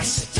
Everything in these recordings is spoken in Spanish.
Yes.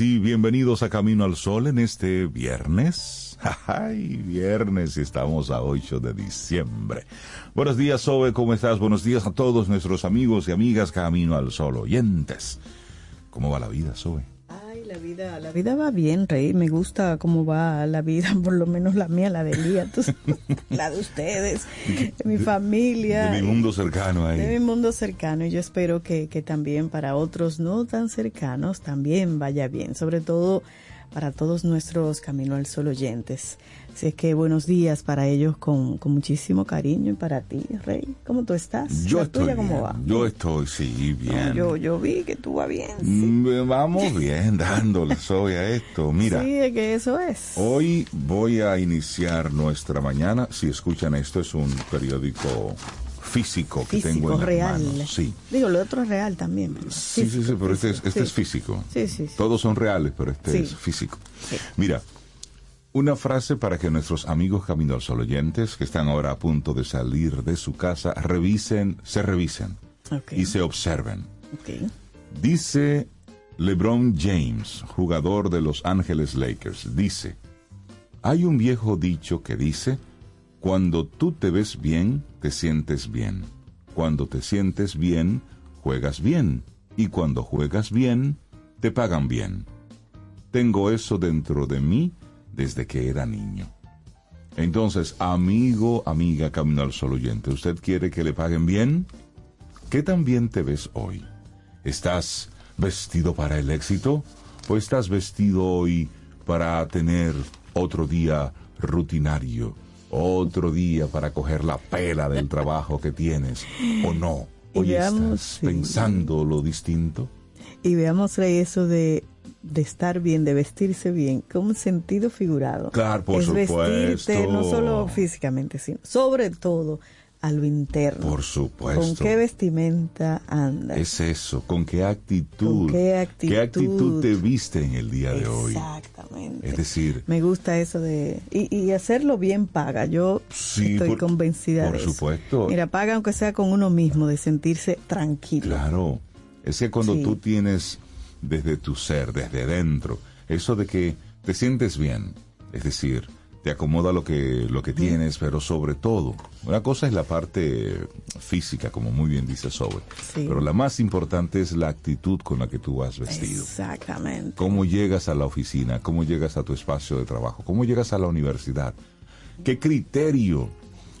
Y bienvenidos a Camino al Sol en este viernes. Ay, viernes estamos a 8 de diciembre. Buenos días, Sobe, ¿cómo estás? Buenos días a todos nuestros amigos y amigas Camino al Sol oyentes. ¿Cómo va la vida, Sobe? La vida, la vida va bien, Rey. Me gusta cómo va la vida, por lo menos la mía, la de Lía, la de ustedes, de mi familia. De mi mundo cercano ahí. De mi mundo cercano. Y yo espero que, que también para otros no tan cercanos también vaya bien. Sobre todo para todos nuestros Camino al Sol oyentes. Así es que buenos días para ellos con, con muchísimo cariño y para ti, Rey. ¿Cómo tú estás? Yo ¿La estoy tuya cómo bien. va? Yo estoy, sí, bien. No, yo, yo vi que tú vas bien. sí. Mm, Vamos bien dándole, Sobe, a esto. Mira. Sí, es que eso es. Hoy voy a iniciar nuestra mañana. Si escuchan esto, es un periódico físico que tengo físico, en las real. manos. Sí. Digo, lo otro es real también. pero Sí, sí, sí, físico, pero este es, físico, este es sí. físico. Sí, sí, sí. Todos son reales, pero este Sí. es físico. Sí. Mira, una frase para que nuestros amigos Camino al Sol oyentes, que están ahora a punto de salir de su casa, revisen, se revisen y se observen. Dice LeBron James, jugador de Los Ángeles Lakers, dice, hay un viejo dicho que dice, cuando tú te ves bien, te sientes bien. Cuando te sientes bien, juegas bien. Y cuando juegas bien, te pagan bien. Tengo eso dentro de mí desde que era niño. Entonces, amigo, amiga, Camino al Sol oyente, ¿usted quiere que le paguen bien? ¿Qué tan bien te ves hoy? ¿Estás vestido para el éxito? ¿O estás vestido hoy para tener otro día rutinario? Otro día para coger la pela del trabajo que tienes? ¿O no? Hoy estás pensando lo distinto. Y veamos, Rey, eso de, de estar bien, de vestirse bien, con un sentido figurado. Claro, por es vestirte supuesto. no solo físicamente, sino sobre todo a lo interno. Por supuesto. ¿Con qué vestimenta andas? Es eso, ¿con qué actitud? ¿Con qué actitud? actitud te viste en el día de hoy? Exactamente. Es decir, Me gusta eso de... Y, y hacerlo bien paga. Yo Sí, estoy por- convencida por de eso. supuesto. Mira, paga aunque sea con uno mismo, de sentirse tranquilo. Claro, es que cuando Sí. tú tienes desde tu ser, desde dentro, eso de que te sientes bien, es decir, te acomoda lo que, lo que tienes, pero sobre todo, una cosa es la parte física, como muy bien dice Sobe, Sí. pero la más importante es la actitud con la que tú has vestido. Exactamente. cómo llegas a la oficina, cómo llegas a tu espacio de trabajo, cómo llegas a la universidad, qué criterio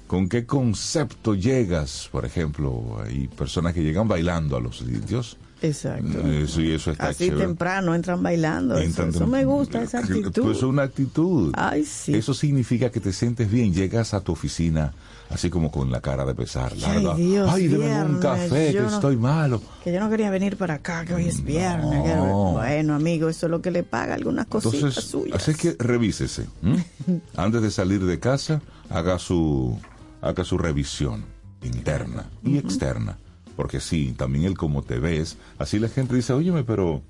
con qué concepto llegas. Por ejemplo, hay personas que llegan bailando a los sitios. Exacto. Eso y eso está Así chévere. temprano entran bailando. eso- Entran eso, tem- me gusta, esa actitud. Pues una actitud. Ay, sí. Eso significa que te sientes bien. Llegas a tu oficina así como con la cara de pesar. larga. Dios, Ay, deme un café, que no- estoy malo. Que yo no quería venir para acá, que hoy es viernes. que-. Bueno, amigo, eso es lo que le paga algunas cositas Entonces, suyas. así que revísese. Antes de salir de casa, haga su, haga su revisión interna y externa. Porque sí, también el cómo te ves. Así la gente dice, óyeme, pero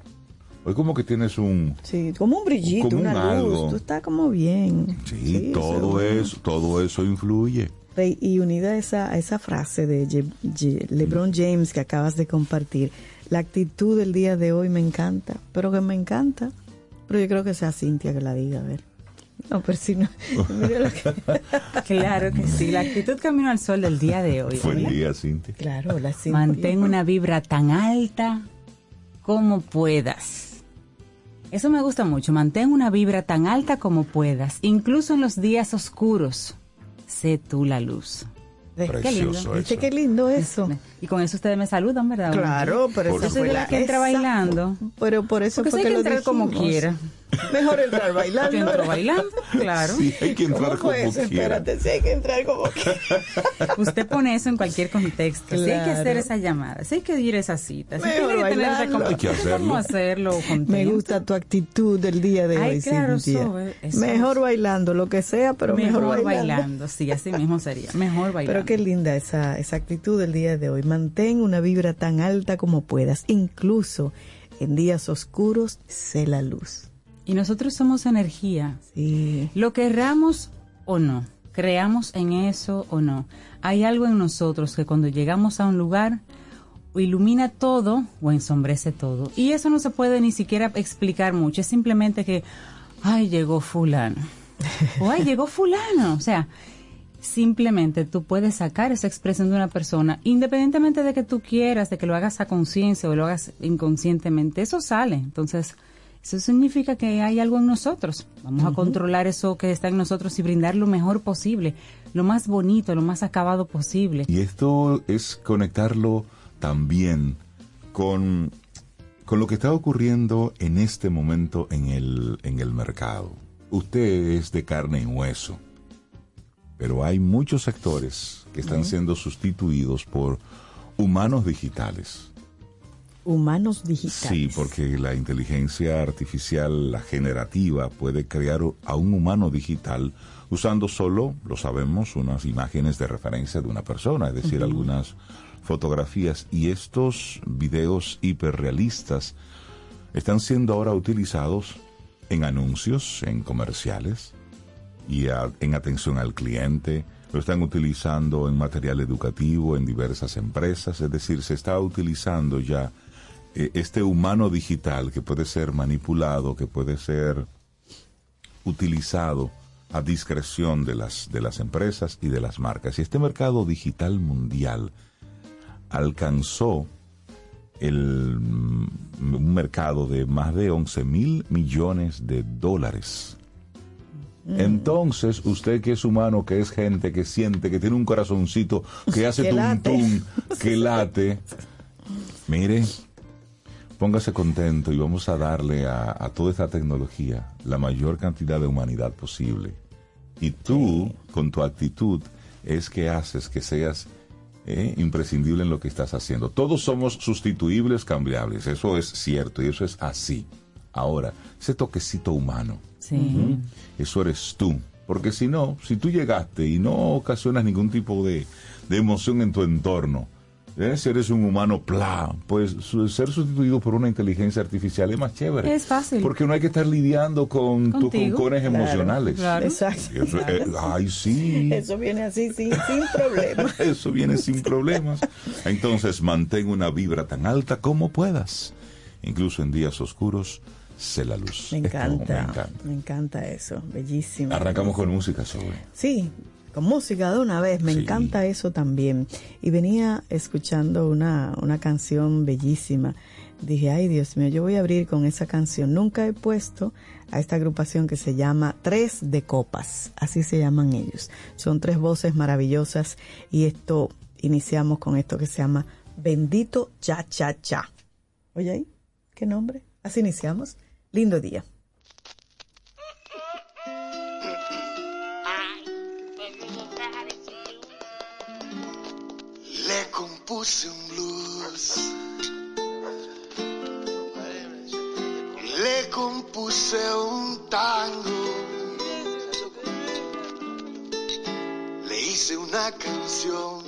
hoy como que tienes un... Sí, como un brillito, Como un una luz. algo. Tú estás como bien. Sí, todo seguro. eso, todo eso influye. Rey, y unida a esa, a esa frase de Ye- Ye- LeBron James que acabas de compartir, la actitud del día de hoy me encanta, pero que me encanta. Pero yo creo que sea Cintia que la diga, a ver. No, pero si no. mira lo que- Claro que sí, la actitud camino al sol del día de hoy. Fue el día, Cintia. claro, la Cintia. Mantén una vibra tan alta como puedas. Eso me gusta mucho, mantén una vibra tan alta como puedas, incluso en los días oscuros. Sé tú la luz. Ve, Qué lindo. Precioso ¿Viste eso. qué lindo eso? Y con eso ustedes me saludan, ¿verdad? Claro, pero Yo soy la que entra esa- bailando. Pero por eso Porque fue que que lo entrar como quiera. Mejor entrar bailando. Yo entro bailando, claro. Sí, hay que entrar ¿Cómo como eso? quiera. Espérate, sí hay que entrar como quiera. Usted pone eso en cualquier contexto. Si hay que Claro. hacer esa llamada, si hay que ir a esa cita, si Mejor tiene que tener. Hay que hacerlo. ¿cómo hacerlo contento? Me gusta tu actitud del día de Ay, hoy, claro, eso, eso mejor bailando, lo que sea, pero mejor, mejor, bailando. bailando. sí, así mismo sería. Mejor bailando. Pero qué linda esa, esa actitud del día de hoy. Mantén una vibra tan alta como puedas. Incluso en días oscuros, sé la luz. Y nosotros somos energía. Sí. Lo querramos o no, creamos en eso o no. Hay algo en nosotros que cuando llegamos a un lugar ilumina todo o ensombrece todo. Y eso no se puede ni siquiera explicar mucho. Es simplemente que, ay, llegó fulano. O ay, llegó fulano. O sea, simplemente tú puedes sacar esa expresión de una persona, independientemente de que tú quieras, de que lo hagas a conciencia o lo hagas inconscientemente, eso sale. Entonces, eso significa que hay algo en nosotros. Vamos a controlar eso que está en nosotros y brindar lo mejor posible, lo más bonito, lo más acabado posible. Y esto es conectarlo también con, con lo que está ocurriendo en este momento en el, en el mercado. Usted es de carne y hueso, pero hay muchos sectores que están siendo sustituidos por humanos digitales. Humanos digitales. Sí, porque la inteligencia artificial, la generativa, puede crear a un humano digital usando solo, lo sabemos, unas imágenes de referencia de una persona, es decir, algunas fotografías. Y estos videos hiperrealistas están siendo ahora utilizados en anuncios, en comerciales y a- en atención al cliente. Lo están utilizando en material educativo, en diversas empresas. Es decir, se está utilizando ya este humano digital que puede ser manipulado, que puede ser utilizado a discreción de las, de las empresas y de las marcas. Y este mercado digital mundial alcanzó el, mm, un mercado de más de 11 mil millones de dólares. Entonces, usted que es humano, que es gente, que siente, que tiene un corazoncito, que hace Que tum late. tum, que late, mire, póngase contento y vamos a darle a, a toda esta tecnología la mayor cantidad de humanidad posible. Y tú, con tu actitud, es que haces que seas eh, imprescindible en lo que estás haciendo. Todos somos sustituibles, cambiables. Eso es cierto y eso es así. Ahora, ese toquecito humano, Sí. eso eres tú. Porque si no, si tú llegaste y no ocasionas ningún tipo de, de emoción en tu entorno, ¿eh? si eres un humano pla, pues su- ser sustituido por una inteligencia artificial es más chévere. Es fácil. Porque no hay que estar lidiando con tus concones Claro, emocionales. claro. Exacto. Eso, eh, ay, sí. Eso viene así, sin, sin problema. Eso viene sin problemas. Entonces, mantén una vibra tan alta como puedas. Incluso en días oscuros, sé la luz. Me encanta, me encanta. me encanta eso, bellísimo. Arrancamos con música, sobre. Sí, con música de una vez, me Sí. encanta eso también. Y venía escuchando una, una canción bellísima dije, ay Dios mío, yo voy a abrir con esa canción. Nunca he puesto a esta agrupación que se llama Tres de Copas, así se llaman ellos. Son tres voces maravillosas y esto, iniciamos con esto que se llama Bendito Cha Cha Cha. Oye ahí, ¿qué nombre? Así iniciamos. Lindo día. Compuse un blues. Le compuse un tango. Le hice una canción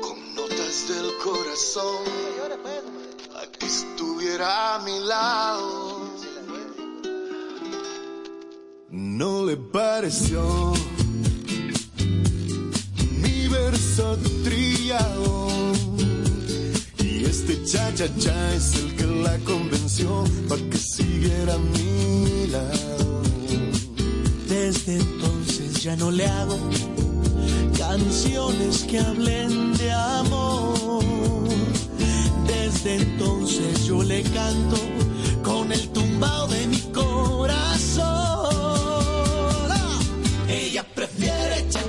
con notas del corazón a que estuviera a mi lado. No le pareció trillado. Y este cha cha cha es el que la convenció para que siguiera a mi lado. Desde entonces ya no le hago canciones que hablen de amor. Desde entonces yo le canto con el tumbao de mi corazón. Ah, Ella prefiere cha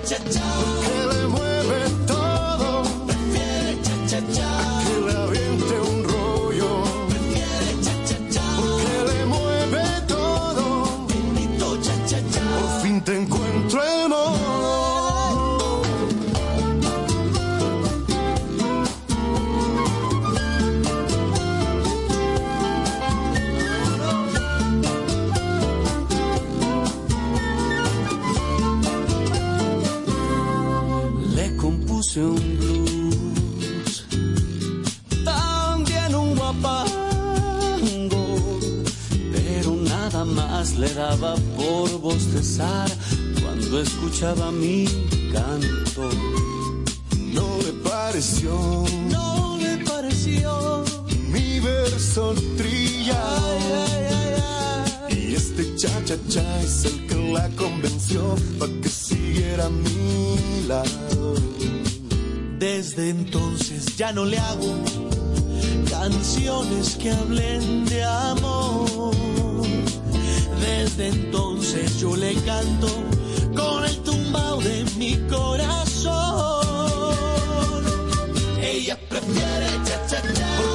más le daba por bostezar cuando escuchaba mi canto. No le pareció No le pareció, mi verso trillado. ay, ay, ay, Y este cha cha cha es el que la convenció para que siguiera a mi lado. Desde entonces ya no le hago canciones que hablen de amor. Desde entonces yo le canto con el tumbao de mi corazón. Ella prefiere cha cha cha.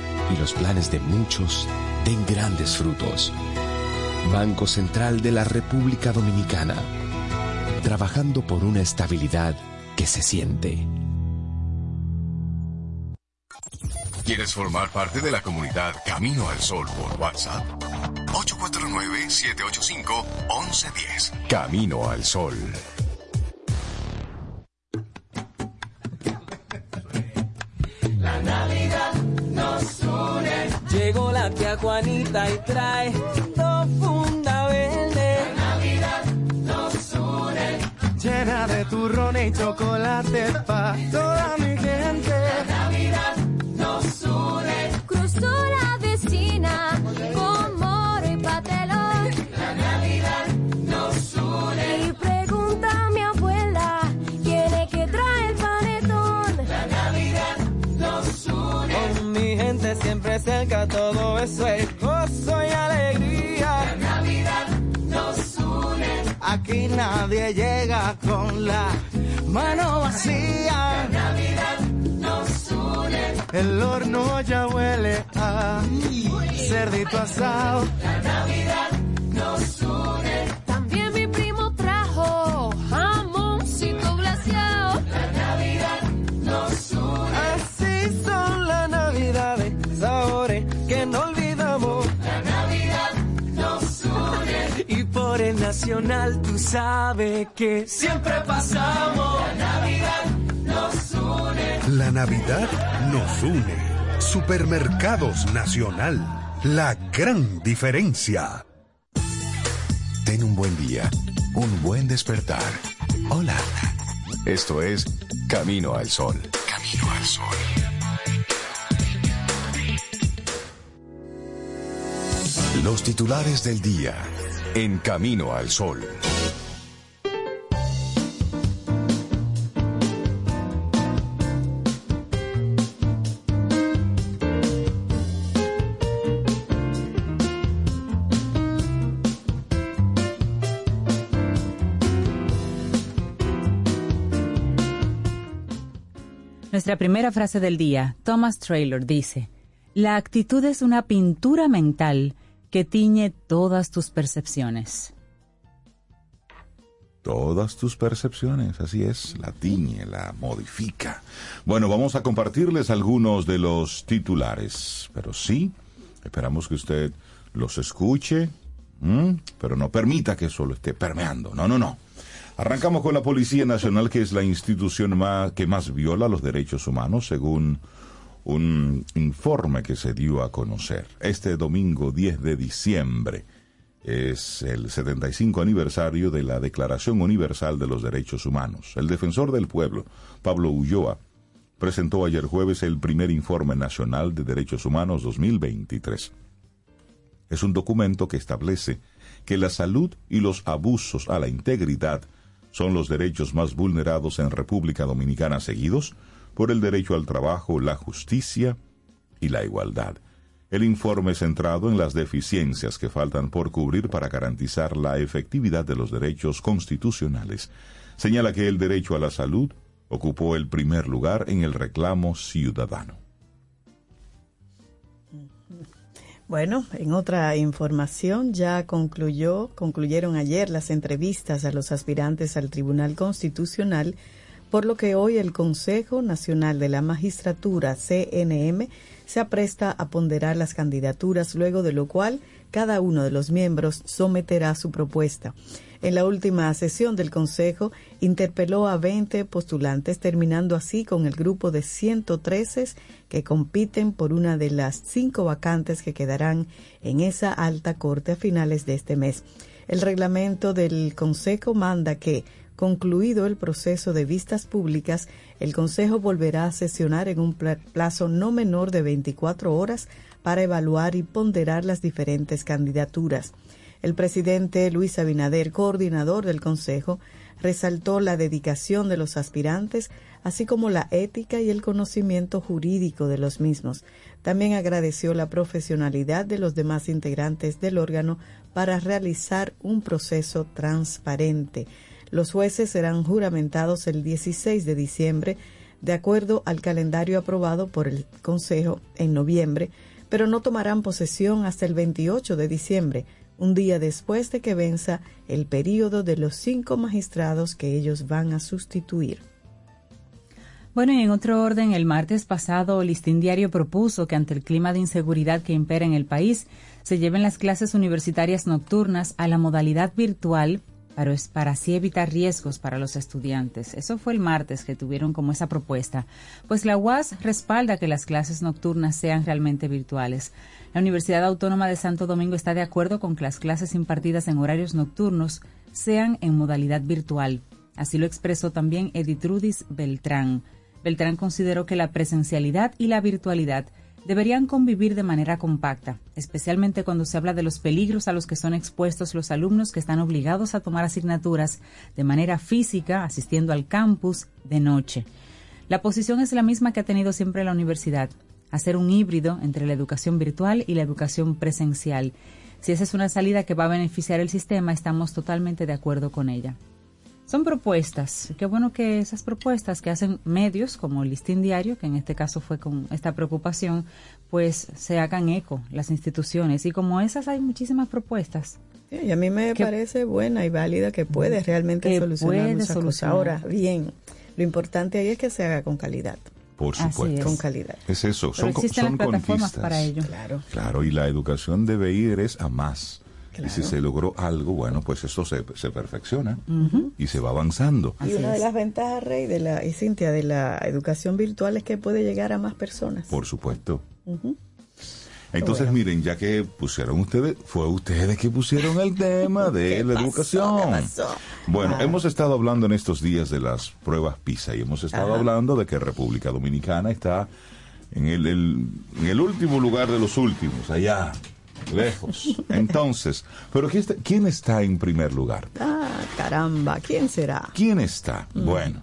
y los planes de muchos den grandes frutos. Banco Central de la República Dominicana. Trabajando por una estabilidad que se siente. ¿Quieres formar parte de la comunidad Camino al Sol por WhatsApp? 849-785-1110. Camino al Sol. Llegó la tía Juanita y trae dos funda verde. La Navidad nos une. Llena de turrones y chocolate pa' toda mi gente. La Navidad nos une. Cruzó la vecina cerca, todo eso es gozo y alegría. La Navidad nos une. nadie llega con la mano vacía. La Navidad nos une. El horno ya huele a cerdito asado. La Navidad nos une. También mi primo trajo jamoncito glaseado. La Navidad nos une. Así por el Nacional tú sabes que siempre pasamos. La Navidad nos une. La Navidad nos une. Supermercados Nacional. La gran diferencia. Ten un buen día, un buen despertar. Hola. Esto es Camino al Sol. Camino al Sol. Los titulares del día en Camino al Sol. Nuestra primera frase del día, Thomas Traylor dice, La actitud es una pintura mental que tiñe todas tus percepciones. Todas tus percepciones, así es, la tiñe, la modifica. Bueno, vamos a compartirles algunos de los titulares, pero sí, esperamos que usted los escuche, pero no permita que solo esté permeando. No, no, no. Arrancamos con la Policía Nacional, que es la institución más, que más viola los derechos humanos, según un informe que se dio a conocer. Este domingo 10 de diciembre es el 75 aniversario de la Declaración Universal de los Derechos Humanos. El defensor del pueblo, Pablo Ulloa, presentó ayer jueves el primer informe nacional de derechos humanos 2023. Es un documento que establece que la salud y los abusos a la integridad son los derechos más vulnerados en República Dominicana seguidos por el derecho al trabajo, la justicia y la igualdad. El informe centrado en las deficiencias que faltan por cubrir para garantizar la efectividad de los derechos constitucionales señala que el derecho a la salud ocupó el primer lugar en el reclamo ciudadano. Bueno, en otra información ya concluyó, concluyeron ayer las entrevistas a los aspirantes al Tribunal Constitucional, por lo que hoy el Consejo Nacional de la Magistratura, CNM, se apresta a ponderar las candidaturas, luego de lo cual cada uno de los miembros someterá su propuesta. En la última sesión del Consejo interpeló a 20 postulantes, terminando así con el grupo de 113 que compiten por una de las cinco vacantes que quedarán en esa alta corte a finales de este mes. El reglamento del Consejo manda que, concluido el proceso de vistas públicas, el Consejo volverá a sesionar en un plazo no menor de 24 horas para evaluar y ponderar las diferentes candidaturas. El presidente Luis Abinader, coordinador del Consejo, resaltó la dedicación de los aspirantes, así como la ética y el conocimiento jurídico de los mismos. También agradeció la profesionalidad de los demás integrantes del órgano para realizar un proceso transparente. Los jueces serán juramentados el 16 de diciembre, de acuerdo al calendario aprobado por el Consejo en noviembre, pero no tomarán posesión hasta el 28 de diciembre, un día después de que venza el período de los cinco magistrados que ellos van a sustituir. Bueno, y en otro orden, el martes pasado, Listín Diario propuso que ante el clima de inseguridad que impera en el país, se lleven las clases universitarias nocturnas a la modalidad virtual para, para así evitar riesgos para los estudiantes. Eso fue el martes que tuvieron como esa propuesta. Pues la UAS respalda que las clases nocturnas sean realmente virtuales. La Universidad Autónoma de Santo Domingo está de acuerdo con que las clases impartidas en horarios nocturnos sean en modalidad virtual. Así lo expresó también Editrudis Beltrán. Beltrán consideró que la presencialidad y la virtualidad deberían convivir de manera compacta, especialmente cuando se habla de los peligros a los que son expuestos los alumnos que están obligados a tomar asignaturas de manera física, asistiendo al campus de noche. La posición es la misma que ha tenido siempre la universidad, hacer un híbrido entre la educación virtual y la educación presencial. Si esa es una salida que va a beneficiar el sistema, estamos totalmente de acuerdo con ella. Son propuestas. Qué bueno que esas propuestas que hacen medios como el Listín Diario, que en este caso fue con esta preocupación, pues se hagan eco las instituciones. Y como esas hay muchísimas propuestas. Sí, y a mí me Que- parece buena y válida que puede realmente Que solucionar puede muchas cosas. solucionar. Ahora, bien, lo importante ahí es que se haga con calidad. Por Así supuesto. es. Con calidad. Es eso, Pero son, existen son las plataformas conquistas. para ello. Claro. Claro, y la educación debe ir es a más. Y si se logró algo, bueno, pues eso se, se perfecciona y se va avanzando. Y una de las ventajas, Rey, de la, y Cintia, de la educación virtual es que puede llegar a más personas. Por supuesto. Entonces, miren, ya que pusieron ustedes, fue ustedes que pusieron el tema de ¿Qué la pasó? educación. ¿Qué pasó? Bueno, Ah. hemos estado hablando en estos días de las pruebas PISA y hemos estado Ajá. hablando de que República Dominicana está en el, el- en el último lugar de los últimos, allá, lejos. Entonces, pero ¿quién está, en primer lugar? Ah, caramba, ¿quién será? ¿Quién está? Bueno,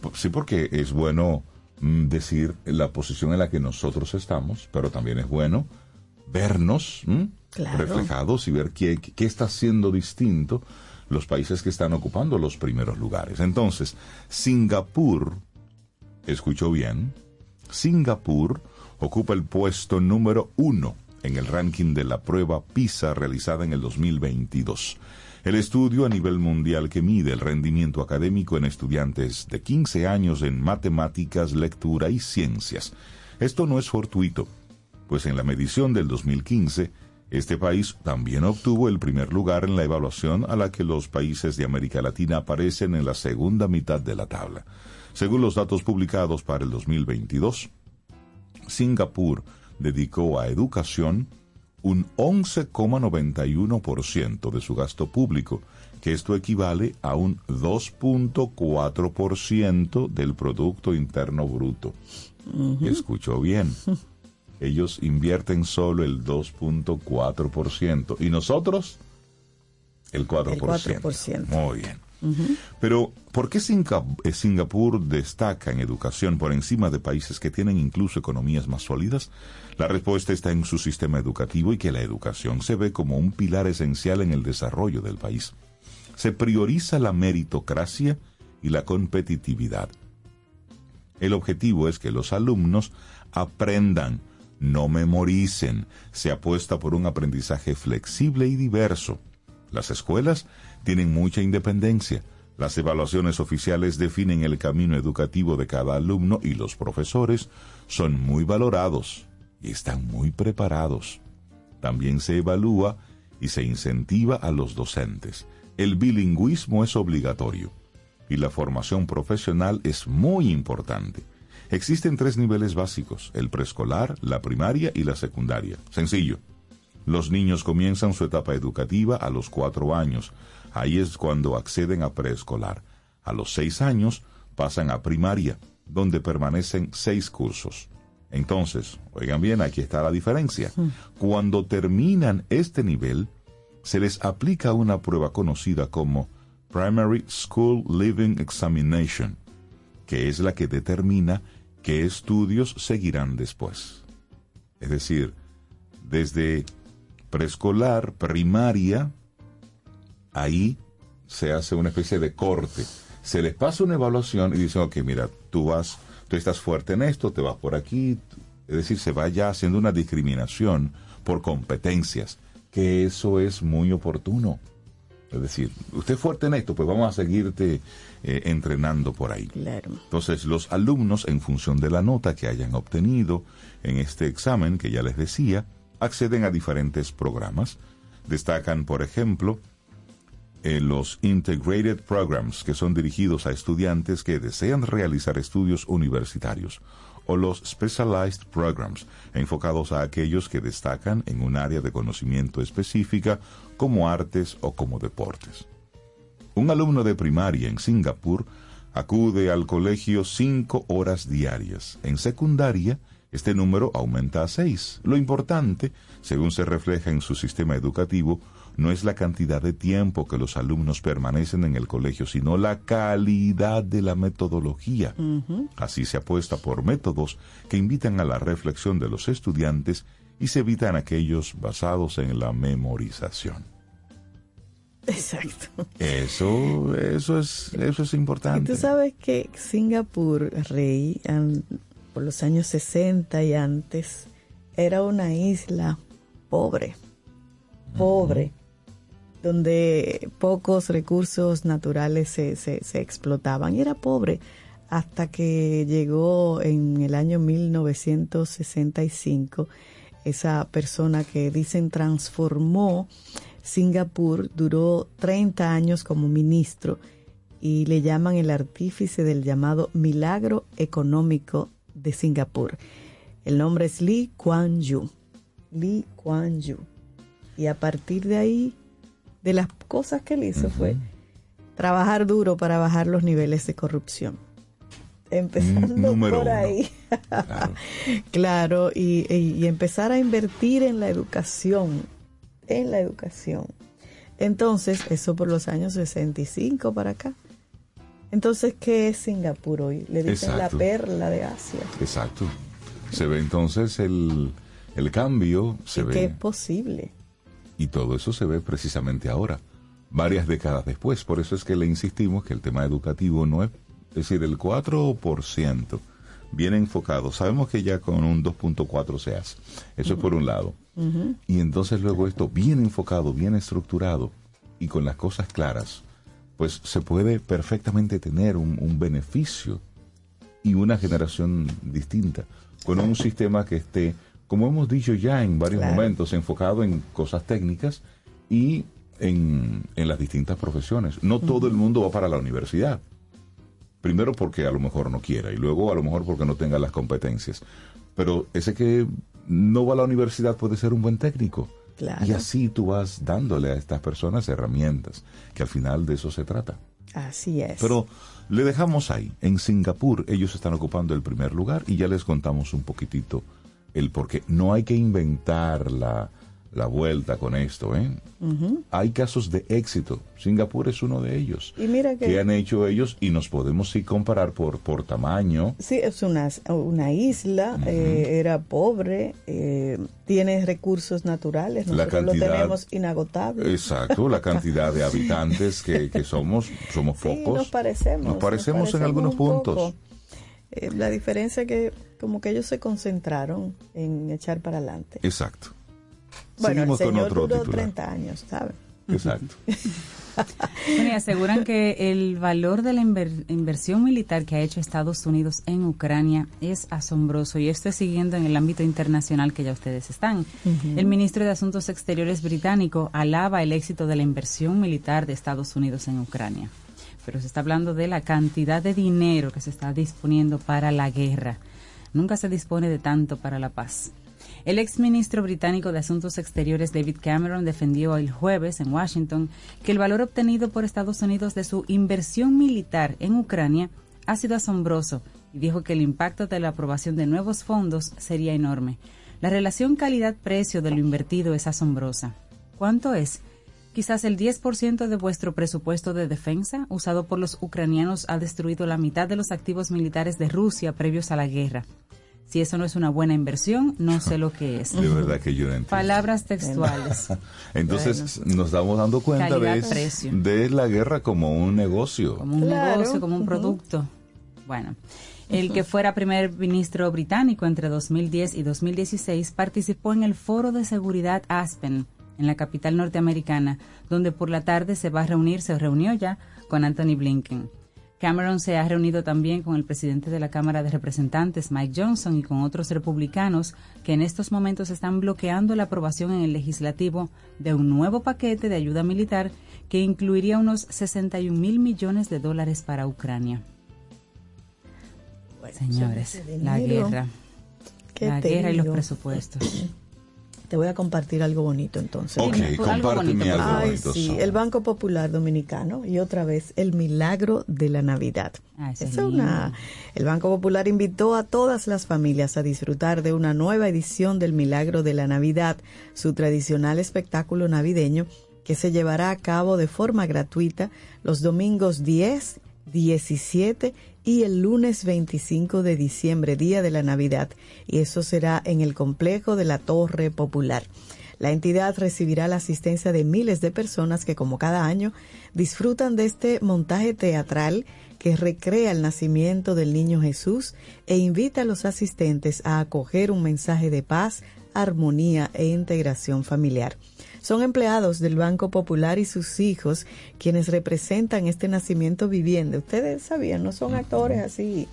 po- sí, porque es bueno mm, decir la posición en la que nosotros estamos, pero también es bueno vernos mm, Claro. reflejados y ver qué, qué está haciendo distinto los países que están ocupando los primeros lugares. Entonces, Singapur, escuchó bien, Singapur ocupa el puesto número uno en el ranking de la prueba PISA realizada en el 2022. El estudio a nivel mundial que mide el rendimiento académico en estudiantes de 15 años en matemáticas, lectura y ciencias. Esto no es fortuito, pues en la medición del 2015, este país también obtuvo el primer lugar en la evaluación a la que los países de América Latina aparecen en la segunda mitad de la tabla. Según los datos publicados para el 2022, Singapur dedicó a educación un 11,91% de su gasto público, que esto equivale a un 2.4% del Producto Interno Bruto. Escuchó bien. Ellos invierten solo el 2.4% y nosotros el 4%. El 4%. Muy bien. Pero, ¿por qué eh, Singapur destaca en educación por encima de países que tienen incluso economías más sólidas? La respuesta está en su sistema educativo y que la educación se ve como un pilar esencial en el desarrollo del país. Se prioriza la meritocracia y la competitividad. El objetivo es que los alumnos aprendan, no memoricen. Se apuesta por un aprendizaje flexible y diverso. Las escuelas tienen mucha independencia. Las evaluaciones oficiales definen el camino educativo de cada alumno y los profesores son muy valorados y están muy preparados. También se evalúa y se incentiva a los docentes. El bilingüismo es obligatorio y la formación profesional es muy importante. Existen tres niveles básicos, el preescolar, la primaria y la secundaria. Sencillo. Los niños comienzan su etapa educativa a los cuatro años. Ahí es cuando acceden a preescolar. A los seis años pasan a primaria, donde permanecen seis cursos. Entonces, oigan bien, aquí está la diferencia. Cuando terminan este nivel, se les aplica una prueba conocida como Primary School Living Examination, que es la que determina qué estudios seguirán después. Es decir, desde preescolar, primaria, ahí se hace una especie de corte. Se les pasa una evaluación y dicen, ok, mira, tú vas, tú estás fuerte en esto, te vas por aquí. Es decir, se va ya haciendo una discriminación por competencias, que eso es muy oportuno. Es decir, usted es fuerte en esto, pues vamos a seguirte eh, entrenando por ahí. Claro. Entonces, los alumnos, en función de la nota que hayan obtenido en este examen, que ya les decía, acceden a diferentes programas. Destacan, por ejemplo, eh, los Integrated Programs, que son dirigidos a estudiantes que desean realizar estudios universitarios, o los Specialized Programs, enfocados a aquellos que destacan en un área de conocimiento específica, como artes o como deportes. Un alumno de primaria en Singapur acude al colegio cinco horas diarias. En secundaria, este número aumenta a seis. Lo importante, según se refleja en su sistema educativo, no es la cantidad de tiempo que los alumnos permanecen en el colegio, sino la calidad de la metodología. Así se apuesta por métodos que invitan a la reflexión de los estudiantes y se evitan aquellos basados en la memorización. Exacto. Eso, eso es, eso es Y importante. tú sabes que Singapur, rey, an- por los años 60 y antes, era una isla pobre, pobre, donde pocos recursos naturales se, se, explotaban. Y era pobre hasta que llegó en el año 1965 esa persona que dicen transformó Singapur, duró 30 años como ministro y le llaman el artífice del llamado milagro económico de Singapur. El nombre es Lee Kuan Yew. Lee Kuan Yew. Y a partir de ahí, de las cosas que él hizo fue trabajar duro para bajar los niveles de corrupción. Empezando número por uno. ahí. Claro. Claro, y, y- y empezar a invertir en la educación, en la educación. Entonces, eso por los años 65 para acá. Entonces, ¿qué es Singapur hoy? Le dicen Exacto. la perla de Asia. Exacto. Se ve entonces el, el cambio, se y ve. que es posible. Y todo eso se ve precisamente ahora, varias décadas después. Por eso es que le insistimos que el tema educativo no es, es decir, el 4% bien enfocado. Sabemos que ya con un 2.4 se hace. Eso es por un lado. Y entonces luego esto bien enfocado, bien estructurado y con las cosas claras, pues se puede perfectamente tener un, un beneficio y una generación distinta, con un sistema que esté, como hemos dicho ya en varios Claro. momentos, enfocado en cosas técnicas y en, en las distintas profesiones. No todo el mundo va para la universidad. Primero porque a lo mejor no quiera y luego a lo mejor porque no tenga las competencias. Pero ese que no va a la universidad puede ser un buen técnico. Claro. Y así tú vas dándole a estas personas herramientas, que al final de eso se trata. Así es. Pero le dejamos ahí. En Singapur ellos están ocupando el primer lugar y ya les contamos un poquitito el por qué. No hay que inventar la, la vuelta con esto. ¿eh? Hay casos de éxito. Singapur es uno de ellos. y mira que que han hecho ellos y nos podemos sí comparar por, por tamaño. Sí, es una, una isla, eh, era pobre, eh, tiene recursos naturales, La nosotros cantidad- lo tenemos inagotable. Exacto, la cantidad de habitantes que, que somos, somos Sí, pocos. nos parecemos. Nos parecemos en parecemos algunos un puntos. Eh, la diferencia que como que ellos se concentraron en echar para adelante. Exacto. Bueno, Seguimos el con señor otro duró titular. 30 años, ¿sabes? Exacto. Bueno, y aseguran que el valor de la inver- inversión militar que ha hecho Estados Unidos en Ucrania es asombroso y esto es siguiendo en el ámbito internacional que ya ustedes están. El ministro de Asuntos Exteriores británico alaba el éxito de la inversión militar de Estados Unidos en Ucrania, pero se está hablando de la cantidad de dinero que se está disponiendo para la guerra. Nunca se dispone de tanto para la paz. El exministro británico de Asuntos Exteriores David Cameron defendió el jueves en Washington que el valor obtenido por Estados Unidos de su inversión militar en Ucrania ha sido asombroso y dijo que el impacto de la aprobación de nuevos fondos sería enorme. La relación calidad-precio de lo invertido es asombrosa. ¿Cuánto es? Quizás el 10% de vuestro presupuesto de defensa usado por los ucranianos ha destruido la mitad de los activos militares de Rusia previos a la guerra. Si eso no es una buena inversión, no sé lo que es. De verdad que yo no entiendo. Palabras textuales. Entonces nos estamos dando cuenta de, de la guerra como un negocio. Como un Claro, negocio, como un producto. Bueno, el que fuera primer ministro británico entre 2010 y 2016 participó en el Foro de Seguridad Aspen, en la capital norteamericana, donde por la tarde se va a reunir, se reunió ya con Anthony Blinken. Cameron se ha reunido también con el presidente de la Cámara de Representantes, Mike Johnson, y con otros republicanos que en estos momentos están bloqueando la aprobación en el legislativo de un nuevo paquete de ayuda militar que incluiría unos 61 mil millones de dólares para Ucrania. Señores, la guerra. ¿qué La guerra y los presupuestos. Te voy a compartir algo bonito entonces. Ok, Dime, algo compárteme bonito, algo Ay, bonito. sí, el Banco Popular Dominicano y otra vez el milagro de la Navidad. Ah, eso Es una, el Banco Popular invitó a todas las familias a disfrutar de una nueva edición del Milagro de la Navidad, su tradicional espectáculo navideño que se llevará a cabo de forma gratuita los domingos 10, 17 y el lunes 25 de diciembre, día de la Navidad, y eso será en el complejo de la Torre Popular. La entidad recibirá la asistencia de miles de personas que, como cada año, disfrutan de este montaje teatral que recrea el nacimiento del niño Jesús e invita a los asistentes a acoger un mensaje de paz, armonía e integración familiar. Son empleados del Banco Popular y sus hijos quienes representan este nacimiento viviente. Ustedes sabían, no son actores así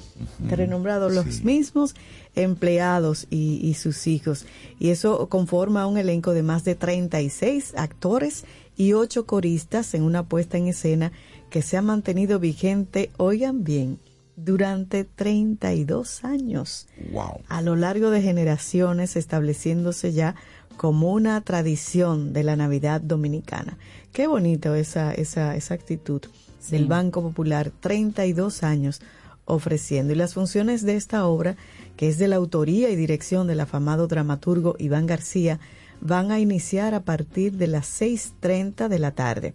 renombrados, los mismos empleados y, y sus hijos. Y eso conforma un elenco de más de 36 actores y 8 coristas en una puesta en escena que se ha mantenido vigente, oigan bien, durante 32 años. Wow. A lo largo de generaciones estableciéndose ya como una tradición de la Navidad dominicana. Qué bonito esa, esa, esa actitud del Banco Popular, 32 años ofreciendo. Y las funciones de esta obra, que es de la autoría y dirección del afamado dramaturgo Iván García, van a iniciar a partir de las 6.30 de la tarde.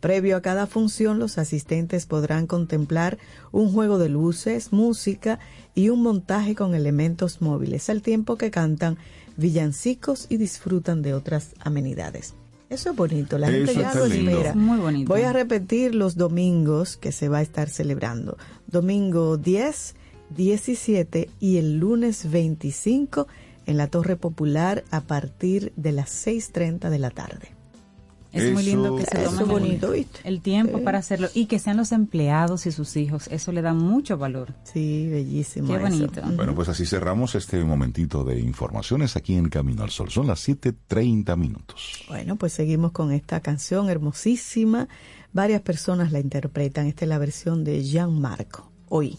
Previo a cada función, los asistentes podrán contemplar un juego de luces, música y un montaje con elementos móviles, al tiempo que cantan villancicos y disfrutan de otras amenidades. Eso es bonito, la gente Eso ya lo lindo. espera. Muy bonito. Voy a repetir los domingos que se va a estar celebrando. Domingo 10, 17 y el lunes 25 en la Torre Popular a partir de las 6.30 de la tarde. Es muy lindo que se tomen bonito, ¿viste? el tiempo para hacerlo y que sean los empleados y sus hijos. Eso le da mucho valor. Sí, bellísimo. Qué eso. bonito. Bueno, pues así cerramos este momentito de informaciones aquí en Camino al Sol. Son las 7.30 minutos. Bueno, pues seguimos con esta canción hermosísima. Varias personas la interpretan. Esta es la versión de Jean Marco. Hoy.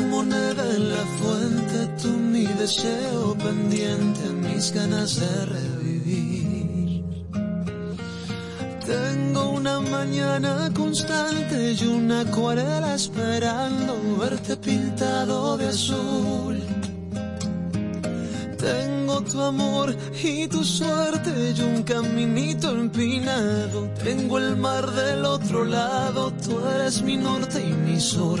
Moneda en la fuente, tú mi deseo pendiente, mis ganas de revivir. Tengo una mañana constante y una acuarela esperando verte pintado de azul. Tengo tu amor y tu suerte y un caminito empinado. Tengo el mar del otro lado, tú eres mi norte y mi sur.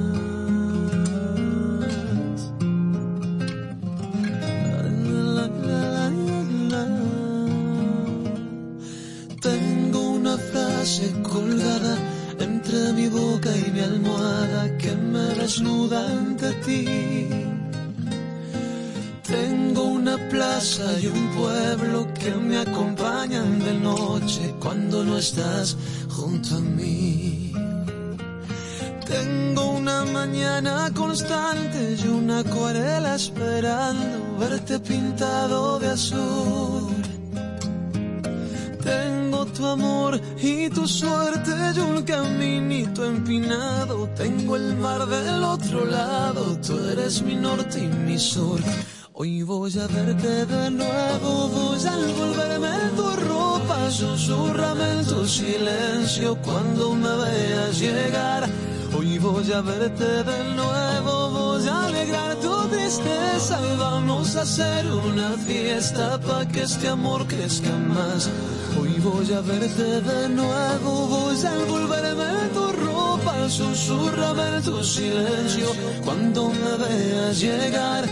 Tengo una plaza y un pueblo que me acompañan de noche cuando no estás junto a mí. Tengo una mañana constante y una acuarela esperando verte pintado de azul. Tu amor y tu suerte y un caminito empinado. Tengo el mar del otro lado, tú eres mi norte y mi sur. Hoy voy a verte de nuevo, voy a envolverme en tu ropa, susurrame en tu silencio cuando me veas llegar. Hoy voy a verte de nuevo, tristeza. Vamos a hacer una fiesta pa' que este amor crezca más. Hoy voy a verte de nuevo, voy a envolverme en tu ropa, susurrame en tu silencio cuando me veas llegar.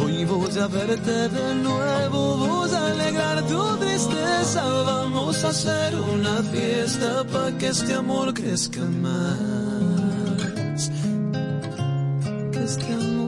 Hoy voy a verte de nuevo, voy a alegrar tu tristeza. Vamos a hacer una fiesta para que este amor crezca más. Que este amor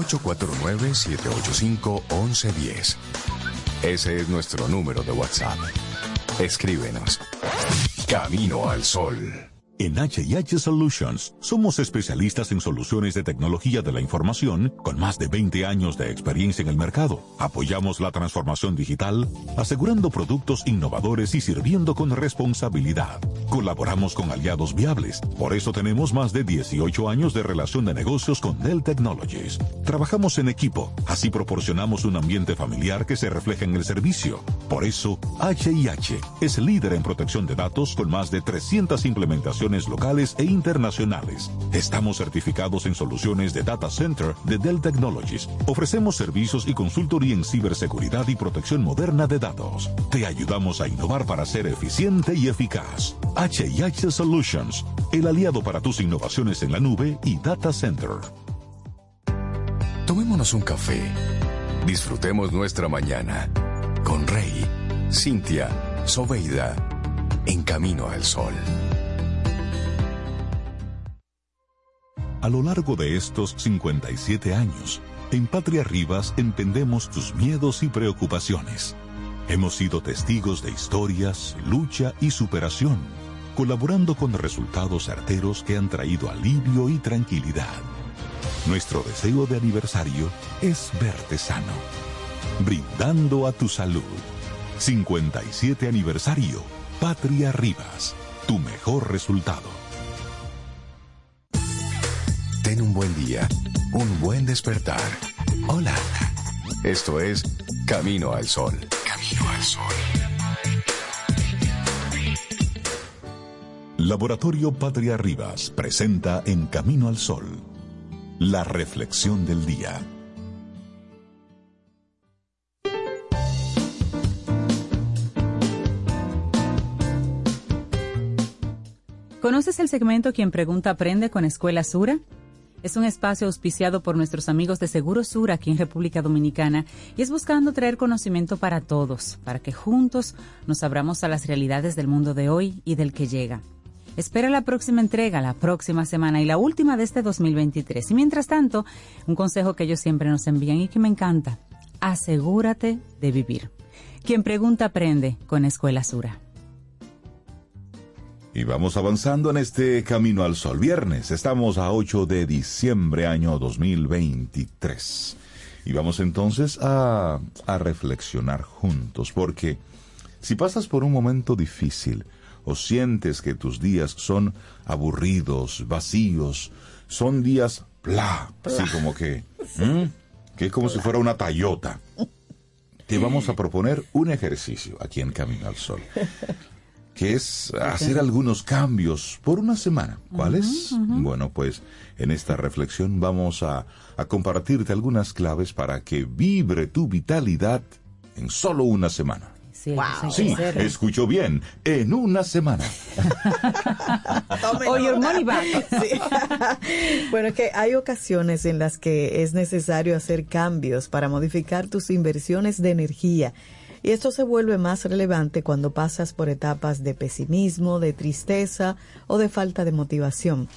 849-785-1110. Ese es nuestro número de WhatsApp. Escríbenos. Camino al Sol. En HH Solutions somos especialistas en soluciones de tecnología de la información con más de 20 años de experiencia en el mercado. Apoyamos la transformación digital, asegurando productos innovadores y sirviendo con responsabilidad. Colaboramos con aliados viables, por eso tenemos más de 18 años de relación de negocios con Dell Technologies. Trabajamos en equipo, así proporcionamos un ambiente familiar que se refleja en el servicio. Por eso, HIH es líder en protección de datos con más de 300 implementaciones locales e internacionales. Estamos certificados en soluciones de Data Center de Dell Technologies. Ofrecemos servicios y consultoría en ciberseguridad y protección moderna de datos. Te ayudamos a innovar para ser eficiente y eficaz. HIH Solutions, el aliado para tus innovaciones en la nube y Data Center. Tomémonos un café. Disfrutemos nuestra mañana con Rey, Cintia, Soveida, en camino al sol. A lo largo de estos 57 años, en Patria Rivas entendemos tus miedos y preocupaciones. Hemos sido testigos de historias, lucha y superación, colaborando con resultados certeros que han traído alivio y tranquilidad. Nuestro deseo de aniversario es verte sano, brindando a tu salud. 57 aniversario, Patria Rivas, tu mejor resultado. Ten un buen día, un buen despertar. Hola. Esto es Camino al Sol. Camino al Sol. Laboratorio Patria Rivas presenta En Camino al Sol, la reflexión del día. ¿Conoces el segmento Quien Pregunta Aprende con Escuela Sura? Es un espacio auspiciado por nuestros amigos de Seguro Sur aquí en República Dominicana y es buscando traer conocimiento para todos, para que juntos nos abramos a las realidades del mundo de hoy y del que llega. Espera la próxima entrega, la próxima semana y la última de este 2023. Y mientras tanto, un consejo que ellos siempre nos envían y que me encanta. Asegúrate de vivir. Quien pregunta aprende con Escuela Sura. Y vamos avanzando en este camino al sol. Viernes, estamos a 8 de diciembre año 2023. Y vamos entonces a, a reflexionar juntos, porque si pasas por un momento difícil o sientes que tus días son aburridos, vacíos, son días bla, así como que, que es como si fuera una tallota. Te vamos a proponer un ejercicio aquí en Camino al Sol que es hacer algunos cambios por una semana. ¿Cuáles? Bueno, pues en esta reflexión vamos a, a compartirte algunas claves para que vibre tu vitalidad en solo una semana. Sí, Wow. Sí, escucho bien, en una semana. O your money back. Sí. bueno, es que hay ocasiones en las que es necesario hacer cambios para modificar tus inversiones de energía. Y esto se vuelve más relevante cuando pasas por etapas de pesimismo, de tristeza o de falta de motivación.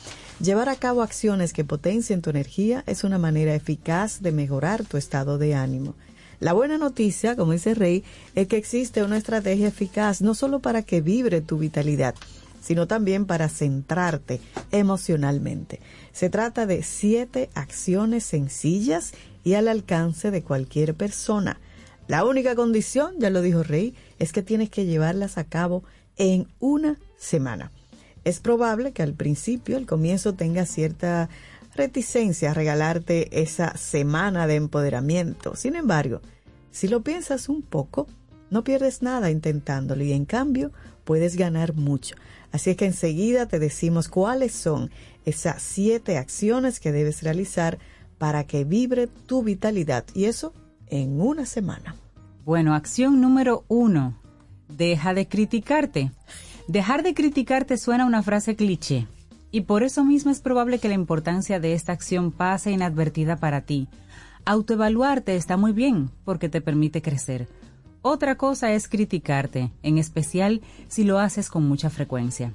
Llevar a cabo acciones que potencien tu energía es una manera eficaz de mejorar tu estado de ánimo. La buena noticia, como dice Rey, es que existe una estrategia eficaz no solo para que vibre tu vitalidad, sino también para centrarte emocionalmente. Se trata de siete acciones sencillas y al alcance de cualquier persona. La única condición, ya lo dijo Rey, es que tienes que llevarlas a cabo en una semana. Es probable que al principio, al comienzo, tenga cierta reticencia a regalarte esa semana de empoderamiento. Sin embargo, si lo piensas un poco, no pierdes nada intentándolo y en cambio puedes ganar mucho. Así es que enseguida te decimos cuáles son esas siete acciones que debes realizar para que vibre tu vitalidad y eso en una semana. Bueno, acción número uno, deja de criticarte. Dejar de criticarte suena una frase cliché y por eso mismo es probable que la importancia de esta acción pase inadvertida para ti. Autoevaluarte está muy bien porque te permite crecer. Otra cosa es criticarte, en especial si lo haces con mucha frecuencia.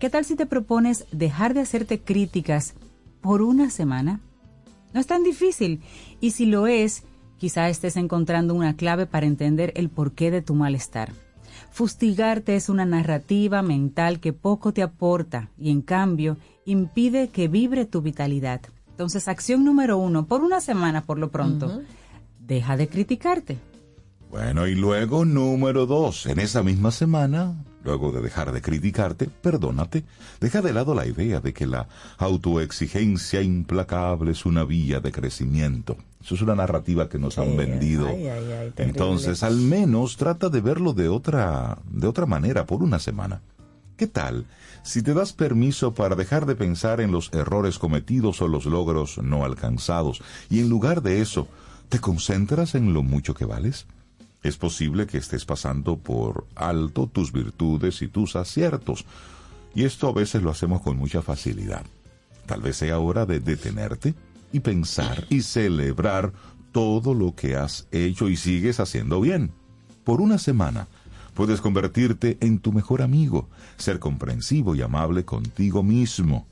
¿Qué tal si te propones dejar de hacerte críticas por una semana? No es tan difícil y si lo es, quizá estés encontrando una clave para entender el porqué de tu malestar. Fustigarte es una narrativa mental que poco te aporta y en cambio impide que vibre tu vitalidad. Entonces, acción número uno, por una semana por lo pronto, deja de criticarte. Bueno, y luego número dos, en esa misma semana, luego de dejar de criticarte, perdónate, deja de lado la idea de que la autoexigencia implacable es una vía de crecimiento. Eso es una narrativa que nos han vendido. Ay, ay, ay, terrible. Entonces, al menos trata de verlo de otra, de otra manera por una semana. ¿Qué tal si te das permiso para dejar de pensar en los errores cometidos o los logros no alcanzados y en lugar de eso te concentras en lo mucho que vales? Es posible que estés pasando por alto tus virtudes y tus aciertos, y esto a veces lo hacemos con mucha facilidad. Tal vez sea hora de detenerte y pensar y celebrar todo lo que has hecho y sigues haciendo bien. Por una semana puedes convertirte en tu mejor amigo, ser comprensivo y amable contigo mismo.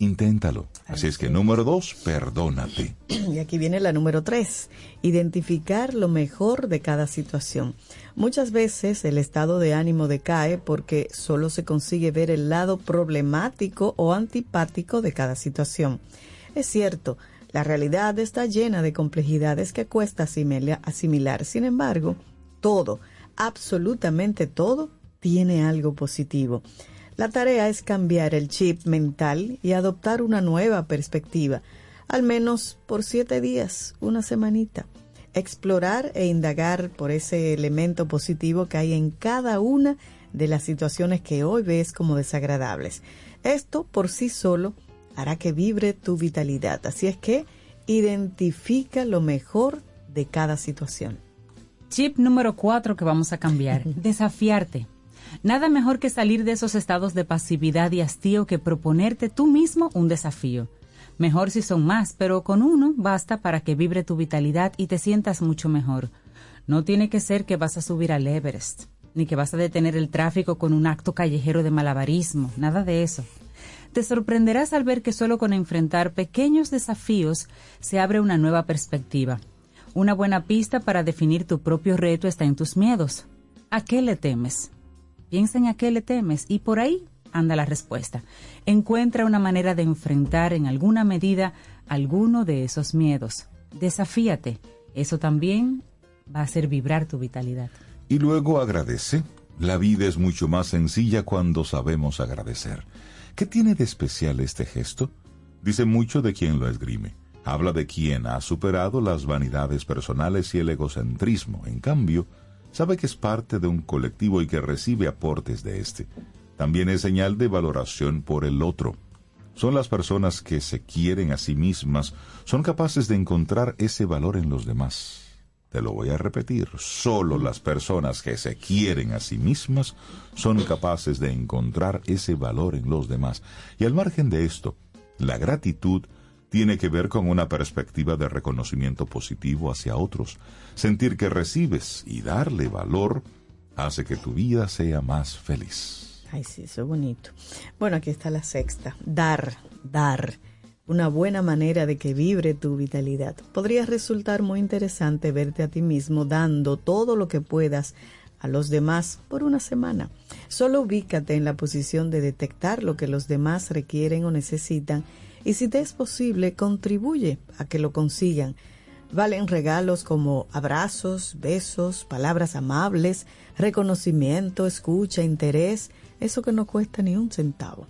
Inténtalo. Así es que número dos, perdónate. Y aquí viene la número tres, identificar lo mejor de cada situación. Muchas veces el estado de ánimo decae porque solo se consigue ver el lado problemático o antipático de cada situación. Es cierto, la realidad está llena de complejidades que cuesta asimila- asimilar. Sin embargo, todo, absolutamente todo, tiene algo positivo. La tarea es cambiar el chip mental y adoptar una nueva perspectiva, al menos por siete días, una semanita. Explorar e indagar por ese elemento positivo que hay en cada una de las situaciones que hoy ves como desagradables. Esto por sí solo hará que vibre tu vitalidad. Así es que identifica lo mejor de cada situación. Chip número cuatro que vamos a cambiar, desafiarte. Nada mejor que salir de esos estados de pasividad y hastío que proponerte tú mismo un desafío. Mejor si son más, pero con uno basta para que vibre tu vitalidad y te sientas mucho mejor. No tiene que ser que vas a subir al Everest, ni que vas a detener el tráfico con un acto callejero de malabarismo, nada de eso. Te sorprenderás al ver que solo con enfrentar pequeños desafíos se abre una nueva perspectiva. Una buena pista para definir tu propio reto está en tus miedos. ¿A qué le temes? Piensa en a qué le temes y por ahí anda la respuesta. Encuentra una manera de enfrentar en alguna medida alguno de esos miedos. Desafíate. Eso también va a hacer vibrar tu vitalidad. Y luego agradece. La vida es mucho más sencilla cuando sabemos agradecer. ¿Qué tiene de especial este gesto? Dice mucho de quien lo esgrime. Habla de quien ha superado las vanidades personales y el egocentrismo. En cambio, sabe que es parte de un colectivo y que recibe aportes de este. También es señal de valoración por el otro. Son las personas que se quieren a sí mismas, son capaces de encontrar ese valor en los demás. Te lo voy a repetir, solo las personas que se quieren a sí mismas son capaces de encontrar ese valor en los demás. Y al margen de esto, la gratitud tiene que ver con una perspectiva de reconocimiento positivo hacia otros. Sentir que recibes y darle valor hace que tu vida sea más feliz. Ay, sí, eso es bonito. Bueno, aquí está la sexta. Dar, dar. Una buena manera de que vibre tu vitalidad. Podría resultar muy interesante verte a ti mismo dando todo lo que puedas a los demás por una semana. Solo ubícate en la posición de detectar lo que los demás requieren o necesitan y si te es posible, contribuye a que lo consigan. Valen regalos como abrazos, besos, palabras amables, reconocimiento, escucha, interés, eso que no cuesta ni un centavo.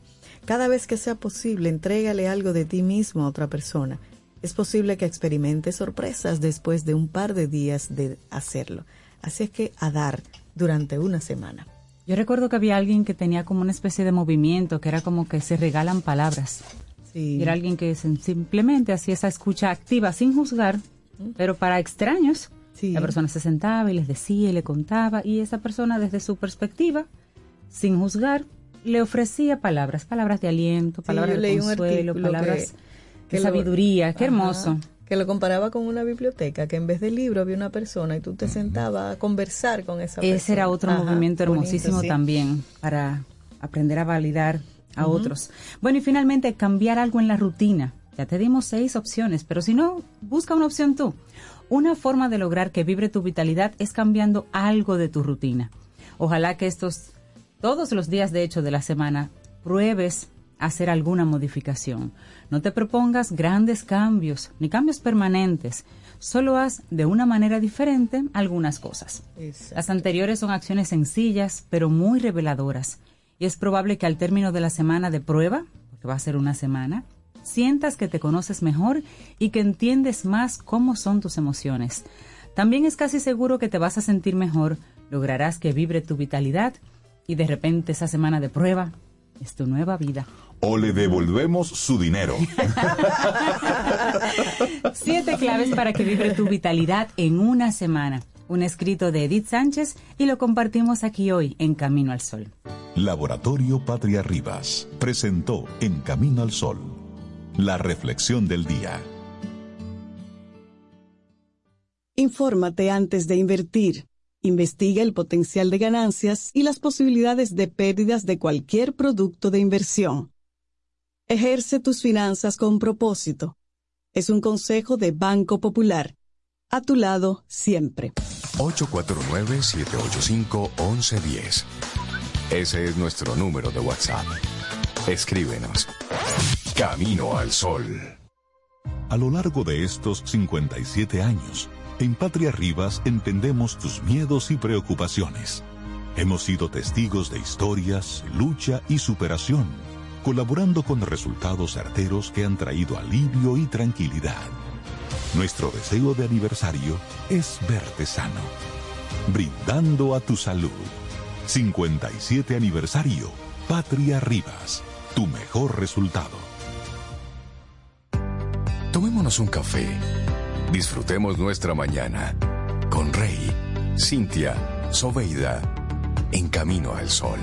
Cada vez que sea posible, entrégale algo de ti mismo a otra persona. Es posible que experimente sorpresas después de un par de días de hacerlo. Así es que a dar durante una semana. Yo recuerdo que había alguien que tenía como una especie de movimiento, que era como que se regalan palabras. Sí. Era alguien que simplemente hacía esa escucha activa sin juzgar, pero para extraños. Sí. La persona se sentaba y les decía y le contaba y esa persona desde su perspectiva, sin juzgar, le ofrecía palabras, palabras de aliento, palabras de consuelo, palabras que- de lo- sabiduría. Qué Ajá, hermoso. Que lo comparaba con una biblioteca, que en vez de libro había una persona y tú te sentabas a conversar con esa persona. Ese era otro Ajá, movimiento bonito, hermosísimo sí. también para aprender a validar a otros. Bueno, y finalmente cambiar algo en la rutina. Ya te dimos seis opciones, pero si no, busca una opción tú. Una forma de lograr que vibre tu vitalidad es cambiando algo de tu rutina. Ojalá que estos, todos los días de hecho de la semana, pruebes hacer alguna modificación. No te propongas grandes cambios ni cambios permanentes. Solo haz de una manera diferente algunas cosas. Exacto. Las anteriores son acciones sencillas, pero muy reveladoras. Y es probable que al término de la semana de prueba, porque va a ser una semana, sientas que te conoces mejor y que entiendes más cómo son tus emociones. También es casi seguro que te vas a sentir mejor, lograrás que vibre tu vitalidad y de repente esa semana de prueba es tu nueva vida. O le devolvemos su dinero. Siete claves para que vibre tu vitalidad en una semana. Un escrito de Edith Sánchez y lo compartimos aquí hoy en Camino al Sol. Laboratorio Patria Rivas presentó En Camino al Sol, la reflexión del día. Infórmate antes de invertir. Investiga el potencial de ganancias y las posibilidades de pérdidas de cualquier producto de inversión. Ejerce tus finanzas con propósito. Es un consejo de Banco Popular. A tu lado siempre. 849-785-1110. Ese es nuestro número de WhatsApp. Escríbenos. Camino al Sol. A lo largo de estos 57 años, en Patria Rivas entendemos tus miedos y preocupaciones. Hemos sido testigos de historias, lucha y superación, colaborando con resultados certeros que han traído alivio y tranquilidad. Nuestro deseo de aniversario es verte sano, brindando a tu salud. 57 aniversario, Patria Rivas, tu mejor resultado. Tomémonos un café. Disfrutemos nuestra mañana con Rey, Cintia, Soveida, en camino al sol.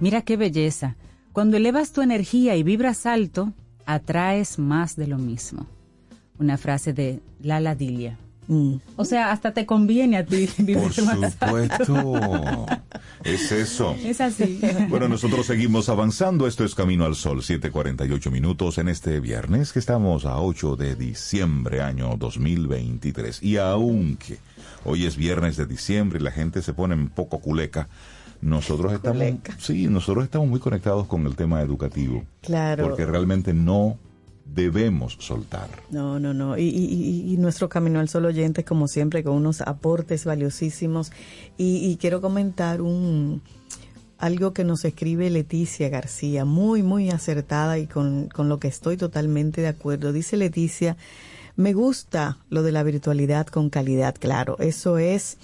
Mira qué belleza. Cuando elevas tu energía y vibras alto, atraes más de lo mismo. Una frase de Lala Dilia. O sea, hasta te conviene a ti vibrar Por supuesto. Es eso. Es así. Bueno, nosotros seguimos avanzando. Esto es Camino al Sol, 7:48 minutos en este viernes, que estamos a 8 de diciembre, año 2023. Y aunque hoy es viernes de diciembre y la gente se pone un poco culeca, nosotros estamos, sí, nosotros estamos muy conectados con el tema educativo. Claro. Porque realmente no debemos soltar. No, no, no. Y, y- y- nuestro Camino al Sol oyentes, como siempre, con unos aportes valiosísimos. Y, y quiero comentar un algo que nos escribe Leticia García, muy, muy acertada y con, con lo que estoy totalmente de acuerdo. Dice Leticia, Me gusta lo de la virtualidad con calidad, claro. Eso es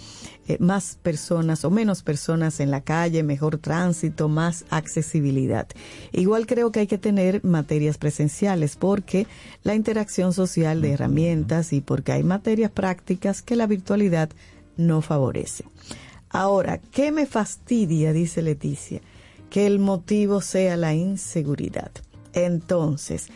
eh, más personas o menos personas en la calle, mejor tránsito, más accesibilidad. Igual creo que hay que tener materias presenciales porque la interacción social de herramientas y porque hay materias prácticas que la virtualidad no favorece. Ahora, ¿qué me fastidia? Dice Leticia, que el motivo sea la inseguridad. Entonces,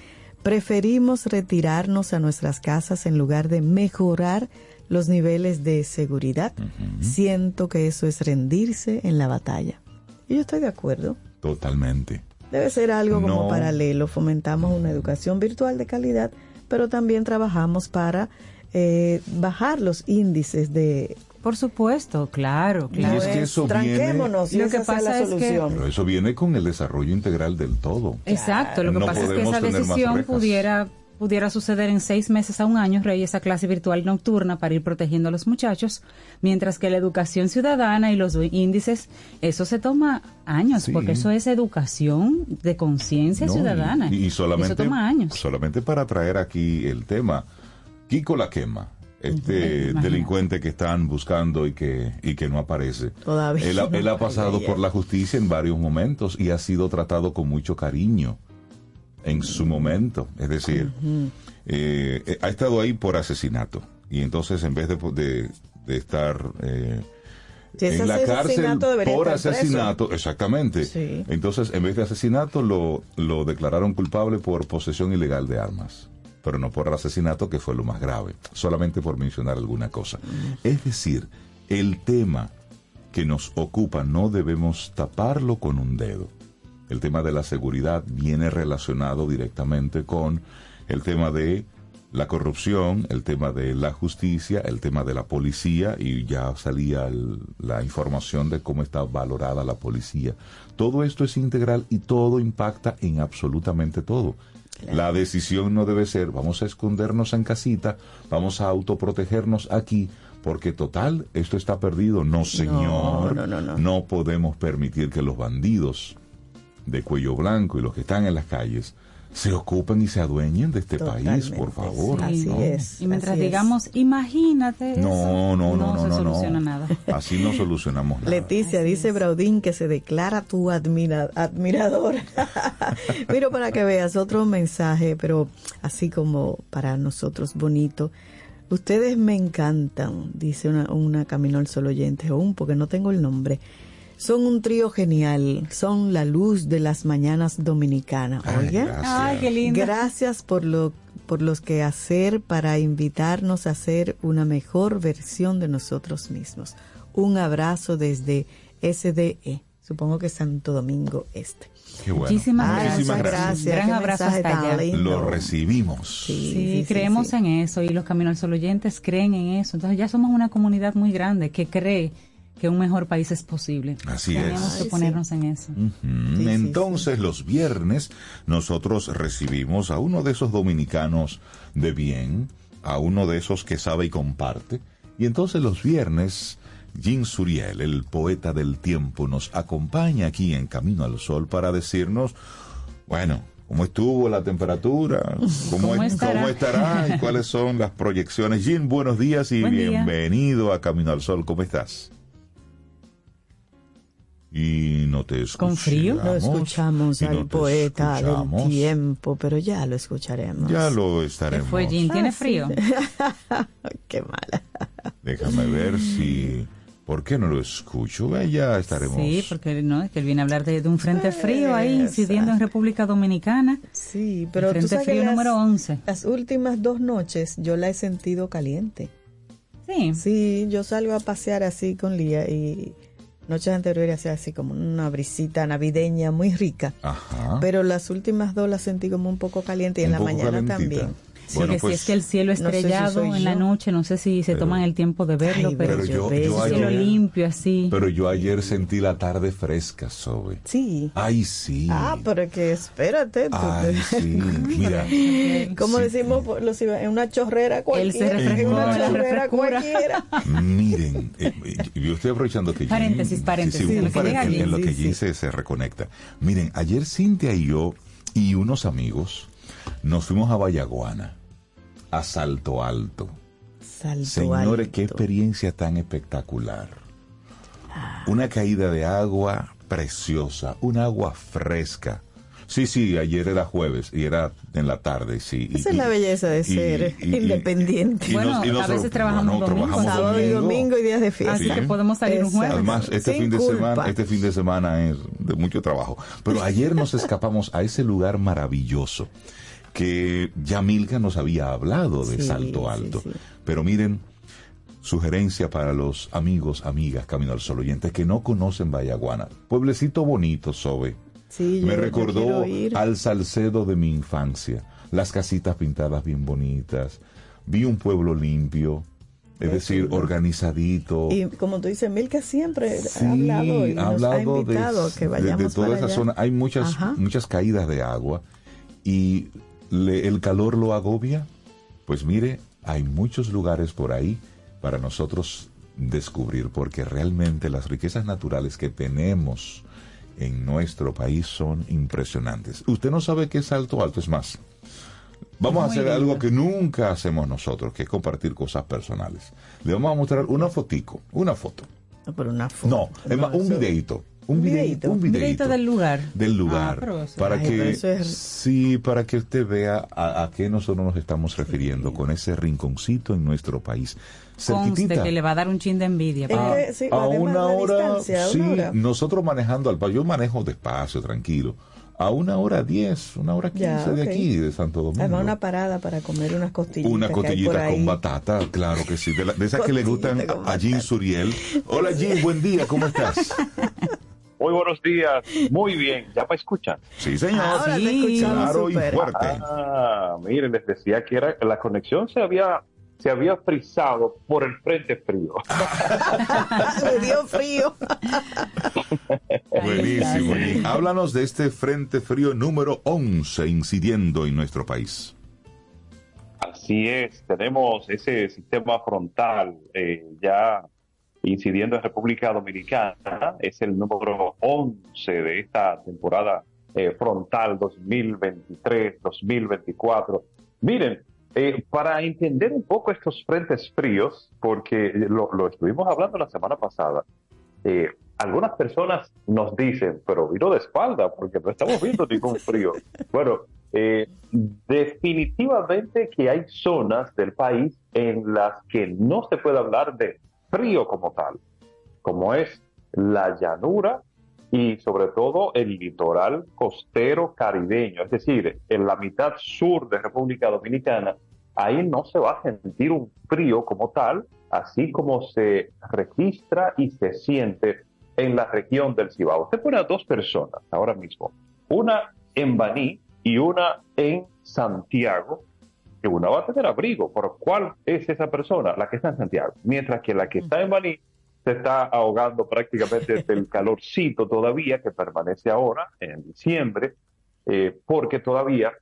preferimos retirarnos a nuestras casas en lugar de mejorar los niveles de seguridad. Siento que eso es rendirse en la batalla. Y yo estoy de acuerdo. Totalmente. Debe ser algo como No. paralelo. Fomentamos una educación virtual de calidad, pero también trabajamos para eh, bajar los índices de... Por supuesto, claro, Y claro. es que eso Tranquémonos y Lo que pasa es que- solución. Pero eso viene con el desarrollo integral del todo. Exacto, lo que No pasa es que esa decisión pudiera pudiera suceder en seis meses a un año, Rey, esa clase virtual nocturna para ir protegiendo a los muchachos, mientras que la educación ciudadana y los índices, eso se toma años, Sí. porque eso es educación de conciencia No, ciudadana. Y, y solamente, eso toma años. solamente para traer aquí el tema. Kiko la quema. Este delincuente que están buscando y que, y que no aparece. Todavía Él, no él ha pasado por la justicia en varios momentos y ha sido tratado con mucho cariño en su momento. Es decir, eh, eh, ha estado ahí por asesinato. Y entonces en vez de, de- de estar eh, en la cárcel por preso. asesinato, exactamente. Sí. Entonces, en vez de asesinato, lo, lo declararon culpable por posesión ilegal de armas, pero no por el asesinato, que fue lo más grave, solamente por mencionar alguna cosa. Es decir, el tema que nos ocupa no debemos taparlo con un dedo. El tema de la seguridad viene relacionado directamente con el tema de la corrupción, el tema de la justicia, el tema de la policía y ya salía la información de cómo está valorada la policía. Todo esto es integral y todo impacta en absolutamente todo. La decisión no debe ser vamos a escondernos en casita, vamos a autoprotegernos aquí, porque total, esto está perdido. No, señor. no, no, no. no podemos permitir que los bandidos de cuello blanco y los que están en las calles se ocupen y se adueñen de este país, por favor. Así ¿no? es. Y mientras así es. digamos, imagínate, eso, No, no, no, no, se no, soluciona no. nada. Así no solucionamos nada. Leticia, dice Braudín que se declara tu admira- admirador. Mira para que veas otro mensaje, pero así como para nosotros bonito. Ustedes me encantan, dice una, una Camino al Sol oyente, o un, porque no tengo el nombre. Son un trío genial, son la luz de las mañanas dominicanas. Ay, Oye, gracias. Ay, qué lindo. Gracias por lo por los que hacer para invitarnos a ser una mejor versión de nosotros mismos. Un abrazo desde SDE, supongo que Santo Domingo Este. Qué bueno. Muchísimas Ay, gracias. gracias. Gran abrazo hasta allá. Lo recibimos. Sí, Sí, sí, sí, creemos sí. en eso y los Caminos al Sol oyentes creen en eso. Entonces ya somos una comunidad muy grande que cree que un mejor país es posible. Así Tenemos es. que Ay, ponernos en eso. Ujú. Sí, sí, Entonces los viernes nosotros recibimos a uno de esos dominicanos de bien, a uno de esos que sabe y comparte. Y entonces los viernes Jean Suriel, el poeta del tiempo, nos acompaña aquí en Camino al Sol para decirnos, bueno, ¿cómo estuvo la temperatura? ¿Cómo, ¿Cómo es- estará? cómo estará? ¿Y cuáles son las proyecciones? Jean, buenos días y Buen día. bienvenido a Camino al Sol. ¿Cómo estás? Y no te escuchamos. ¿Con frío? Lo escuchamos no al te poeta escuchamos. del tiempo, pero ya lo escucharemos. Ya lo ¿Qué estaremos. fue, Jean? ¿Tiene Ah, sí. frío? Qué mala. Déjame ver si... ¿Por qué no lo escucho? Eh, Ya estaremos... Sí, porque no, es que él viene a hablar de, de un frente frío ahí incidiendo en República Dominicana. Sí, pero tú Frente sabes que frío las- número 11. Las últimas dos noches yo la he sentido caliente. Sí. Sí, yo salgo a pasear así con Lía y noches anteriores hacía así como una brisita navideña muy rica. Ajá. Pero las últimas dos las sentí como un poco caliente y en la mañana calentita. también. Sí, Bueno, que pues, si es que el cielo no sé si estrellado en la noche, no sé si se Pero- toman el tiempo de verlo, Ay, pero, pero yo- yo ese cielo limpio así. Pero yo ayer sentí la tarde fresca, Zoe. Sí. Ay, sí. Ah, pero que espérate. tú Ay, te- sí. Mira. Como Sí. decimos por los iba- en una chorrera cualquiera. se refrescó en una chorrera cualquiera. Miren, eh, eh, yo estoy aprovechando que Jean- Paréntesis, paréntesis, sí, sí, en lo paréntesis, en lo que Sí, Jean sí. se, se reconecta. Miren, ayer Cintia y yo y unos amigos nos fuimos a Vallaguana a Salto Alto. Salto Señores, alto. qué experiencia tan espectacular. Una caída de agua preciosa, un agua fresca. Sí, sí, ayer era jueves y era en la tarde, sí. Esa Y- es la belleza de y- ser y- y- independiente. nos- y a nosotros- veces trabajamos bueno, domingo, trabajamos Sábado y domingo y días de fiesta. Así que podemos salir un jueves. Además, este Sin fin de semana, este fin de semana es de mucho trabajo. Pero ayer nos escapamos a ese lugar maravilloso que ya Milka nos había hablado de Sí, Salto Alto. sí. Pero miren, sugerencia para los amigos, amigas, Camino al Sol oyentes que no conocen Vallaguana. Pueblecito bonito, Sobe. Sí, Me yo recordó al Salcedo de mi infancia. Las casitas pintadas bien bonitas. Vi un pueblo limpio, es decir, organizadito. Y como tú dices, Milka siempre Sí, ha hablado y ha nos ha hablado de- invitado a que de- toda para esa allá. zona. Hay muchas, Ajá. muchas caídas de agua y le- el calor lo agobia. Pues mire, hay muchos lugares por ahí para nosotros descubrir, porque realmente las riquezas naturales que tenemos en nuestro país son impresionantes. Usted no sabe qué es Salto Alto, es más. Vamos a hacer algo que nunca hacemos nosotros, que es compartir cosas personales. Le vamos a mostrar una fotico, una foto. No, pero una foto. No, es más, un videito. Un ¿Un videito. Un videito. del lugar. Del Ah, lugar. para Ay, que, es- sí, para que usted vea a, a qué nosotros nos estamos refiriendo con ese rinconcito en nuestro país. Conste que le va a dar un chin de envidia. Que, sí, a además, una hora, a sí, hora. nosotros manejando al país, yo manejo despacio, tranquilo. A una hora diez, una hora quince de aquí, de Santo Domingo. Además, una parada para comer unas costillitas. Una costillita con batata, claro que sí. De, la- de esas que le gustan con a Jean Suriel. Hola Jean, buen día, ¿cómo estás? Muy buenos días, muy bien, ¿ya me escuchan? Sí, señor. Ahora te Sí, escuchamos claro y fuerte. Ah, miren, les decía que era la conexión se había se había frizado por el frente frío. Me dio frío. Buenísimo. Háblanos de este frente frío número 11 incidiendo en nuestro país. Así es, tenemos ese sistema frontal eh, ya incidiendo en República Dominicana, es el número 11 de esta temporada eh, frontal 2023-2024. Miren, eh, para entender un poco estos frentes fríos, porque lo, lo estuvimos hablando la semana pasada, eh, algunas personas nos dicen, pero vino de espalda, porque no estamos viendo ningún frío. Bueno, eh, definitivamente que hay zonas del país en las que no se puede hablar de frío como tal, como es la llanura y sobre todo el litoral costero caribeño, es decir, en la mitad sur de República Dominicana, ahí no se va a sentir un frío como tal, así como se registra y se siente en la región del Cibao. Usted pone a dos personas ahora mismo, una en Baní y una en Santiago, que una va a tener abrigo. ¿Por cuál es esa persona? La que está en Santiago. Mientras que la que está en Baní se está ahogando prácticamente del calorcito todavía que permanece ahora en diciembre, eh, porque todavía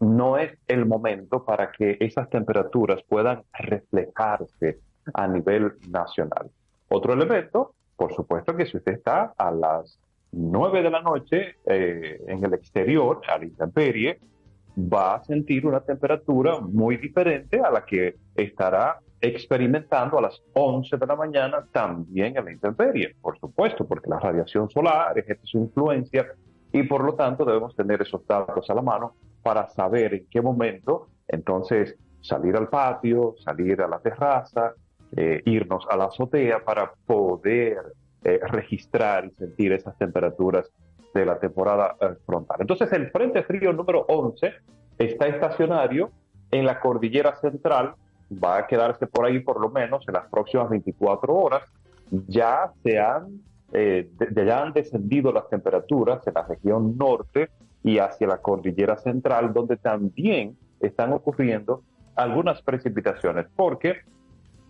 no es el momento para que esas temperaturas puedan reflejarse a nivel nacional. Otro elemento, por supuesto que si usted está a las 9 de la noche eh, en el exterior, a la intemperie, va a sentir una temperatura muy diferente a la que estará experimentando a las 11 de la mañana también en la intemperie, por supuesto, porque la radiación solar ejerce su influencia y por lo tanto debemos tener esos datos a la mano para saber en qué momento entonces salir al patio, salir a la terraza, eh, irnos a la azotea para poder eh, registrar y sentir esas temperaturas de la temporada eh, frontal. Entonces el Frente Frío número 11 está estacionario en la cordillera central, va a quedarse por ahí por lo menos en las próximas 24 horas. Ya se han, eh, ya han descendido las temperaturas en la región norte y hacia la cordillera central, donde también están ocurriendo algunas precipitaciones, porque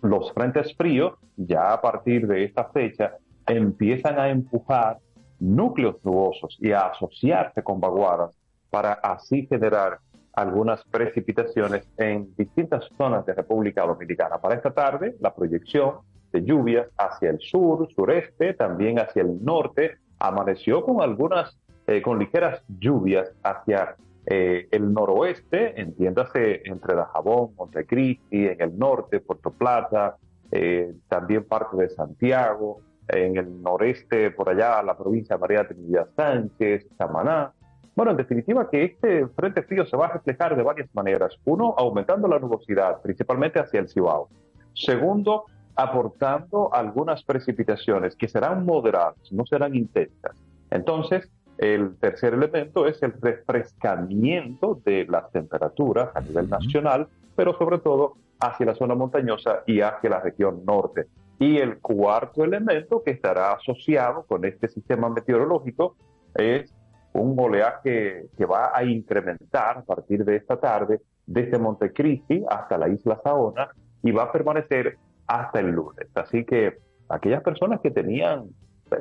los frentes fríos, ya a partir de esta fecha, empiezan a empujar núcleos nubosos y a asociarse con vaguadas para así generar algunas precipitaciones en distintas zonas de República Dominicana. Para esta tarde, la proyección de lluvias hacia el sur, sureste, también hacia el norte, amaneció con algunas, eh, con ligeras lluvias hacia Eh, el noroeste, entiéndase entre Dajabón, Montecristi, en el norte, Puerto Plata, eh, también parte de Santiago, en el noreste, por allá, la provincia de María Trinidad Sánchez, Samaná. Bueno, en definitiva que este frente frío se va a reflejar de varias maneras. Uno, aumentando la nubosidad, principalmente hacia el Cibao. Segundo, aportando algunas precipitaciones que serán moderadas, no serán intensas. Entonces, el tercer elemento es el refrescamiento de las temperaturas a nivel nacional, pero sobre todo hacia la zona montañosa y hacia la región norte. Y el cuarto elemento que estará asociado con este sistema meteorológico es un oleaje que va a incrementar a partir de esta tarde desde Montecristi hasta la isla Saona y va a permanecer hasta el lunes. Así que aquellas personas que tenían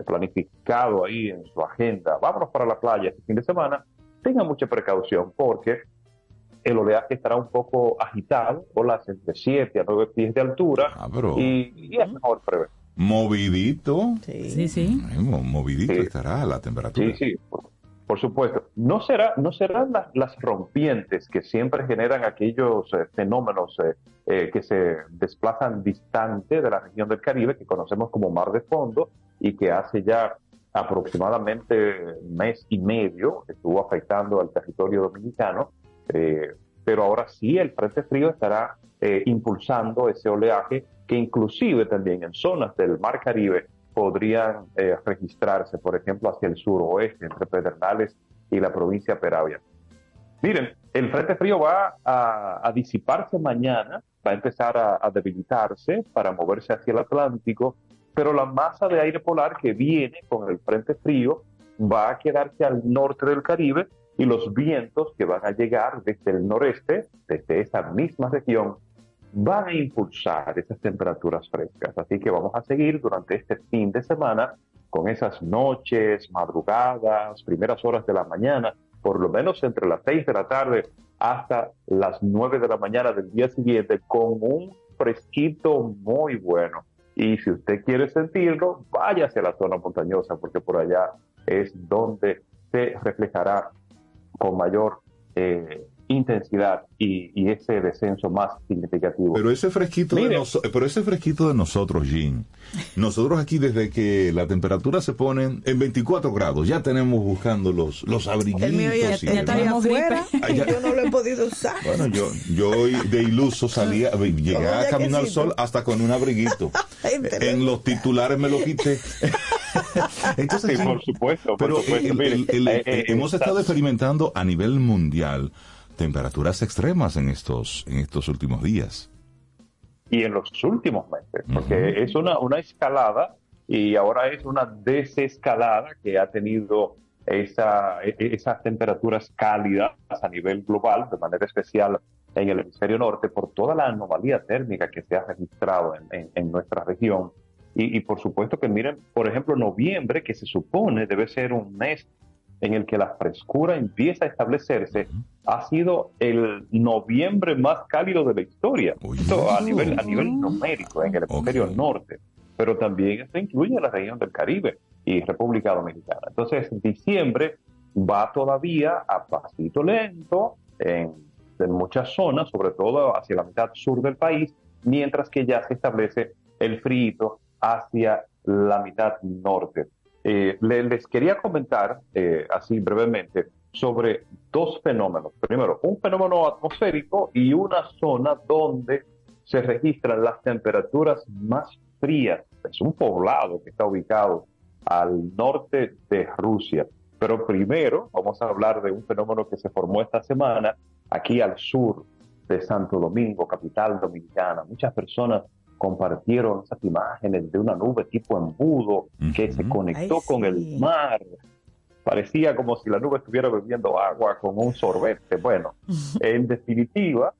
planificado ahí en su agenda, vámonos para la playa este fin de semana, tengan mucha precaución porque el oleaje estará un poco agitado, olas entre 7 a 9 pies de altura Ah, y, y es mejor prever. Movidito. Sí, sí. Ay, mo- movidito Sí. estará la temperatura. Sí, sí, por, por supuesto. No, será, no serán las, las rompientes que siempre generan aquellos eh, fenómenos eh, eh, que se desplazan distante de la región del Caribe, que conocemos como mar de fondo, y que hace ya aproximadamente un mes y medio estuvo afectando al territorio dominicano. Eh, pero ahora sí el frente frío estará eh, impulsando ese oleaje que inclusive también en zonas del mar Caribe podrían eh, registrarse, por ejemplo, hacia el suroeste, entre Pedernales y la provincia de Peravia. Miren, el frente frío va a, disiparse mañana, va a empezar a, a debilitarse para moverse hacia el Atlántico, pero la masa de aire polar que viene con el frente frío va a quedarse al norte del Caribe y los vientos que van a llegar desde el noreste, desde esa misma región, van a impulsar esas temperaturas frescas. Así que vamos a seguir durante este fin de semana con esas noches, madrugadas, primeras horas de la mañana, por lo menos entre las 6 de la tarde hasta las 9 de la mañana del día siguiente, con un fresquito muy bueno. Y si usted quiere sentirlo, vaya hacia la zona montañosa, porque por allá es donde se reflejará con mayor eh, intensidad y, y ese descenso más significativo. Pero ese fresquito de noso- pero ese fresquito de nosotros, Jim. Nosotros aquí desde que la temperatura se pone en 24 grados, ya tenemos buscando los, los abriguitos. El mío ya, y ya afuera Ah, ya. yo no lo he podido usar. Bueno, yo, yo hoy de iluso salía, llegué a ya Camino al Sol hasta con un abriguito. en los titulares me lo quité. Entonces, Sí, por supuesto, por pero supuesto. el- Mire, el- el- eh, eh, hemos estado experimentando a nivel mundial temperaturas extremas en estos, en estos últimos días. y en los últimos meses, porque es una, una escalada y ahora es una desescalada que ha tenido esa, e- esas temperaturas cálidas a nivel global, de manera especial en el hemisferio norte, por toda la anomalía térmica que se ha registrado en, en- en nuestra región. Y, y por supuesto que miren, por ejemplo, noviembre, que se supone debe ser un mes en el que la frescura empieza a establecerse, ha sido el noviembre más cálido de la historia. Esto a nivel, a nivel numérico en el hemisferio norte. Pero también esto incluye la región del Caribe y República Dominicana. Entonces, diciembre va todavía a pasito lento en, en muchas zonas, sobre todo hacia la mitad sur del país, mientras que ya se establece el frío hacia la mitad norte. Eh, le- les quería comentar, eh, así brevemente, sobre dos fenómenos. Primero, un fenómeno atmosférico y una zona donde se registran las temperaturas más frías. Es un poblado que está ubicado al norte de Rusia. Pero primero vamos a hablar de un fenómeno que se formó esta semana aquí al sur de Santo Domingo, capital dominicana. Muchas personas compartieron esas imágenes de una nube tipo embudo que se conectó Ay, con sí. el mar. Parecía como si la nube estuviera bebiendo agua con un sorbete. Bueno, en definitiva,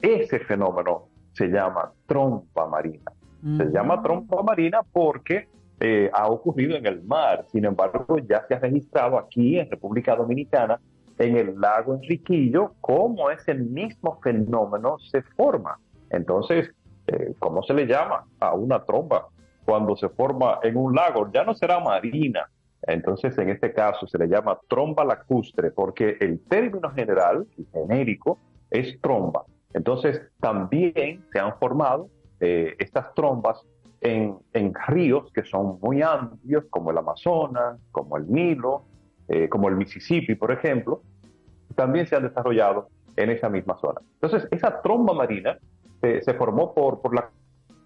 ese fenómeno se llama trompa marina. Se llama trompa marina porque eh, ha ocurrido en el mar. Sin embargo, ya se ha registrado aquí en República Dominicana, en el lago Enriquillo, cómo ese mismo fenómeno se forma. Entonces, eh, ¿cómo se le llama a una tromba cuando se forma en un lago? Ya no será marina, Entonces, en este caso se le llama tromba lacustre porque el término general, genérico, es tromba. Entonces, también se han formado eh, estas trombas en, en, ríos que son muy amplios, como el Amazonas, como el Nilo, eh, como el Mississippi, por ejemplo, también se han desarrollado en esa misma zona. Entonces, esa tromba marina eh, se formó por, por la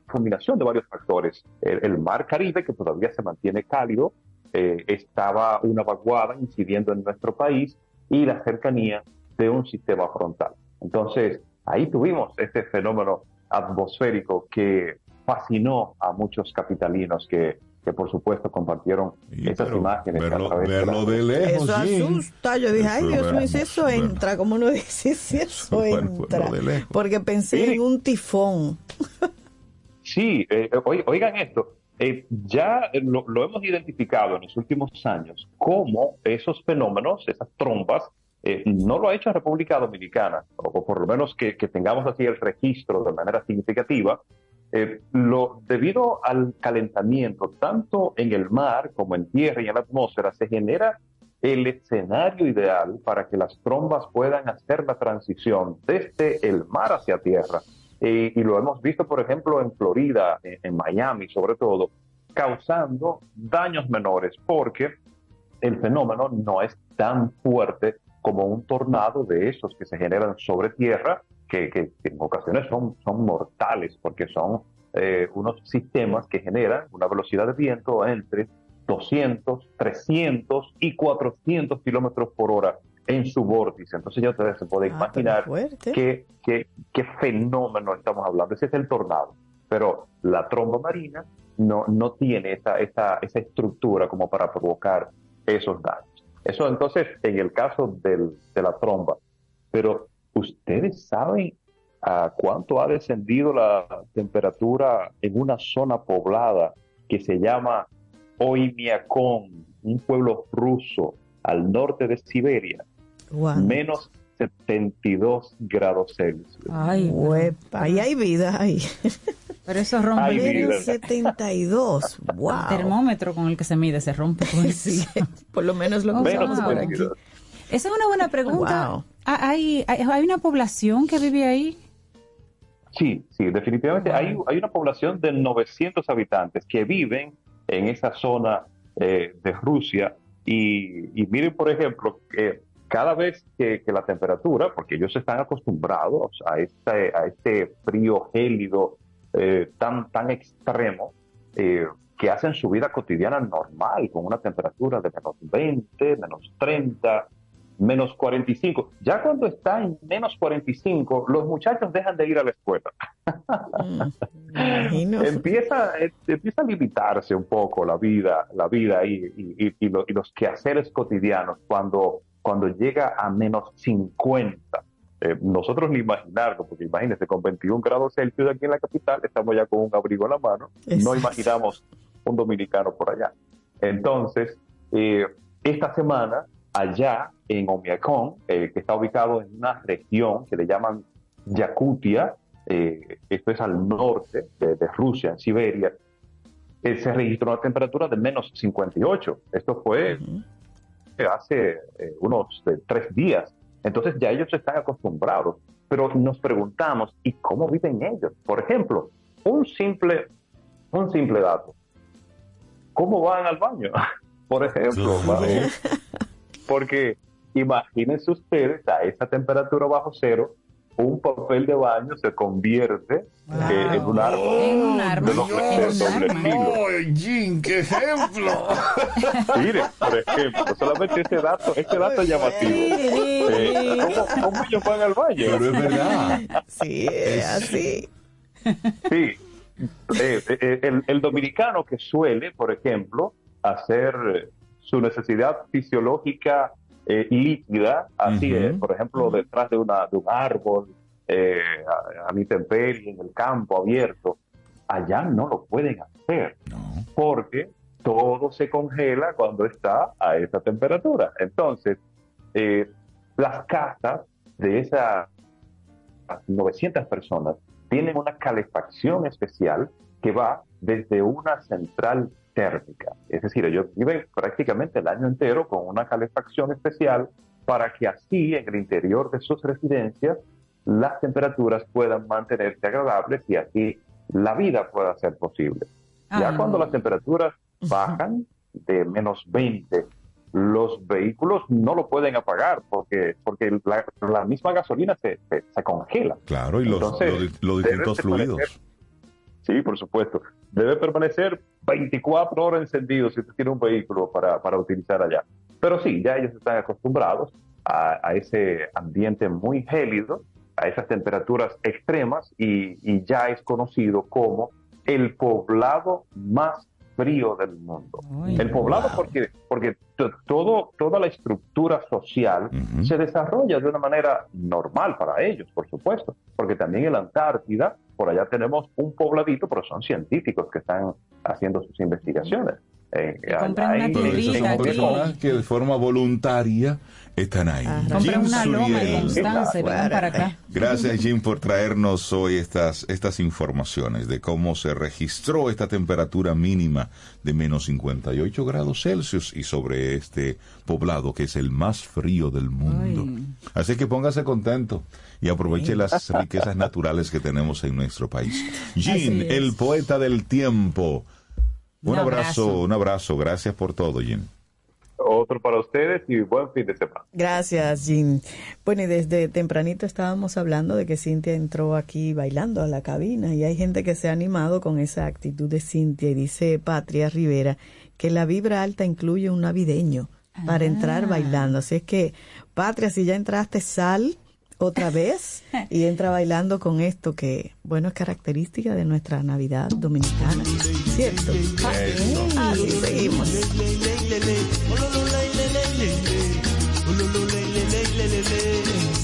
combinación de varios factores. El, el, mar Caribe, que todavía se mantiene cálido, eh, estaba una vaguada incidiendo en nuestro país y la cercanía de un sistema frontal. Entonces, ahí tuvimos este fenómeno atmosférico que fascinó a muchos capitalinos que, que por supuesto compartieron Sí, esas imágenes. a verlo- través verlo la- de lejos, Eso sí. asusta. Yo dije, ay Dios mío, si eso entra, como uno dice, si eso entra. de lejos. Porque pensé en un tifón. Sí, eh, oi- oigan esto, eh, ya eh, lo, lo hemos identificado en los últimos años como esos fenómenos, esas trombas, eh, no lo ha hecho República Dominicana, o por lo menos que, que tengamos así el registro de manera significativa, eh, lo, debido al calentamiento, tanto en el mar como en tierra y en la atmósfera, se genera el escenario ideal para que las trombas puedan hacer la transición desde el mar hacia tierra. Eh, y lo hemos visto, por ejemplo, en Florida, en, en Miami sobre todo, causando daños menores, porque el fenómeno no es tan fuerte como un tornado de esos que se generan sobre tierra, que, que- que en ocasiones son, son mortales, porque son eh, unos sistemas que generan una velocidad de viento entre 200, 300 y 400 kilómetros por hora en su vórtice. Entonces ya ustedes se pueden Ah, imaginar qué, qué, qué fenómeno estamos hablando. Ese es el tornado. Pero la tromba marina no, no tiene esa, esa, esa estructura como para provocar esos daños. Eso entonces en el caso del- de la tromba. Pero ustedes saben a cuánto ha descendido la temperatura en una zona poblada que se llama Oymyakon, un pueblo ruso al norte de Siberia, Guau. menos 72 grados Celsius. Ay, Huepa, ahí hay vida ahí. pero eso rompe el. Menos 72. Wow. termómetro con el que se mide, se rompe con el Sí, por lo menos lo que Oh, Menos usamos por aquí. 72. Esa es una buena pregunta. Wow. Ah, ¿Hay, hay, hay una población que vive ahí? Sí, sí, definitivamente. Hay, hay una población de 900 habitantes que viven en esa zona eh, de Rusia. Y, y miren, por ejemplo, que cada vez que, que la temperatura, porque ellos están acostumbrados a este, a este frío gélido eh, tan, tan extremo, eh, que hacen su vida cotidiana normal, con una temperatura de menos 20, menos 30, menos 45. Ya cuando está en menos 45, los muchachos dejan de ir a la escuela. Mm. Empieza, eh, empieza a limitarse un poco la vida, la vida y, y- y- y lo- y los quehaceres cotidianos cuando, cuando llega a menos 50. Eh, nosotros ni imaginarlo, porque imagínense, con 21 grados Celsius aquí en la capital, estamos ya con un abrigo en la mano, no imaginamos un dominicano por allá. Entonces, eh, esta semana, allá en Omiakon, eh, que está ubicado en una región que le llaman Yakutia, eh, esto es al norte de, de Rusia, en Siberia, eh, se registró una temperatura de menos 58. Esto fue hace eh, unos tres días. Entonces ya ellos están acostumbrados. Pero nos preguntamos, ¿y cómo viven ellos? Por ejemplo, un simple, un simple dato. ¿Cómo van al baño? Por ejemplo, ¿vale? Porque imagínense ustedes a esa temperatura bajo cero, un papel de baño se convierte eh, en un arma. En un arma. de doble- de En un doble arma. filo. ¡Ay, Jim, qué ejemplo! Mire, por ejemplo, solamente ese dato, este dato es llamativo. Eh, ¿cómo, cómo ellos van al baño? Pero es verdad. Sí, es así. Sí. Eh, eh, el, el dominicano que suele, por ejemplo, hacer su necesidad fisiológica eh, líquida, así es, por ejemplo, detrás de, una, de un árbol, eh, a, a mi temperie, en el campo abierto, allá no lo pueden hacer No. porque todo se congela cuando está a esa temperatura. Entonces, eh, las casas de esas 900 personas tienen una calefacción especial que va desde una central térmica. Es decir, ellos viven prácticamente el año entero con una calefacción especial para que así en el interior de sus residencias las temperaturas puedan mantenerse agradables y así la vida pueda ser posible. Ya Ah. cuando las temperaturas bajan de menos 20, los vehículos no lo pueden apagar porque, porque la, la misma gasolina se, se, se congela. Claro, y los, Entonces, los, los distintos fluidos. Sí, por supuesto. Debe permanecer 24 horas encendido si usted tiene un vehículo para, para utilizar allá. Pero sí, ya ellos están acostumbrados a, a ese ambiente muy gélido, a esas temperaturas extremas y, y ya es conocido como el poblado más frío del mundo. el poblado porque, porque to- todo, toda la estructura social se desarrolla de una manera normal para ellos, por supuesto, porque también en la Antártida, por allá tenemos un pobladito, pero son científicos que están haciendo sus investigaciones. Eh, una Pero esas piedrita son personas que de forma voluntaria están ahí. Jim una loma Suriel. y Constanza y vengan para acá. Gracias Jim por traernos hoy estas, estas informaciones de cómo se registró esta temperatura mínima de menos 58 grados Celsius y sobre este poblado que es el más frío del mundo. Así que póngase contento y aproveche las riquezas naturales que tenemos en nuestro país. Jim, el poeta del tiempo. Un, Un abrazo, abrazo. un abrazo. Gracias por todo, Jim. Otro para ustedes y buen fin de semana. Gracias, Jim. Bueno, y desde tempranito estábamos hablando de que Cintia entró aquí bailando a la cabina y hay gente que se ha animado con esa actitud de Cintia y dice Patria Rivera que la vibra alta incluye un navideño para entrar bailando. Así es que, Patria, si ya entraste, sal otra vez y entra bailando con esto que, bueno, es característica de nuestra Navidad dominicana. ¿Cierto? Así seguimos.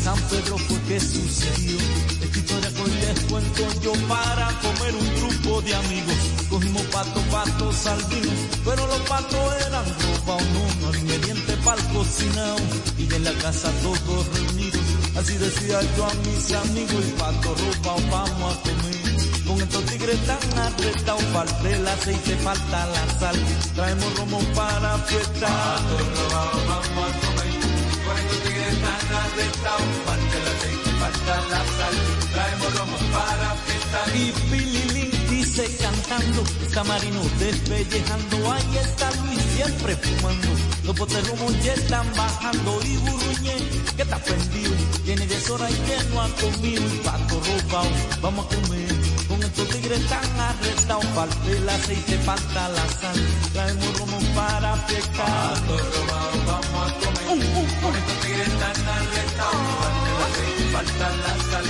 San Pedro fue que sucedió. Esta historia hoy les cuento yo para comer un grupo de amigos. Cogimos pato, pato, salvino, pero los patos eran ropa o no, no ingrediente para cocinado. Y en la casa todos reunidos, así decía yo a mis amigos, y pato, ropa vamos a comer. Con estos tigres tan apretados, falta el aceite, falta la sal. Traemos romo para fiesta. Pato, robado, vamos a comer. Con estos tigres tan apretados, falta el aceite, falta la sal. Traemos romo para fiesta. Y Cantando, está Marino despellejando, ahí está Luis siempre fumando. Los botes romo ya están bajando y Burruñé que está prendido, tiene 10 horas y que no ha comido y pato robado, vamos a comer. Con estos tigres tan arrestados, falta el aceite, falta la sal, traemos romo para fiesta. Pato robado, vamos a comer. Con estos tigres tan arrestados, falta el aceite, falta la sal,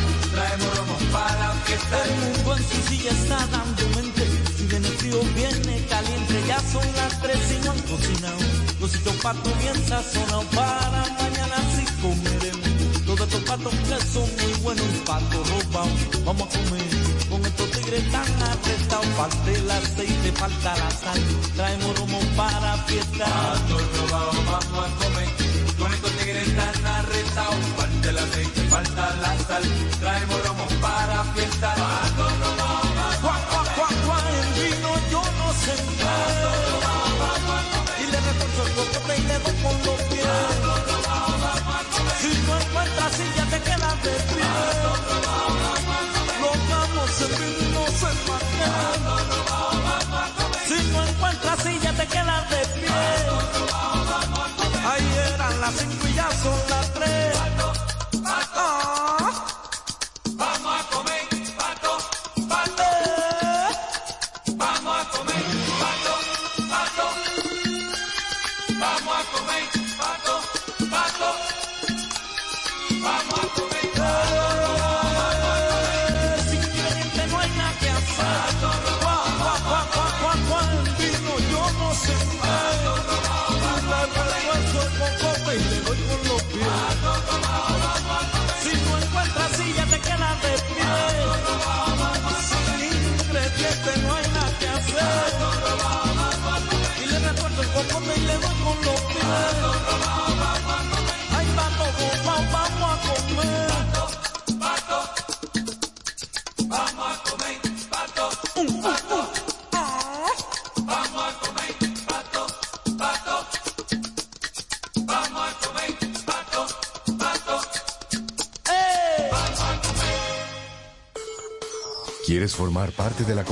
fiesta. El mundo en su silla está dando mente, si viene frío viene caliente, ya son las tres y no han cocinado. Los hechos patos bien sazonados para mañana sí comeremos. Todos estos patos que son muy buenos, patos robados, vamos a comer. Con estos tigres tan arrestados, falta el aceite, falta la sal, traemos romo para fiesta. Patos robados, vamos a comer. Con estos tigres tan arrestados, falta el aceite, falta la sal, traemos te quedas de pie. Ahí eran las cinco y ya son las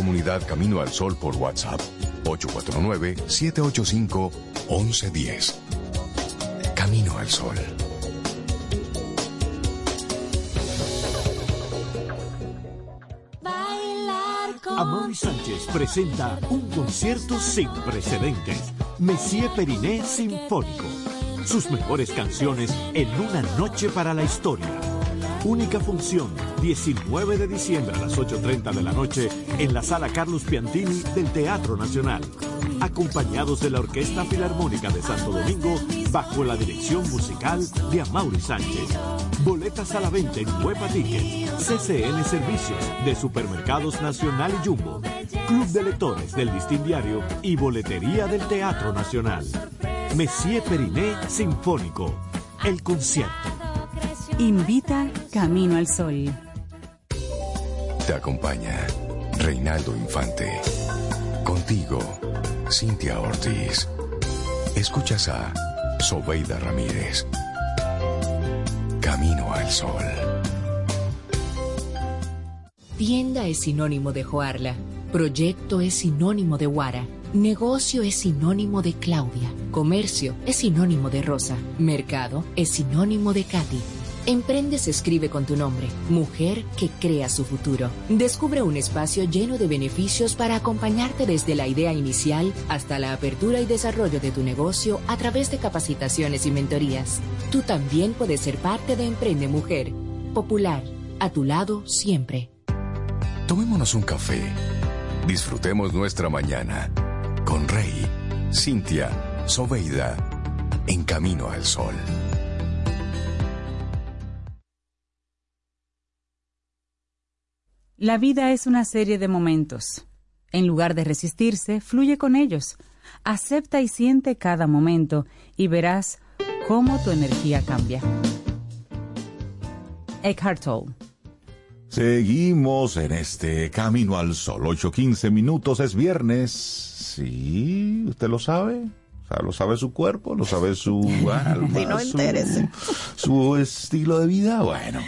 comunidad Camino al Sol por WhatsApp? 849-785-1110. Camino al Sol. Amaury Sánchez presenta un concierto sin precedentes. Messier Periné Sinfónico. Sus mejores canciones en una noche para la historia. Única función, 19 de diciembre a las 8.30 de la noche en la sala Carlos Piantini del Teatro Nacional. Acompañados de la Orquesta Filarmónica de Santo Domingo bajo la dirección musical de Amaury Sánchez. Boletas a la venta en Huepa Ticket, CCN Servicios de Supermercados Nacional y Jumbo, Club de Lectores del Listín Diario y Boletería del Teatro Nacional. Messier Periné Sinfónico. El concierto. Invita Camino al Sol. Te acompaña Reinaldo Infante. Contigo, Cintia Ortiz. Escuchas a Sobeida Ramírez. Camino al Sol. Tienda es sinónimo de Joarla. Proyecto es sinónimo de Guara. Negocio es sinónimo de Claudia. Comercio es sinónimo de Rosa. Mercado es sinónimo de Katy. Emprende se escribe con tu nombre, mujer que crea su futuro. Descubre un espacio lleno de beneficios para acompañarte desde la idea inicial hasta la apertura y desarrollo de tu negocio a través de capacitaciones y mentorías. Tú también puedes ser parte de Emprende Mujer. Popular, a tu lado siempre. Tomémonos un café. Disfrutemos nuestra mañana con Rey, Cintia, Soveida, en camino al sol. La vida es una serie de momentos. En lugar de resistirse, fluye con ellos. Acepta y siente cada momento y verás cómo tu energía cambia. Eckhart Tolle. Seguimos en este camino al sol. 8.15 minutos es viernes. Sí, usted lo sabe. O sea, lo sabe su cuerpo, lo sabe su alma. No su- su estilo de vida. Bueno,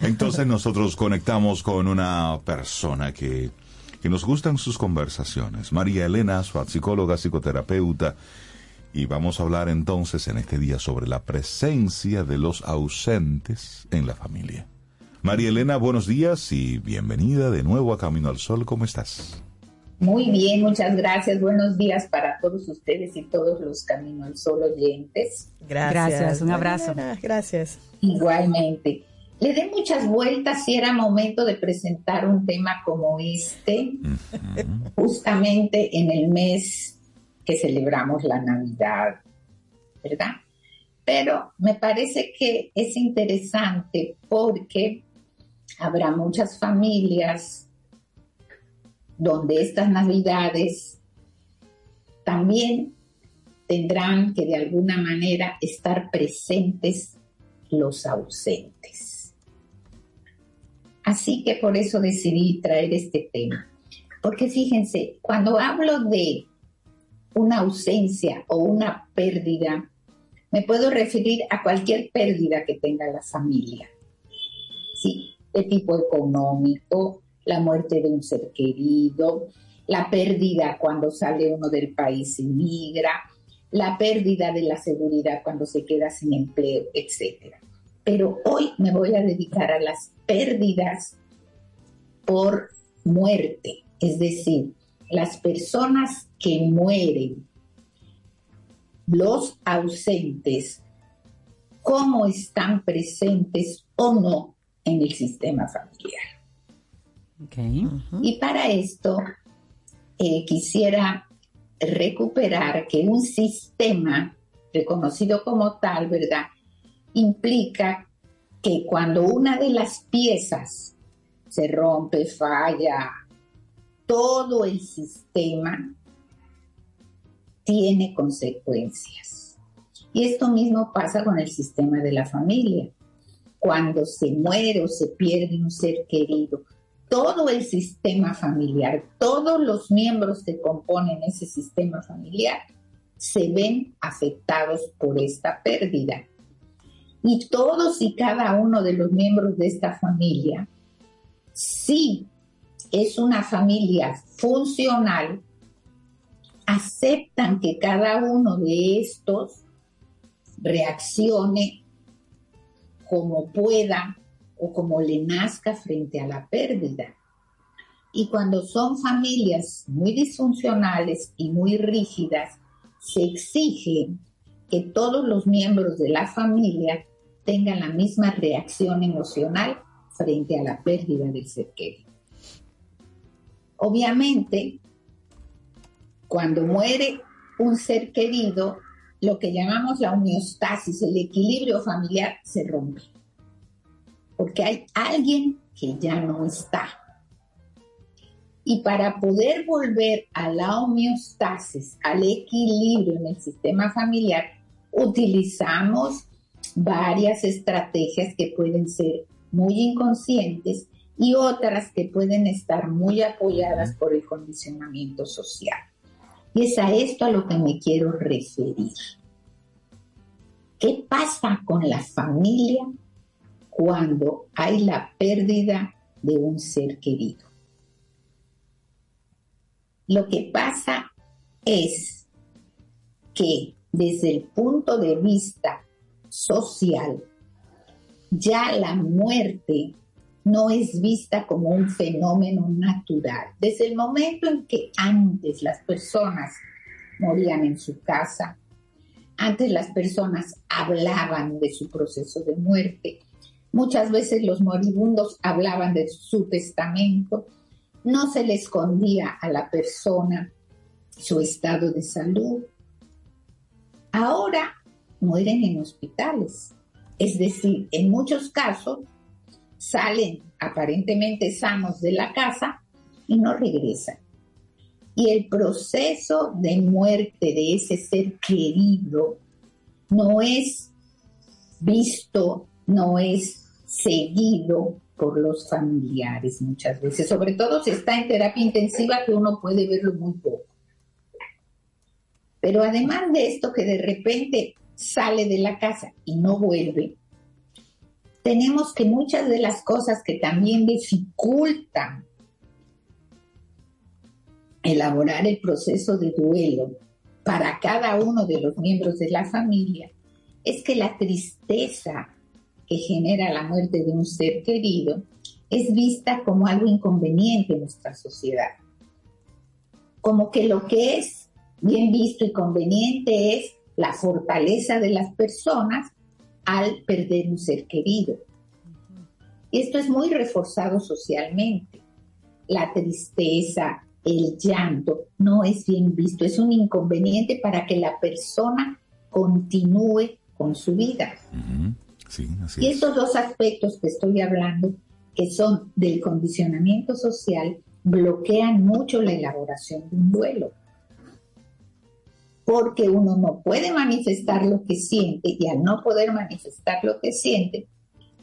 entonces nosotros conectamos con una persona que, que nos gustan sus conversaciones. María Elena Asfat, psicóloga, psicoterapeuta. Y vamos a hablar entonces en este día sobre la presencia de los ausentes en la familia. María Elena, buenos días y bienvenida de nuevo a Camino al Sol. ¿Cómo estás? Muy bien, muchas gracias. Buenos días para todos ustedes y todos los Camino al Sol oyentes. Gracias. Gracias, un abrazo. Mariana, Gracias. Igualmente. Le dé muchas vueltas si era momento de presentar un tema como este, justamente en el mes que celebramos la Navidad, ¿verdad? Pero me parece que es interesante porque habrá muchas familias donde estas navidades también tendrán que de alguna manera estar presentes los ausentes. Así que por eso decidí traer este tema. Porque fíjense, cuando hablo de una ausencia o una pérdida, me puedo referir a cualquier pérdida que tenga la familia. Sí, de tipo económico, la muerte de un ser querido, la pérdida cuando sale uno del país y migra, la pérdida de la seguridad cuando se queda sin empleo, etc. Pero hoy me voy a dedicar a las pérdidas por muerte, es decir, las personas que mueren, los ausentes, cómo están presentes o no en el sistema familiar. Y para esto eh, quisiera recuperar que un sistema reconocido como tal, ¿verdad? Implica que cuando una de las piezas se rompe, falla, todo el sistema tiene consecuencias. Y esto mismo pasa con el sistema de la familia. Cuando se muere o se pierde un ser querido, todo el sistema familiar, todos los miembros que componen ese sistema familiar se ven afectados por esta pérdida. Y todos y cada uno de los miembros de esta familia, si es una familia funcional, aceptan que cada uno de estos reaccione como pueda o como le nazca frente a la pérdida. Y cuando son familias muy disfuncionales y muy rígidas, se exige que todos los miembros de la familia tengan la misma reacción emocional frente a la pérdida del ser querido. Obviamente, cuando muere un ser querido, lo que llamamos la homeostasis, el equilibrio familiar, se rompe. Porque hay alguien que ya no está. Y para poder volver a la homeostasis, al equilibrio en el sistema familiar, utilizamos varias estrategias que pueden ser muy inconscientes y otras que pueden estar muy apoyadas por el condicionamiento social. Y es a esto a lo que me quiero referir. ¿Qué pasa con la familia cuando hay la pérdida de un ser querido? Lo que pasa es que desde el punto de vista social, ya la muerte no es vista como un fenómeno natural. Desde el momento en que antes las personas morían en su casa, antes las personas hablaban de su proceso de muerte, muchas veces los moribundos hablaban de su testamento, no se le escondía a la persona su estado de salud. Ahora mueren en hospitales, es decir, en muchos casos salen aparentemente sanos de la casa y no regresan. Y el proceso de muerte de ese ser querido no es visto, no es seguido por los familiares muchas veces, sobre todo si está en terapia intensiva que uno puede verlo muy poco. Pero además de esto que de repente sale de la casa y no vuelve, tenemos que muchas de las cosas que también dificultan elaborar el proceso de duelo para cada uno de los miembros de la familia es que la tristeza que genera la muerte de un ser querido es vista como algo inconveniente en nuestra sociedad. Como que lo que es bien visto y conveniente es la fortaleza de las personas al perder un ser querido. Y esto es muy reforzado socialmente. La tristeza, el llanto, no es bien visto, es un inconveniente para que la persona continúe con su vida. Y estos dos aspectos que estoy hablando, que son del condicionamiento social, bloquean mucho la elaboración de un duelo porque uno no puede manifestar lo que siente y al no poder manifestar lo que siente,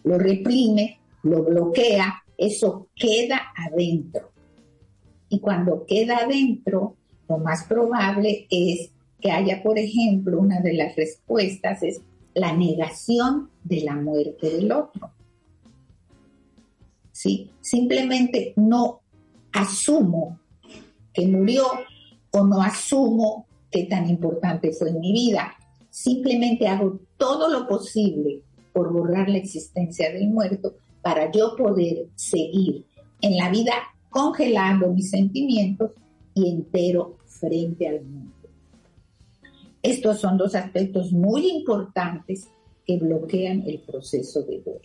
lo reprime, lo bloquea, eso queda adentro. Y cuando queda adentro, lo más probable es que haya, por ejemplo, una de las respuestas es la negación de la muerte del otro. ¿Sí? Simplemente no asumo que murió o no asumo qué tan importante fue en mi vida. Simplemente hago todo lo posible por borrar la existencia del muerto para yo poder seguir en la vida congelando mis sentimientos y entero frente al mundo. Estos son dos aspectos muy importantes que bloquean el proceso de duelo.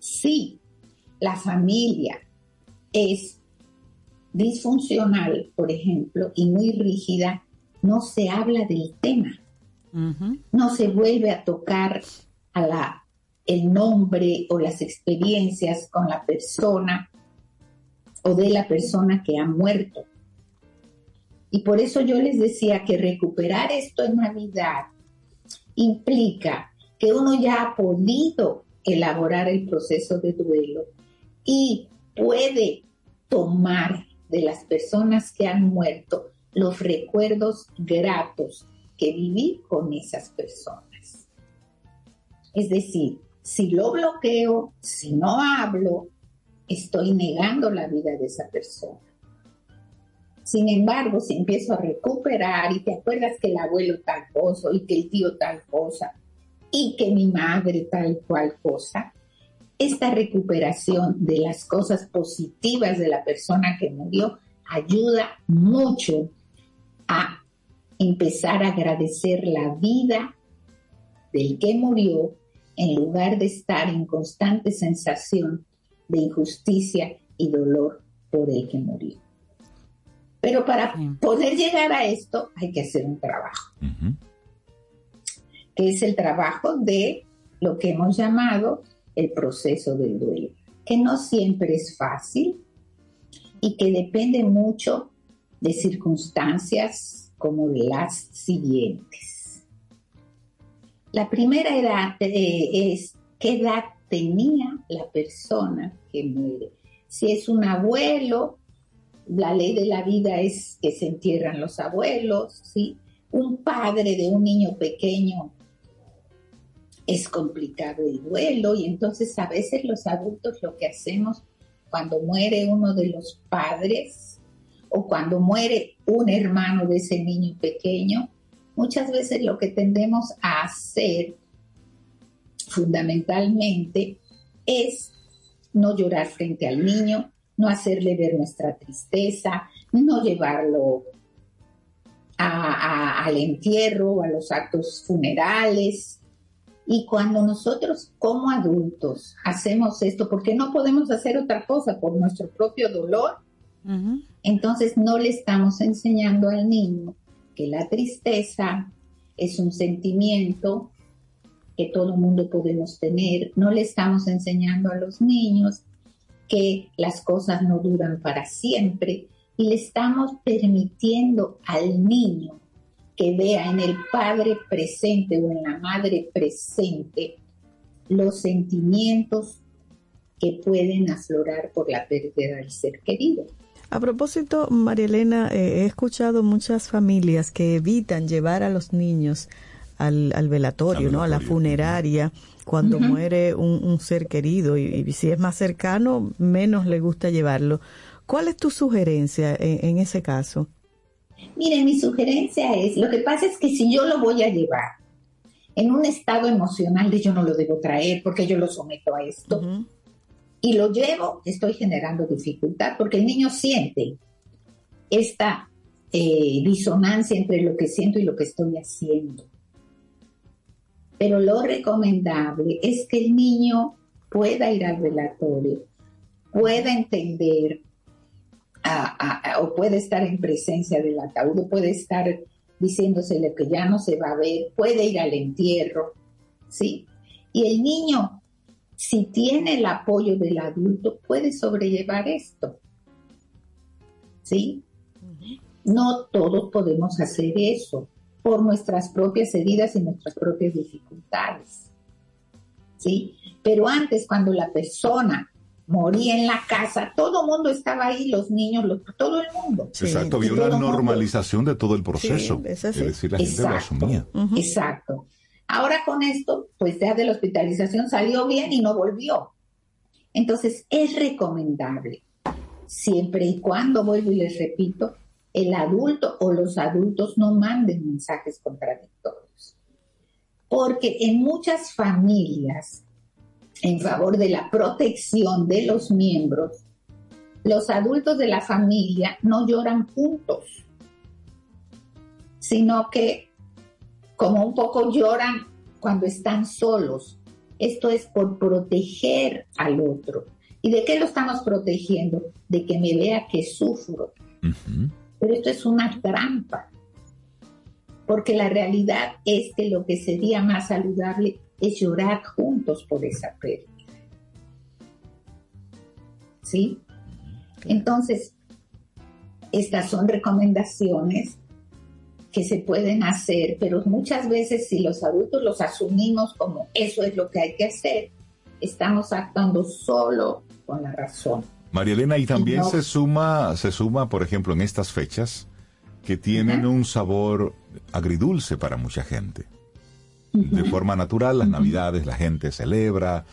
Si la familia es disfuncional, por ejemplo, y muy rígida, no se habla del tema. No se vuelve a tocar a la, el nombre o las experiencias con la persona o de la persona que ha muerto. Y por eso yo les decía que recuperar esto en Navidad implica que uno ya ha podido elaborar el proceso de duelo y puede tomar de las personas que han muerto los recuerdos gratos que viví con esas personas. Es decir, si lo bloqueo, si no hablo, estoy negando la vida de esa persona. Sin embargo, si empiezo a recuperar y te acuerdas que el abuelo tal cosa y que el tío tal cosa y que mi madre tal cual cosa, esta recuperación de las cosas positivas de la persona que murió ayuda mucho a empezar a agradecer la vida del que murió en lugar de estar en constante sensación de injusticia y dolor por el que murió. Pero para poder llegar a esto hay que hacer un trabajo, que es el trabajo de lo que hemos llamado el proceso del duelo, que no siempre es fácil y que depende mucho de circunstancias como las siguientes. La primera edad eh, es qué edad tenía la persona que muere. Si es un abuelo, la ley de la vida es que se entierran los abuelos, ¿sí? Un padre de un niño pequeño es complicado el duelo y entonces a veces los adultos lo que hacemos cuando muere uno de los padres o cuando muere un hermano de ese niño pequeño, muchas veces lo que tendemos a hacer fundamentalmente es no llorar frente al niño, no hacerle ver nuestra tristeza, no llevarlo al entierro, a los actos funerales. Y cuando nosotros como adultos hacemos esto, porque no podemos hacer otra cosa por nuestro propio dolor, entonces no le estamos enseñando al niño que la tristeza es un sentimiento que todo mundo podemos tener, no le estamos enseñando a los niños que las cosas no duran para siempre y le estamos permitiendo al niño que vea en el padre presente o en la madre presente los sentimientos que pueden aflorar por la pérdida del ser querido. A propósito, María Elena, eh, he escuchado muchas familias que evitan llevar a los niños al, velatorio, ¿no? A la funeraria cuando muere un, ser querido y, si es más cercano, menos le gusta llevarlo. ¿Cuál es tu sugerencia en, ese caso? Mire, mi sugerencia es, lo que pasa es que si yo lo voy a llevar en un estado emocional de yo no lo debo traer porque yo lo someto a esto y lo llevo, estoy generando dificultad porque el niño siente esta eh, disonancia entre lo que siento y lo que estoy haciendo pero lo recomendable es que el niño pueda ir al velatorio, pueda entender o puede estar en presencia del ataúd, puede estar diciéndosele que ya no se va a ver, puede ir al entierro, ¿sí? Y el niño, si tiene el apoyo del adulto, puede sobrellevar esto, ¿sí? No todos podemos hacer eso por nuestras propias heridas y nuestras propias dificultades. ¿Sí? Pero antes, cuando la persona moría en la casa, todo el mundo estaba ahí, los niños, todo el mundo. Exacto, había una normalización de todo el proceso. es, decir, la gente lo asumía. Exacto. Ahora con esto, pues ya de la hospitalización salió bien y no volvió. Entonces, es recomendable, siempre y cuando, vuelvo y les repito, el adulto o los adultos no manden mensajes contradictorios. Porque en muchas familias, en favor de la protección de los miembros, los adultos de la familia no lloran juntos, sino que como un poco lloran cuando están solos. Esto es por proteger al otro. ¿Y de qué lo estamos protegiendo? De que me vea que sufro. Pero esto es una trampa, porque la realidad es que lo que sería más saludable es llorar juntos por esa pérdida. ¿Sí? Entonces, estas son recomendaciones que se pueden hacer, pero muchas veces si los adultos los asumimos como eso es lo que hay que hacer, estamos actuando solo con la razón. María Elena, y también se suma, se suma, por ejemplo, en estas fechas que tienen un sabor agridulce para mucha gente. De forma natural, las navidades la gente celebra,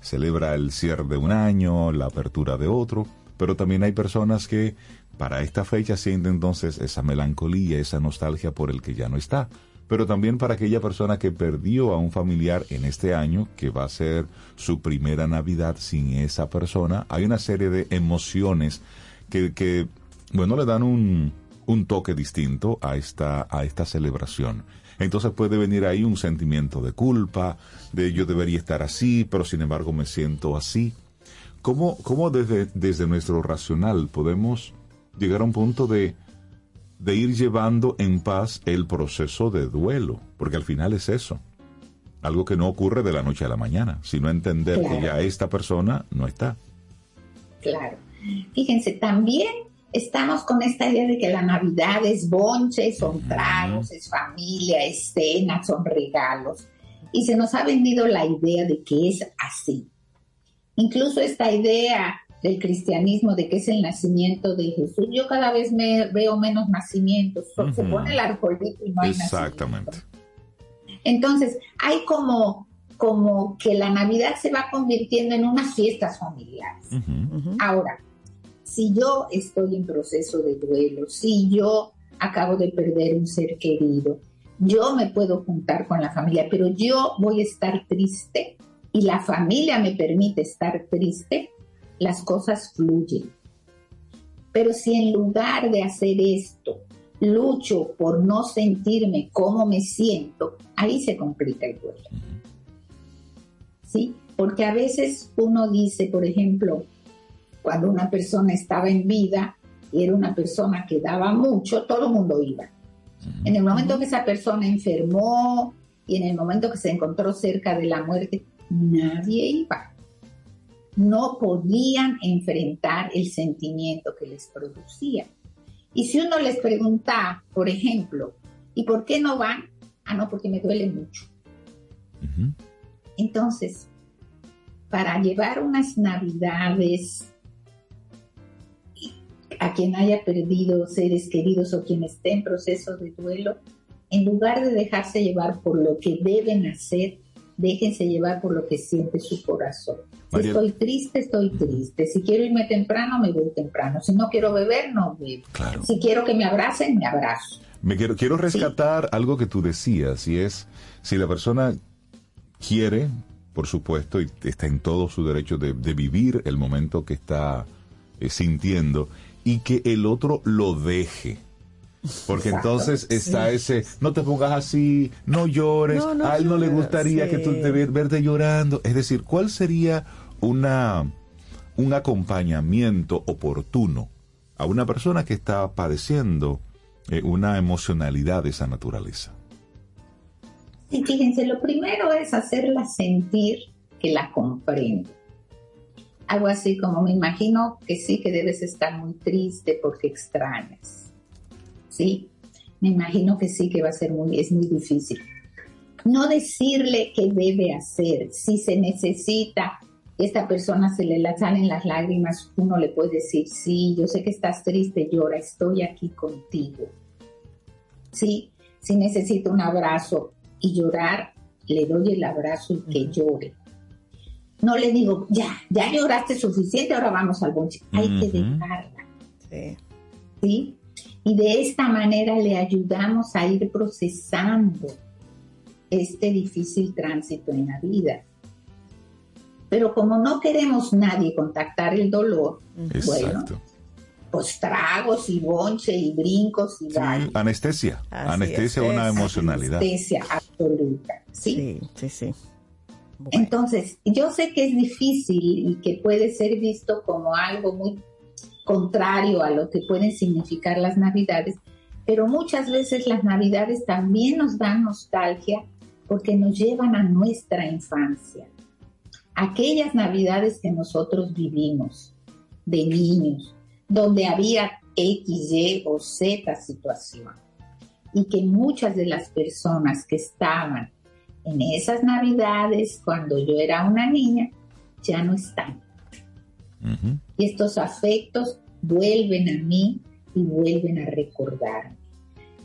celebra el cierre de un año, la apertura de otro, pero también hay personas que para esta fecha sienten entonces esa melancolía, esa nostalgia por el que ya no está. Pero también para aquella persona que perdió a un familiar en este año, que va a ser su primera Navidad sin esa persona, hay una serie de emociones que, que bueno, le dan un, un toque distinto a esta, a esta celebración. Entonces puede venir ahí un sentimiento de culpa, de yo debería estar así, pero sin embargo me siento así. ¿Cómo, cómo desde, desde nuestro racional podemos llegar a un punto de, de ir llevando en paz el proceso de duelo? Porque al final es eso. Algo que no ocurre de la noche a la mañana, sino entender que ya esta persona no está. Claro. Fíjense, también estamos con esta idea de que la Navidad es bonche, son tragos, es familia, es cena, son regalos. Y se nos ha vendido la idea de que es así. Incluso esta idea del cristianismo de que es el nacimiento de Jesús, yo cada vez me veo menos nacimientos. Se pone el arbolito y no hay Exactamente. Entonces, hay como, como que la Navidad se va convirtiendo en unas fiestas familiares. Ahora, si yo estoy en proceso de duelo, si yo acabo de perder un ser querido, yo me puedo juntar con la familia, pero yo voy a estar triste y la familia me permite estar triste, las cosas fluyen. Pero si en lugar de hacer esto, lucho por no sentirme como me siento, ahí se complica el duelo. ¿Sí? Porque a veces uno dice, por ejemplo, cuando una persona estaba en vida y era una persona que daba mucho, todo el mundo iba. En el momento que esa persona enfermó y en el momento que se encontró cerca de la muerte, nadie iba. No podían enfrentar el sentimiento que les producía. Y si uno les pregunta, por ejemplo, ¿y por qué no van? Ah, no, porque me duele mucho. Entonces, para llevar unas navidades a quien haya perdido seres queridos o quien esté en proceso de duelo, en lugar de dejarse llevar por lo que deben hacer, déjense llevar por lo que siente su corazón. Si estoy triste, estoy triste. Si quiero irme temprano, me voy temprano. Si no quiero beber, no bebo. Si quiero que me abracen, me abrazo. Me quiero, quiero rescatar algo que tú decías, y es, si la persona quiere, por supuesto, y está en todo su derecho de, vivir el momento que está eh, sintiendo, y que el otro lo deje. Porque entonces está ese, no te pongas así, no llores, a él no le gustaría que tú te verte llorando. Es decir, ¿cuál sería una un acompañamiento oportuno a una persona que está padeciendo eh, una emocionalidad de esa naturaleza? Sí, fíjense, lo primero es hacerla sentir que la comprende algo así como me imagino que sí que debes estar muy triste porque extrañas. Sí, me imagino que sí que va a ser muy, es muy difícil. No decirle qué debe hacer, si se necesita, esta persona se le salen las lágrimas, uno le puede decir, sí, yo sé que estás triste, llora, estoy aquí contigo. Sí, si necesita un abrazo y llorar, le doy el abrazo y que llore no le digo, ya, ya lloraste suficiente, ahora vamos al bonche. Hay que dejarla. Sí. sí. Y de esta manera le ayudamos a ir procesando este difícil tránsito en la vida. Pero como no queremos nadie contactar el dolor, bueno, pues tragos y bonche y brincos y Anestesia, anestesia una emocionalidad. Anestesia absoluta, ¿sí? Sí, sí, sí. Entonces, yo sé que es difícil y que puede ser visto como algo muy contrario a lo que pueden significar las navidades, pero muchas veces las navidades también nos dan nostalgia porque nos llevan a nuestra infancia. Aquellas navidades que nosotros vivimos de niños, donde había X, Y o Z situación, y que muchas de las personas que estaban en esas navidades, cuando yo era una niña, ya no están. Y estos afectos vuelven a mí y vuelven a recordarme.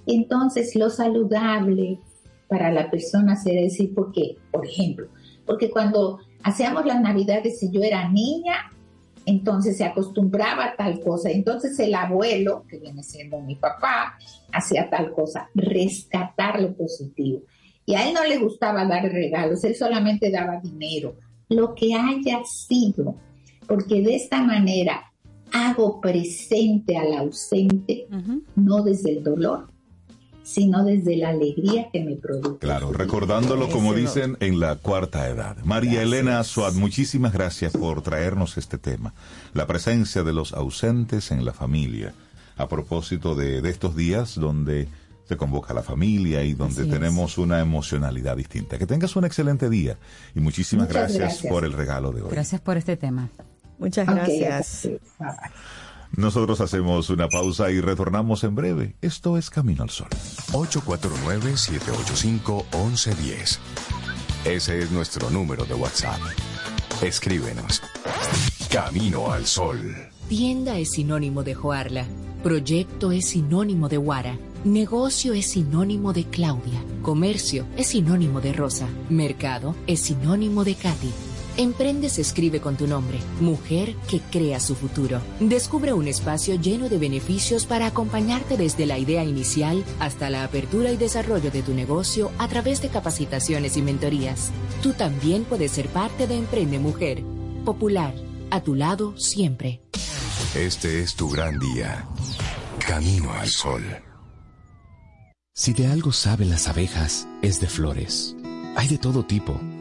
Entonces, lo saludable para la persona será decir, ¿por qué? Por ejemplo, porque cuando hacíamos las navidades si yo era niña, entonces se acostumbraba a tal cosa. Entonces el abuelo, que viene siendo mi papá, hacía tal cosa, rescatar lo positivo. Y a él no le gustaba dar regalos, él solamente daba dinero, lo que haya sido, porque de esta manera hago presente al ausente, no desde el dolor, sino desde la alegría que me produce. Claro, recordándolo como dicen en la cuarta edad. María Elena Suad, muchísimas gracias por traernos este tema, la presencia de los ausentes en la familia, a propósito de, de estos días donde se convoca a la familia y donde tenemos una emocionalidad distinta. Que tengas un excelente día y muchísimas gracias, por el regalo de hoy. Gracias por este tema. Muchas gracias. Nosotros hacemos una pausa y retornamos en breve. Esto es Camino al Sol. 849-785-1110. Ese es nuestro número de WhatsApp. Escríbenos. Camino al Sol. Tienda es sinónimo de Joarla. Proyecto es sinónimo de Guara. Negocio es sinónimo de Claudia. Comercio es sinónimo de Rosa. Mercado es sinónimo de Katy. Emprende se escribe con tu nombre, mujer que crea su futuro. Descubre un espacio lleno de beneficios para acompañarte desde la idea inicial hasta la apertura y desarrollo de tu negocio a través de capacitaciones y mentorías. Tú también puedes ser parte de Emprende Mujer. Popular, a tu lado siempre. Este es tu gran día. Camino al sol. Si de algo saben las abejas, es de flores. Hay de todo tipo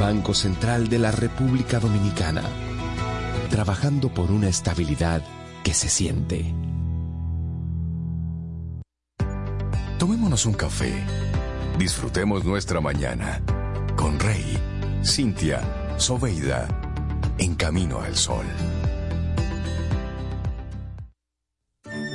Banco Central de la República Dominicana, trabajando por una estabilidad que se siente. Tomémonos un café. Disfrutemos nuestra mañana con Rey, Cintia, Soveida, en camino al sol.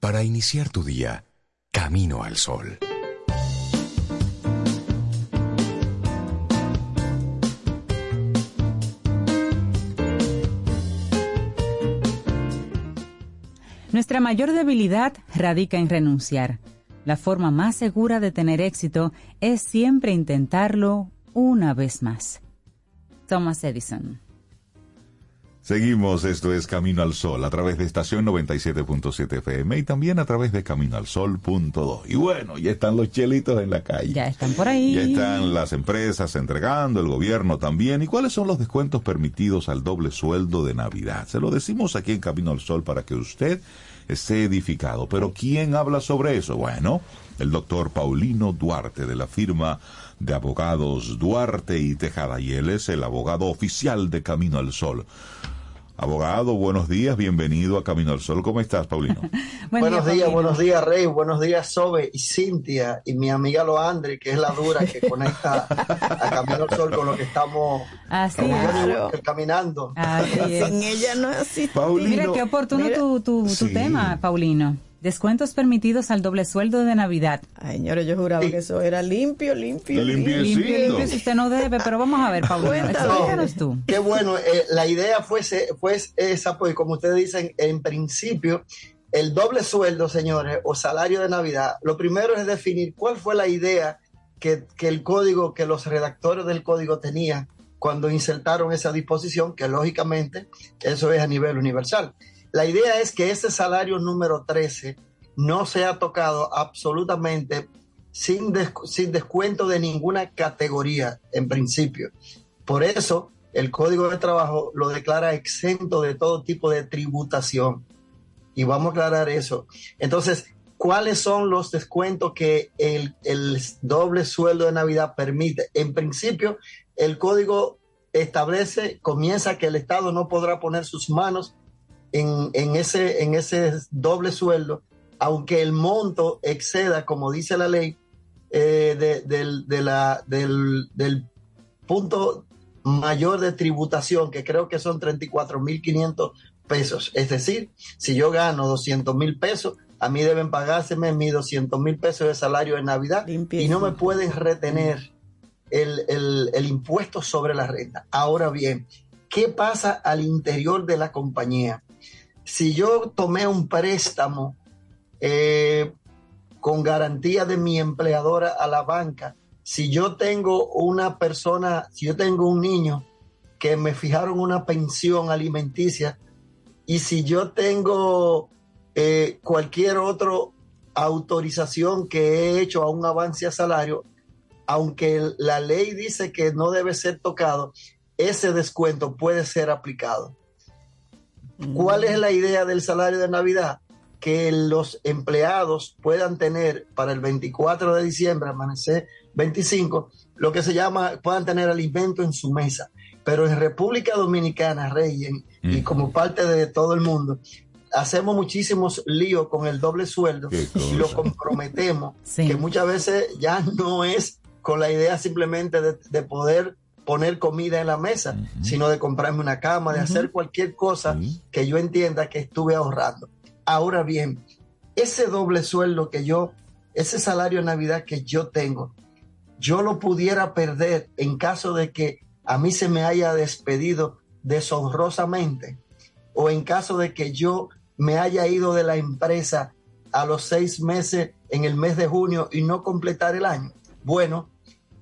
Para iniciar tu día, camino al sol. Nuestra mayor debilidad radica en renunciar. La forma más segura de tener éxito es siempre intentarlo una vez más. Thomas Edison. Seguimos, esto es Camino al Sol, a través de estación 97.7 FM y también a través de caminoalsol.do. Y bueno, ya están los chelitos en la calle. Ya están por ahí. Ya están las empresas entregando, el gobierno también. ¿Y cuáles son los descuentos permitidos al doble sueldo de Navidad? Se lo decimos aquí en Camino al Sol para que usted esté edificado. Pero ¿quién habla sobre eso? Bueno, el doctor Paulino Duarte de la firma de abogados Duarte y Tejada y él es el abogado oficial de Camino al Sol. Abogado, buenos días, bienvenido a Camino al Sol. ¿Cómo estás, Paulino? buenos días, buenos días, Rey, buenos días, Sobe y Cintia y mi amiga Loandri, que es la dura que conecta a Camino al Sol con lo que estamos caminando. Sin ella no es así. Paulino, Mira qué oportuno tu, tu, tu tema, Paulino. Descuentos permitidos al doble sueldo de Navidad. Ay, señores, yo juraba que eso era limpio, limpio. Limpio, limpio, limpio, si usted no debe, pero vamos a ver, Pablo, explícanos tú. Qué bueno, eh, la idea fue, fue esa, pues como ustedes dicen, en principio, el doble sueldo, señores, o salario de Navidad, lo primero es definir cuál fue la idea que, que el código, que los redactores del código tenían cuando insertaron esa disposición, que lógicamente eso es a nivel universal. La idea es que ese salario número 13 no sea tocado absolutamente sin, sin descuento de ninguna categoría en principio. Por eso el Código de Trabajo lo declara exento de todo tipo de tributación. Y vamos a aclarar eso. Entonces, ¿cuáles son los descuentos que el, el doble sueldo de Navidad permite? En principio, el Código establece, comienza que el Estado no podrá poner sus manos en, en, ese, en ese doble sueldo, aunque el monto exceda, como dice la ley, eh, de, del, de la, del, del punto mayor de tributación, que creo que son 34.500 pesos. Es decir, si yo gano 200 mil pesos, a mí deben pagárseme mis 200 mil pesos de salario de Navidad y no me pueden retener el, el, el impuesto sobre la renta. Ahora bien, ¿qué pasa al interior de la compañía? Si yo tomé un préstamo eh, con garantía de mi empleadora a la banca, si yo tengo una persona, si yo tengo un niño que me fijaron una pensión alimenticia y si yo tengo eh, cualquier otra autorización que he hecho a un avance a salario, aunque la ley dice que no debe ser tocado, ese descuento puede ser aplicado. ¿Cuál es la idea del salario de Navidad? Que los empleados puedan tener para el 24 de diciembre, amanecer 25, lo que se llama, puedan tener alimento en su mesa. Pero en República Dominicana, Rey, y como parte de todo el mundo, hacemos muchísimos líos con el doble sueldo y lo comprometemos, que muchas veces ya no es con la idea simplemente de, de poder poner comida en la mesa, sino de comprarme una cama, de hacer cualquier cosa que yo entienda que estuve ahorrando. Ahora bien, ese doble sueldo que yo, ese salario de Navidad que yo tengo, yo lo pudiera perder en caso de que a mí se me haya despedido deshonrosamente o en caso de que yo me haya ido de la empresa a los seis meses en el mes de junio y no completar el año. Bueno,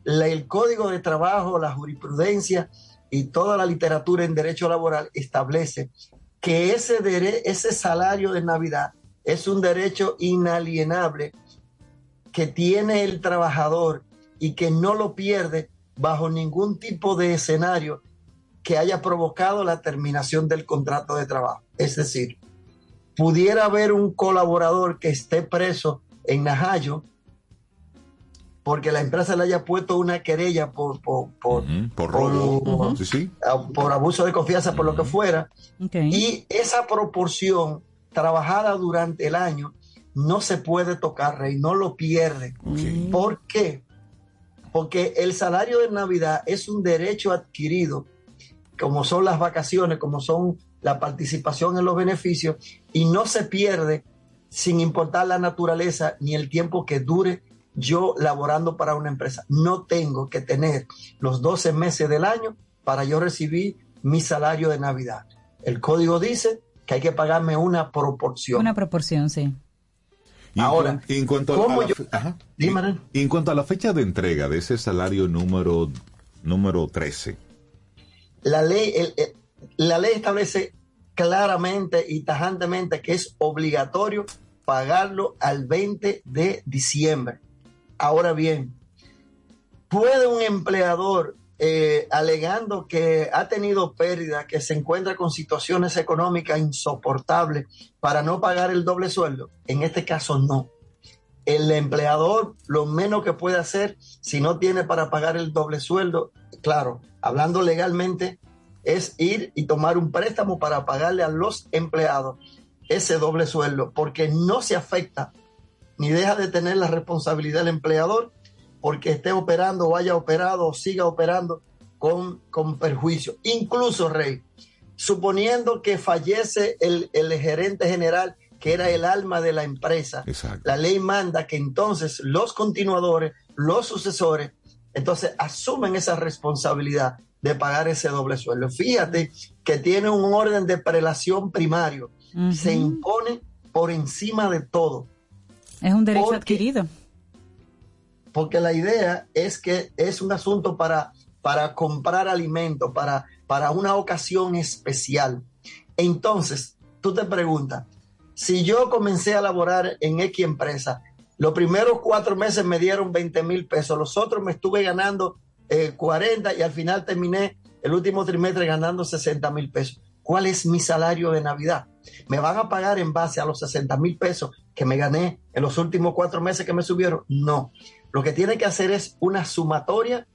el Código de Trabajo, la jurisprudencia y toda la literatura en derecho laboral establece que ese, ese salario de Navidad es un derecho inalienable que tiene el trabajador y que no lo pierde bajo ningún tipo de escenario que haya provocado la terminación del contrato de trabajo. Es decir, pudiera haber un colaborador que esté preso en Najayo porque la empresa le haya puesto una querella por por, por, robo, por, abuso de confianza, por lo que fuera, y esa proporción trabajada durante el año no se puede tocar, Rey, no lo pierde. ¿Por qué? Porque el salario de Navidad es un derecho adquirido, como son las vacaciones, como son la participación en los beneficios, y no se pierde sin importar la naturaleza ni el tiempo que dure yo laborando para una empresa. No tengo que tener los 12 meses del año para yo recibir mi salario de Navidad. El código dice que hay que pagarme una proporción. Una proporción, sí. Ahora, en cuanto a, la, en cuanto a la fecha de entrega de ese salario número número 13. La ley, la ley establece claramente y tajantemente que es obligatorio pagarlo al 20 de diciembre. Ahora bien, ¿puede un empleador, eh, alegando que ha tenido pérdida, que se encuentra con situaciones económicas insoportables, para no pagar el doble sueldo? En este caso, no. El empleador lo menos que puede hacer, si no tiene para pagar el doble sueldo, claro, hablando legalmente, es ir y tomar un préstamo para pagarle a los empleados ese doble sueldo, porque no se afecta ni deja de tener la responsabilidad del empleador porque esté operando o haya operado o siga operando con, con perjuicio. Incluso, Rey, suponiendo que fallece el, el gerente general, que era el alma de la empresa, la ley manda que entonces los continuadores, los sucesores, entonces asumen esa responsabilidad de pagar ese doble sueldo. Fíjate que tiene un orden de prelación primario, se impone por encima de todo. Es un derecho adquirido. Porque la idea es que es un asunto para, para comprar alimento, para, para una ocasión especial. Entonces, tú te preguntas, si yo comencé a laborar en X empresa, los primeros cuatro meses me dieron 20 mil pesos, los otros me estuve ganando 40 eh, y al final terminé el último trimestre ganando 60 mil pesos. ¿Cuál es mi salario de Navidad? ¿Me van a pagar en base a los 60 mil pesos que me gané en los últimos cuatro meses que me subieron? No. Lo que tiene que hacer es una sumatoria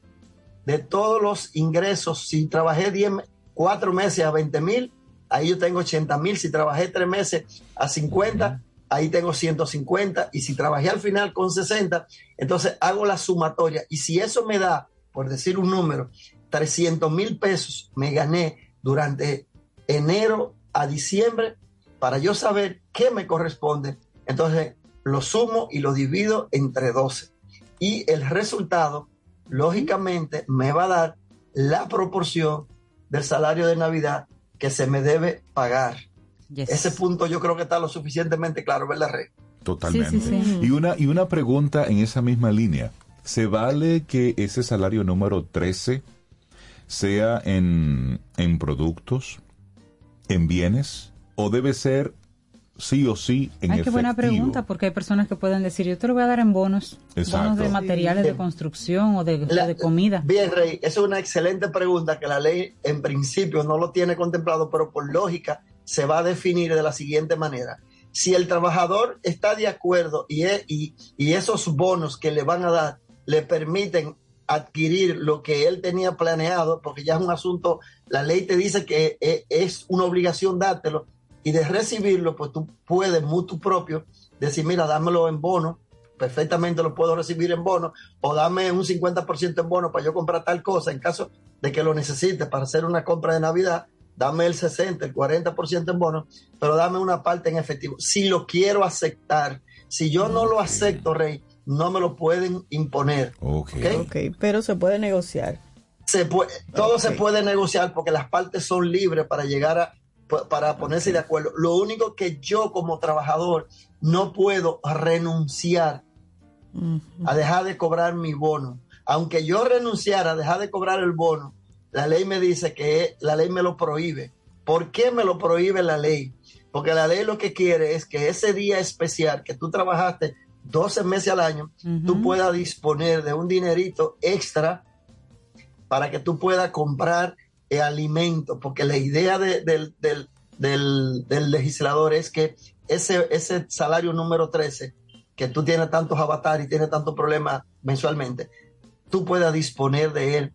de todos los ingresos. Si trabajé 10, cuatro meses a 20 mil, ahí yo tengo 80 mil. Si trabajé tres meses a 50, ahí tengo 150. Y si trabajé al final con 60, entonces hago la sumatoria. Y si eso me da, por decir un número, 300 mil pesos me gané durante enero a diciembre para yo saber qué me corresponde. Entonces lo sumo y lo divido entre 12. Y el resultado, lógicamente, me va a dar la proporción del salario de Navidad que se me debe pagar. Ese punto yo creo que está lo suficientemente claro, ¿verdad, Rey? Totalmente. Y, una, y una pregunta en esa misma línea. ¿Se vale que ese salario número 13 sea en, en productos, en bienes, o debe ser sí o sí en Ay, qué buena pregunta, porque hay personas que pueden decir, yo te lo voy a dar en bonos, bonos de materiales de construcción o de, de, comida. Bien, Rey, esa es una excelente pregunta que la ley en principio no lo tiene contemplado, pero por lógica se va a definir de la siguiente manera. Si el trabajador está de acuerdo y, y, y esos bonos que le van a dar le permiten adquirir lo que él tenía planeado, porque ya es un asunto, la ley te dice que e, es una obligación dártelo, y de recibirlo, pues tú puedes, mutuo propio, decir, mira, dámelo en bono, perfectamente lo puedo recibir en bono, o dame un 50% en bono para yo comprar tal cosa, en caso de que lo necesites para hacer una compra de Navidad, dame el 60, el 40% en bono, pero dame una parte en efectivo. Si lo quiero aceptar, si yo no lo acepto, Rey, no me lo pueden imponer. Ok, okay? pero se puede negociar. Se puede, todo se puede negociar porque las partes son libres para llegar a, para ponerse de acuerdo. Lo único que yo como trabajador no puedo renunciar a dejar de cobrar mi bono. Aunque yo renunciara a dejar de cobrar el bono, la ley me dice que la ley me lo prohíbe. ¿Por qué me lo prohíbe la ley? Porque la ley lo que quiere es que ese día especial que tú trabajaste 12 meses al año, tú puedas disponer de un dinerito extra para que tú puedas comprar alimento, porque la idea del, legislador es que ese, ese salario número 13, que tú tienes tantos avatares y tienes tantos problemas mensualmente, tú puedas disponer de él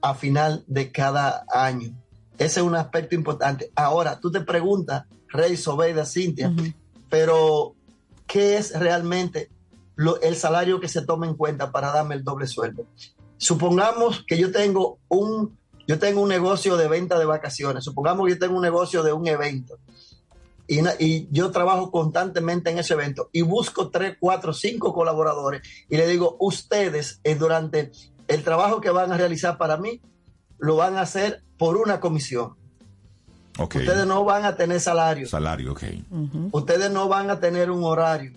a final de cada año. Ese es un aspecto importante. Ahora, tú te preguntas, Rey, Sobeida, Cintia, pero ¿qué es realmente lo, el salario que se toma en cuenta para darme el doble sueldo? Supongamos que yo tengo un yo tengo un negocio de venta de vacaciones, supongamos que yo tengo un negocio de un evento y, y, yo trabajo constantemente en ese evento y busco tres, cuatro, cinco colaboradores y le digo, ustedes eh, durante el trabajo que van a realizar para mí, lo van a hacer por una comisión. Ustedes no van a tener salario. Salario, ok. Ustedes no van a tener un horario.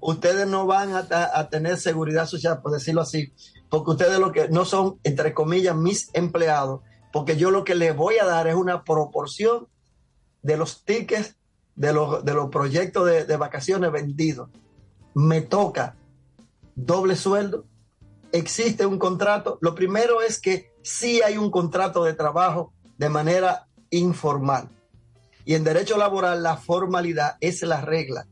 Ustedes no van a, a, tener seguridad social, por decirlo así porque ustedes lo que no son, entre comillas, mis empleados, porque yo lo que les voy a dar es una proporción de los tickets de los, de los proyectos de, vacaciones vendidos. Me toca doble sueldo, existe un contrato. Lo primero es que sí hay un contrato de trabajo de manera informal. Y en derecho laboral la formalidad es la regla,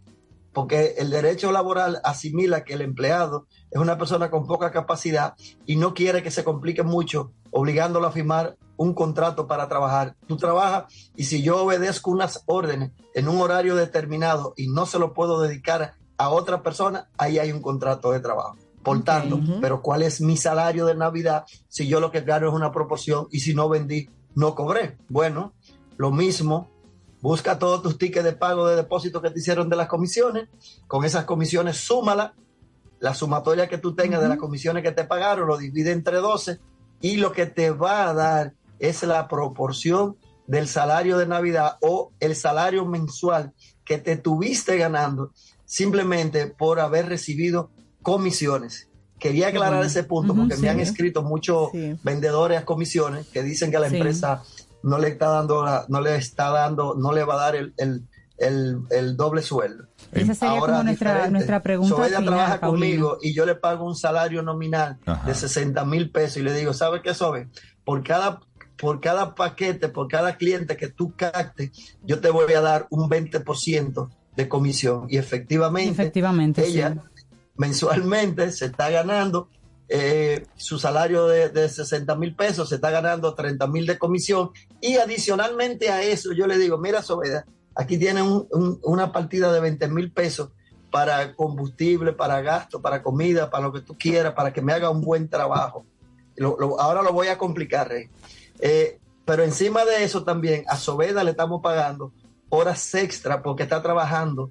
porque el derecho laboral asimila que el empleado es una persona con poca capacidad y no quiere que se complique mucho obligándolo a firmar un contrato para trabajar. Tú trabajas y si yo obedezco unas órdenes en un horario determinado y no se lo puedo dedicar a otra persona, ahí hay un contrato de trabajo. Por tanto, pero ¿cuál es mi salario de Navidad si yo lo que gano es una proporción y si no vendí, no cobré? Bueno, lo mismo busca todos tus tickets de pago de depósito que te hicieron de las comisiones, con esas comisiones súmala la sumatoria que tú tengas de las comisiones que te pagaron, lo divide entre 12 y lo que te va a dar es la proporción del salario de Navidad o el salario mensual que te tuviste ganando simplemente por haber recibido comisiones. Quería aclarar ese punto porque me han escrito muchos vendedores a comisiones que dicen que la empresa no le está dando, no le está dando, no le va a dar el, el doble sueldo. Esa sería como nuestra, nuestra pregunta. So, ella trabaja conmigo y yo le pago un salario nominal de 60 mil pesos y le digo, ¿sabe qué, Sobe? Por cada por cada paquete, por cada cliente que tú captes, yo te voy a dar un 20% de comisión. Y efectivamente, Efectivamente, ella sí. mensualmente se está ganando eh, su salario de, de 60 mil pesos, se está ganando 30 mil de comisión. Y adicionalmente a eso, yo le digo, mira, Sobeda, aquí tiene un- un- una partida de 20 mil pesos para combustible, para gasto, para comida, para lo que tú quieras, para que me haga un buen trabajo. Lo- lo- ahora lo voy a complicar, Rey. Eh, pero encima de eso también, a Sobeda le estamos pagando horas extra porque está trabajando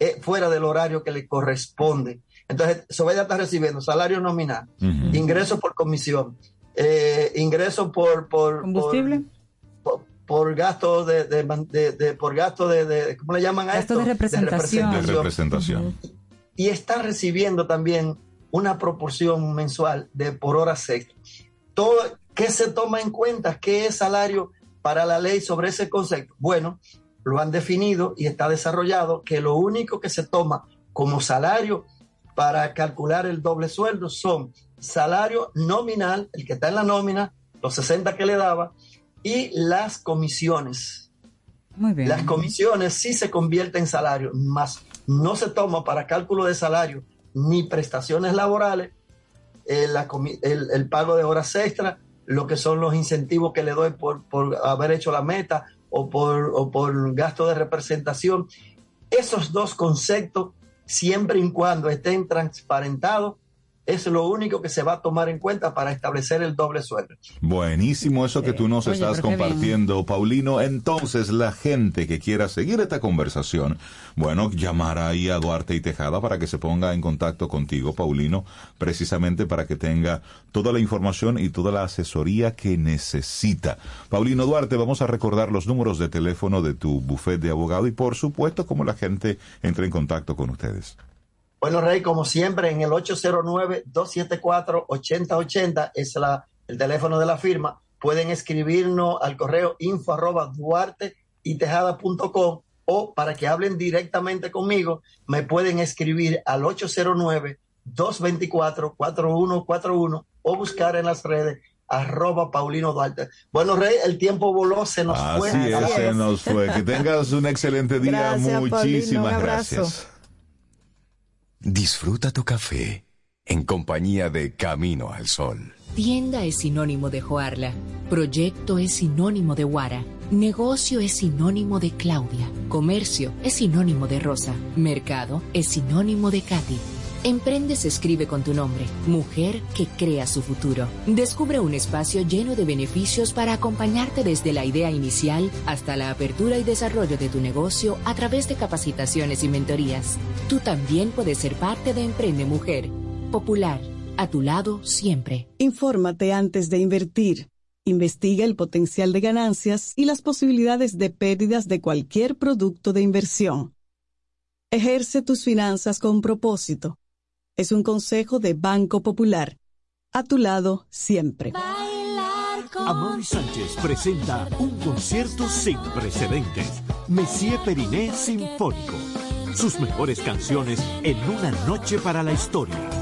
eh, fuera del horario que le corresponde. Entonces, Sobeda está recibiendo salario nominal, ingresos por comisión, eh, ingresos por, por ¿Combustible? por, por gasto de, de, de- de- por gasto de, de- ¿cómo le llaman a Gasto esto? de representación. De representación. y está recibiendo también una proporción mensual de por horas extra. Todo, ¿Qué se toma en cuenta? ¿Qué es salario para la ley sobre ese concepto? Bueno, lo han definido y está desarrollado que lo único que se toma como salario para calcular el doble sueldo son salario nominal, el que está en la nómina, los 60 que le daba, y las comisiones. Muy bien. Las comisiones sí se convierten en salario, más no se toma para cálculo de salario ni prestaciones laborales, eh, la comi- el, el pago de horas extra, lo que son los incentivos que le doy por, por haber hecho la meta o por, o por gasto de representación. Esos dos conceptos, siempre y cuando estén transparentados, es lo único que se va a tomar en cuenta para establecer el doble sueldo. Buenísimo eso que tú nos Oye, estás bien. compartiendo, Paulino. Entonces, la gente que quiera seguir esta conversación, bueno, llamar ahí a Duarte y Tejada para que se ponga en contacto contigo, Paulino, precisamente para que tenga toda la información y toda la asesoría que necesita. Paulino Duarte, vamos a recordar los números de teléfono de tu buffet de abogado y, por supuesto, cómo la gente entra en contacto con ustedes. Bueno, Rey, como siempre, en el 809-274-8080 es la, el teléfono de la firma. Pueden escribirnos al correo info arroba duarte y tejada.com o para que hablen directamente conmigo, me pueden escribir al 809-224-4141 o buscar en las redes arroba Paulino Duarte. Bueno, Rey, el tiempo voló, se nos fue. Así es, se nos fue. Que tengas un excelente día. Gracias, Paulino, un Muchísimas abrazo. gracias. Disfruta tu café en compañía de Camino al Sol. Tienda es sinónimo de Joarla. Proyecto es sinónimo de Guara. Negocio es sinónimo de Claudia. Comercio es sinónimo de Rosa. Mercado es sinónimo de Katy. Emprende se escribe con tu nombre. Mujer que crea su futuro. Descubre un espacio lleno de beneficios para acompañarte desde la idea inicial hasta la apertura y desarrollo de tu negocio a través de capacitaciones y mentorías. Tú también puedes ser parte de Emprende Mujer. Popular. A tu lado siempre. Infórmate antes de invertir. Investiga el potencial de ganancias y las posibilidades de pérdidas de cualquier producto de inversión. Ejerce tus finanzas con propósito. Es un consejo de Banco Popular. A tu lado siempre. Amaury Sánchez presenta un concierto sin precedentes. Messier Periné Sinfónico. Sus mejores canciones en una noche para la historia.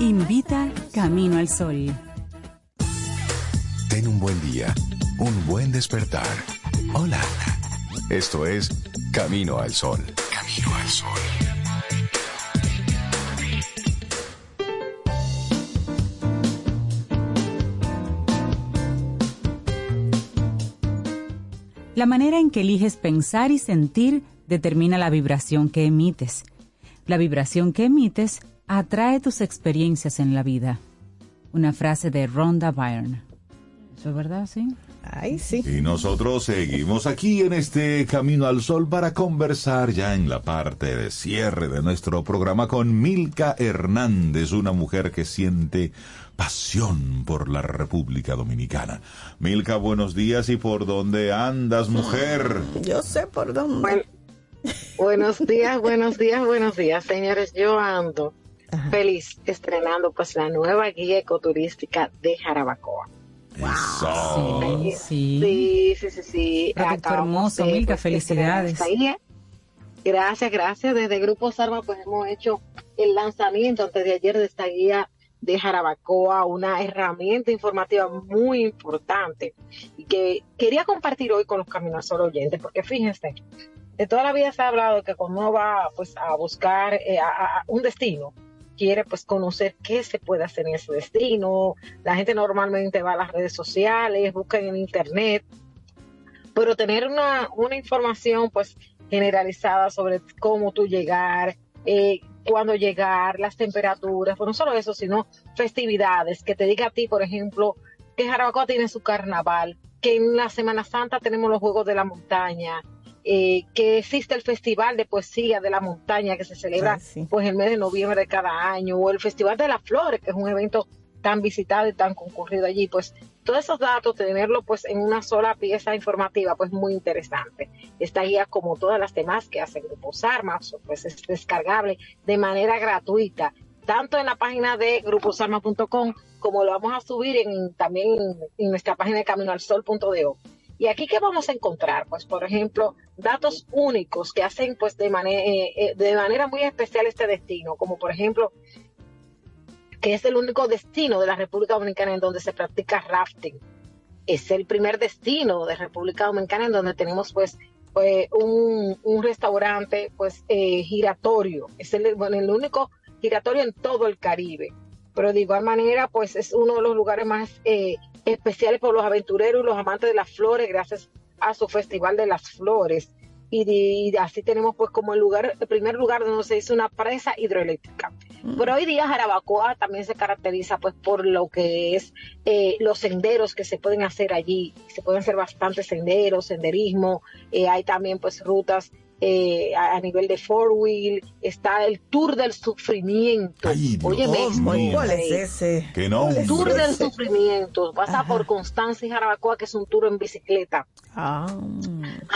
Invita Camino al Sol. Ten un buen día, un buen despertar. Hola. Esto es Camino al Sol. Camino al Sol. La manera en que eliges pensar y sentir determina la vibración que emites. La vibración que emites atrae tus experiencias en la vida. Una frase de Rhonda Byrne. ¿Eso es verdad, sí? Ay, sí. Y nosotros seguimos aquí en este Camino al Sol para conversar ya en la parte de cierre de nuestro programa con Milka Hernández, una mujer que siente pasión por la República Dominicana. Milka, buenos días y por dónde andas, mujer. Yo sé por dónde. buenos días, buenos días, buenos días, señores. Yo ando feliz estrenando pues la nueva guía ecoturística de Jarabacoa. Eso. Sí, Sí, sí, sí, sí. Producto Acabamos hermoso, de, Milka, pues, felicidades. Gracias, gracias. Desde Grupo Sarma pues hemos hecho el lanzamiento antes de ayer de esta guía de Jarabacoa, una herramienta informativa muy importante y que quería compartir hoy con los Caminos oyentes, porque fíjense, de toda la vida se ha hablado que cuando uno va pues a buscar eh, a un destino, quiere pues conocer qué se puede hacer en ese destino. La gente normalmente va a las redes sociales, busca en internet, pero tener una, una información pues generalizada sobre cómo tú llegar, eh, cuándo llegar, las temperaturas, pues no solo eso, sino festividades, que te diga a ti, por ejemplo, que Jarabacoa tiene su carnaval, que en la Semana Santa tenemos los Juegos de la Montaña, eh, que existe el Festival de Poesía de la Montaña que se celebra pues el mes de noviembre de cada año, o el Festival de las Flores, que es un evento tan visitado y tan concurrido allí, pues todos esos datos, tenerlo pues en una sola pieza informativa, pues muy interesante. Esta guía, como todas las demás que hace Grupo Sarmas, pues es descargable de manera gratuita, tanto en la página de gruposarma.com como lo vamos a subir en, también en, en nuestra página de caminoalsol.do. Y aquí qué vamos a encontrar, pues por ejemplo, datos únicos que hacen pues de, manera de manera muy especial este destino, como por ejemplo que es el único destino de la República Dominicana en donde se practica rafting. Es el primer destino de República Dominicana en donde tenemos pues eh, un, un restaurante pues eh, giratorio. Es el, bueno, el único giratorio en todo el Caribe. Pero de igual manera pues es uno de los lugares más eh, especiales por los aventureros y los amantes de las flores gracias a su Festival de las Flores. Y, de- y así tenemos pues como el lugar, el primer lugar donde se hizo una presa hidroeléctrica. Pero hoy día Jarabacoa también se caracteriza pues por lo que es eh, los senderos que se pueden hacer allí. Se pueden hacer bastantes senderos, senderismo. eh, hay también pues rutas eh, a, a nivel de four wheel. Está el Tour del Sufrimiento. Óyeme, esto, mío. ¿Cuál es ese? Que no. Tour del Sufrimiento. Pasa por Constanza y Jarabacoa, que es un tour en bicicleta Ah,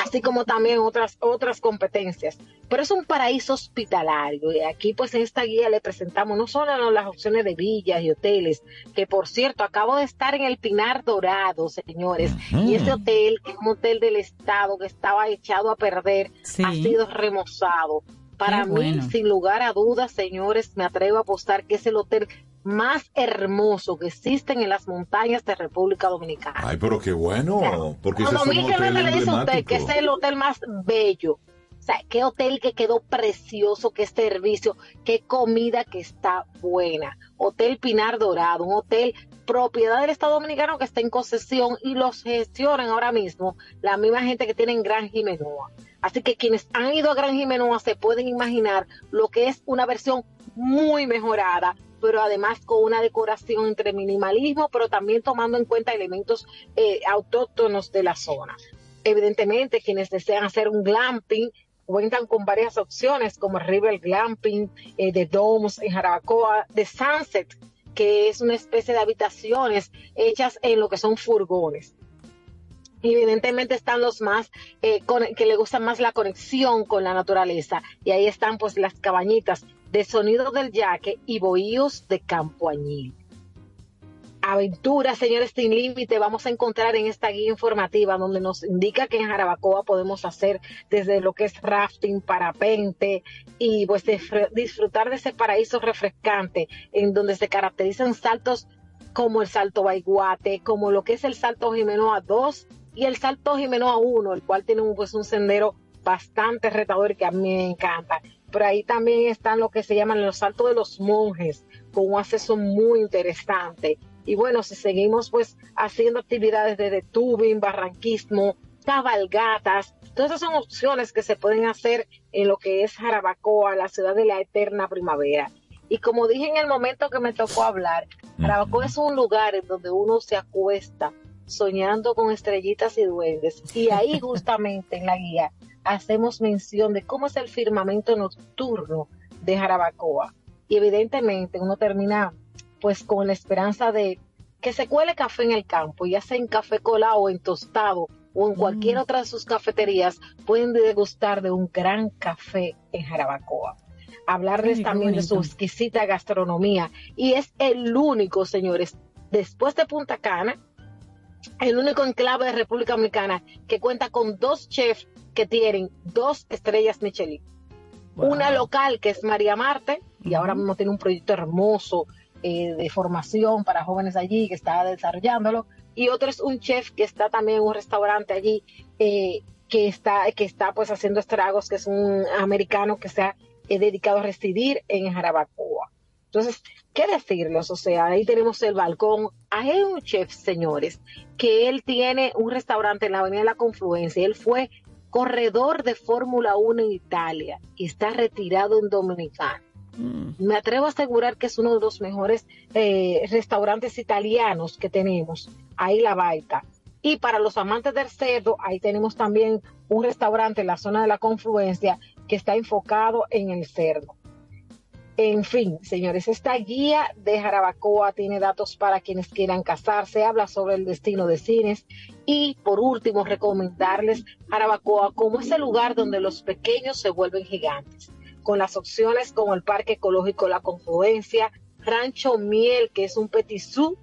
así como también otras otras competencias. Pero es un paraíso hospitalario. Y aquí pues en esta guía le presentamos no solo las opciones de villas y hoteles, que por cierto acabo de estar en el Pinar Dorado, señores, y ese hotel, que es un hotel del estado que estaba echado a perder, ha sido remozado. Para mí, sin lugar a dudas, señores, me atrevo a apostar que es el hotel más hermoso que existen en las montañas de República Dominicana. Ay, pero qué bueno, porque ese es Cuando un Miguel hotel le dice a usted que es el hotel más bello. O sea, qué hotel que quedó precioso, qué servicio, qué comida que está buena. Hotel Pinar Dorado, un hotel propiedad del Estado Dominicano que está en concesión y los gestionan ahora mismo la misma gente que tiene en Gran Jimenoa. Así que quienes han ido a Gran Jimenoa se pueden imaginar lo que es una versión muy mejorada, pero además con una decoración entre minimalismo, pero también tomando en cuenta elementos eh, autóctonos de la zona. Evidentemente, quienes desean hacer un glamping cuentan con varias opciones como River Glamping, eh, de Domes en Jarabacoa, de Sunset, que es una especie de habitaciones hechas en lo que son furgones. Evidentemente están los más eh, que le gusta más la conexión con la naturaleza y ahí están pues las cabañitas de sonido del yaque y bohíos de campo añil. Aventuras, señores, sin límite, vamos a encontrar en esta guía informativa donde nos indica que en Jarabacoa podemos hacer desde lo que es rafting, parapente y pues disfr- disfrutar de ese paraíso refrescante en donde se caracterizan saltos como el salto Baiguate, como lo que es el salto Jimenoa 2 y el salto Jimenoa 1, el cual tiene pues un sendero bastante retador que a mí me encanta. Por ahí también están lo que se llaman los saltos de los monjes, con un acceso muy interesante. Y bueno, si seguimos pues haciendo actividades de tubing, barranquismo, cabalgatas, todas esas son opciones que se pueden hacer en lo que es Jarabacoa, la ciudad de la eterna primavera. Y como dije en el momento que me tocó hablar, Jarabacoa es un lugar en donde uno se acuesta Soñando con estrellitas y duendes. Y ahí justamente en la guía hacemos mención de cómo es el firmamento nocturno de Jarabacoa. Y evidentemente uno termina pues con la esperanza de que se cuele café en el campo, ya sea en café colado o en tostado o en cualquier Mm. otra de sus cafeterías, pueden degustar de un gran café en Jarabacoa. Hablarles Ay, también de su exquisita gastronomía. Y es el único, señores, después de Punta Cana, el único enclave de República Dominicana que cuenta con dos chefs que tienen dos estrellas Michelin. Una local que es María Marte y ahora mismo tiene un proyecto hermoso eh, de formación para jóvenes allí que está desarrollándolo y otro es un chef que está también en un restaurante allí eh, que está que está pues haciendo estragos que es un americano que se ha eh, dedicado a residir en Jarabacoa. Entonces, ¿qué decirles? O sea, ahí tenemos el balcón. Hay un chef, señores, que él tiene un restaurante en la Avenida de la Confluencia. Él fue corredor de Fórmula 1 en Italia y está retirado en Dominicana. Me atrevo a asegurar que es uno de los mejores eh, restaurantes italianos que tenemos. Ahí la baita. Y para los amantes del cerdo, ahí tenemos también un restaurante en la zona de la confluencia que está enfocado en el cerdo. En fin, señores, esta guía de Jarabacoa tiene datos para quienes quieran casarse, habla sobre el destino de cines y por último recomendarles Jarabacoa como ese lugar donde los pequeños se vuelven gigantes, con las opciones como el Parque Ecológico La Confluencia, Rancho Miel, que es un petisú,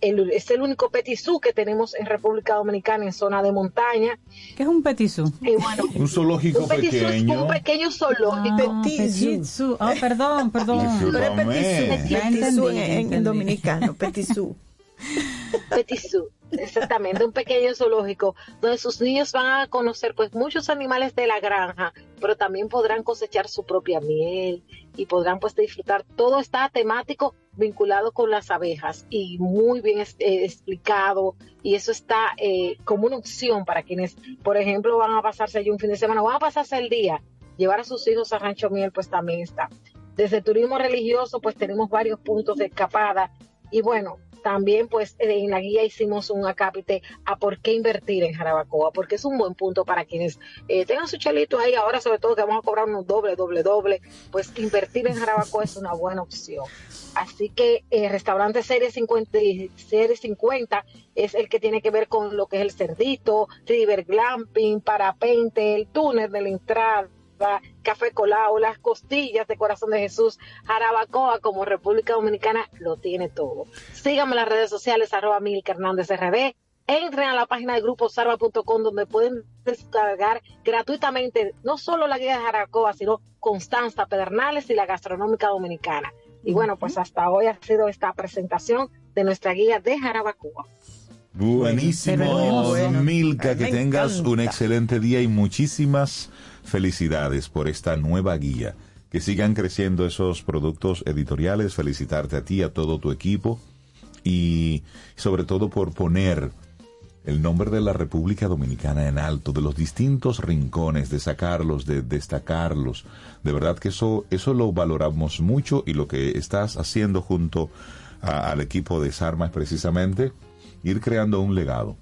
el- es el único petisú que tenemos en República Dominicana en zona de montaña. ¿Qué es un petisú? Bueno, Un zoológico un petisú es pequeño. un pequeño zoológico. Ah, petitsu. Ah, perdón, perdón. Pero es petisú, petisú en, en dominicano, petisú. Petisú, exactamente, un pequeño zoológico donde sus niños van a conocer pues muchos animales de la granja, pero también podrán cosechar su propia miel y podrán pues disfrutar. Todo está temático vinculado con las abejas y muy bien eh, explicado y eso está eh, como una opción para quienes, por ejemplo, van a pasarse allí un fin de semana, van a pasarse el día, llevar a sus hijos a Rancho Miel pues también está. Desde turismo religioso pues tenemos varios puntos de escapada y bueno, también pues en la guía hicimos un acápite a por qué invertir en Jarabacoa, porque es un buen punto para quienes eh, tengan su chelito ahí, ahora sobre todo que vamos a cobrar unos doble, doble, doble, pues invertir en Jarabacoa es una buena opción. Así que el restaurante Serie 50, y Serie 50 es el que tiene que ver con lo que es el cerdito, river glamping, parapente, el túnel de la entrada, café colado, las costillas de corazón de Jesús, Jarabacoa como República Dominicana lo tiene todo. Síganme en las redes sociales, arroba Milka Hernández RD. Entren a la página de gruposarva.com donde pueden descargar gratuitamente no solo la guía de Jarabacoa, sino Constanza Pedernales y la gastronómica dominicana. Y bueno, pues hasta hoy ha sido esta presentación de nuestra guía de Jarabacoa. Buenísimo, bueno. Milka, que tengas encanta. un excelente día y muchísimas felicidades por esta nueva guía. Que sigan creciendo esos productos editoriales, felicitarte a ti, a todo tu equipo y sobre todo por poner el nombre de la República Dominicana en alto, de los distintos rincones, de sacarlos, de destacarlos. De verdad que eso, eso lo valoramos mucho y lo que estás haciendo junto a- al equipo de Sarma es precisamente ir creando un legado.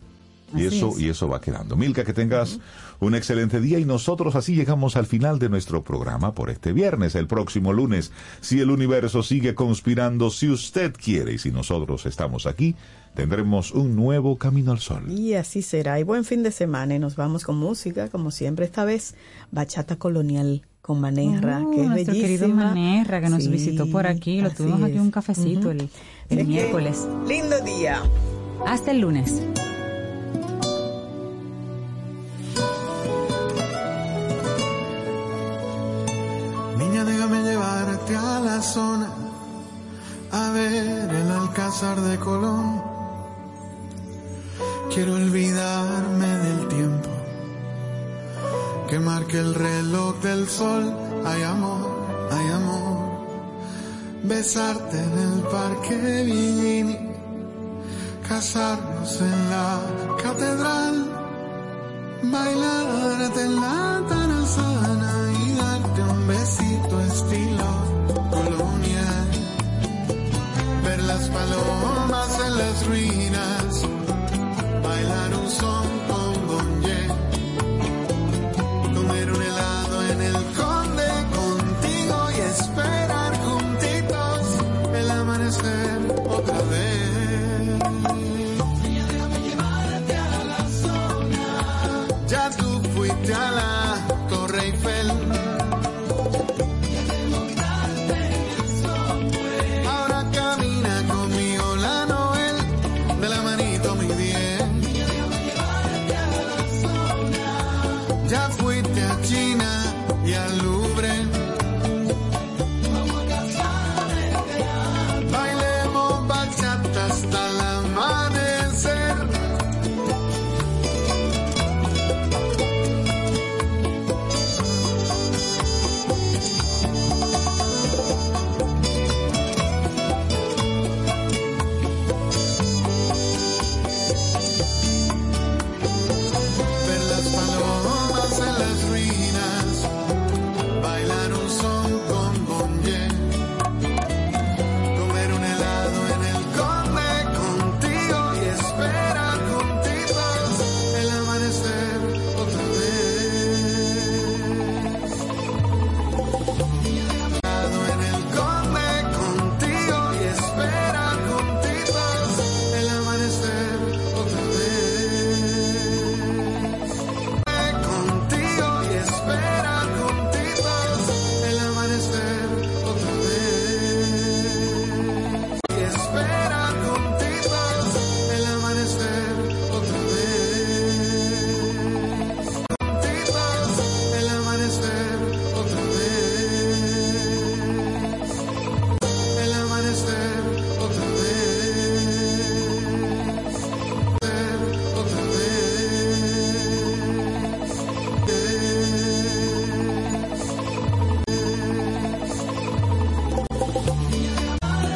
Y Así eso, es. y eso va quedando. Milka, que tengas un excelente día y nosotros así llegamos al final de nuestro programa por este viernes. El próximo lunes, si el universo sigue conspirando, si usted quiere y si nosotros estamos aquí, tendremos un nuevo camino al sol. Y así será. Y buen fin de semana. Y nos vamos con música, como siempre, esta vez Bachata Colonial con Manerra, Oh, que es nuestro querido bellísima. Manerra que nos Sí, visitó por aquí, lo tuvimos aquí es. un cafecito Ujú. el, el que, miércoles. Lindo día. Hasta el lunes. Niña, déjame llevarte a la zona a ver el alcázar de Colón. Quiero olvidarme del tiempo que marque el reloj del sol. Hay amor, hay amor. Besarte en el parque Villini, casarnos en la catedral, bailarte en la tarazana y darte un besito estilo colonial, ver las palomas en las ruinas, bailar un son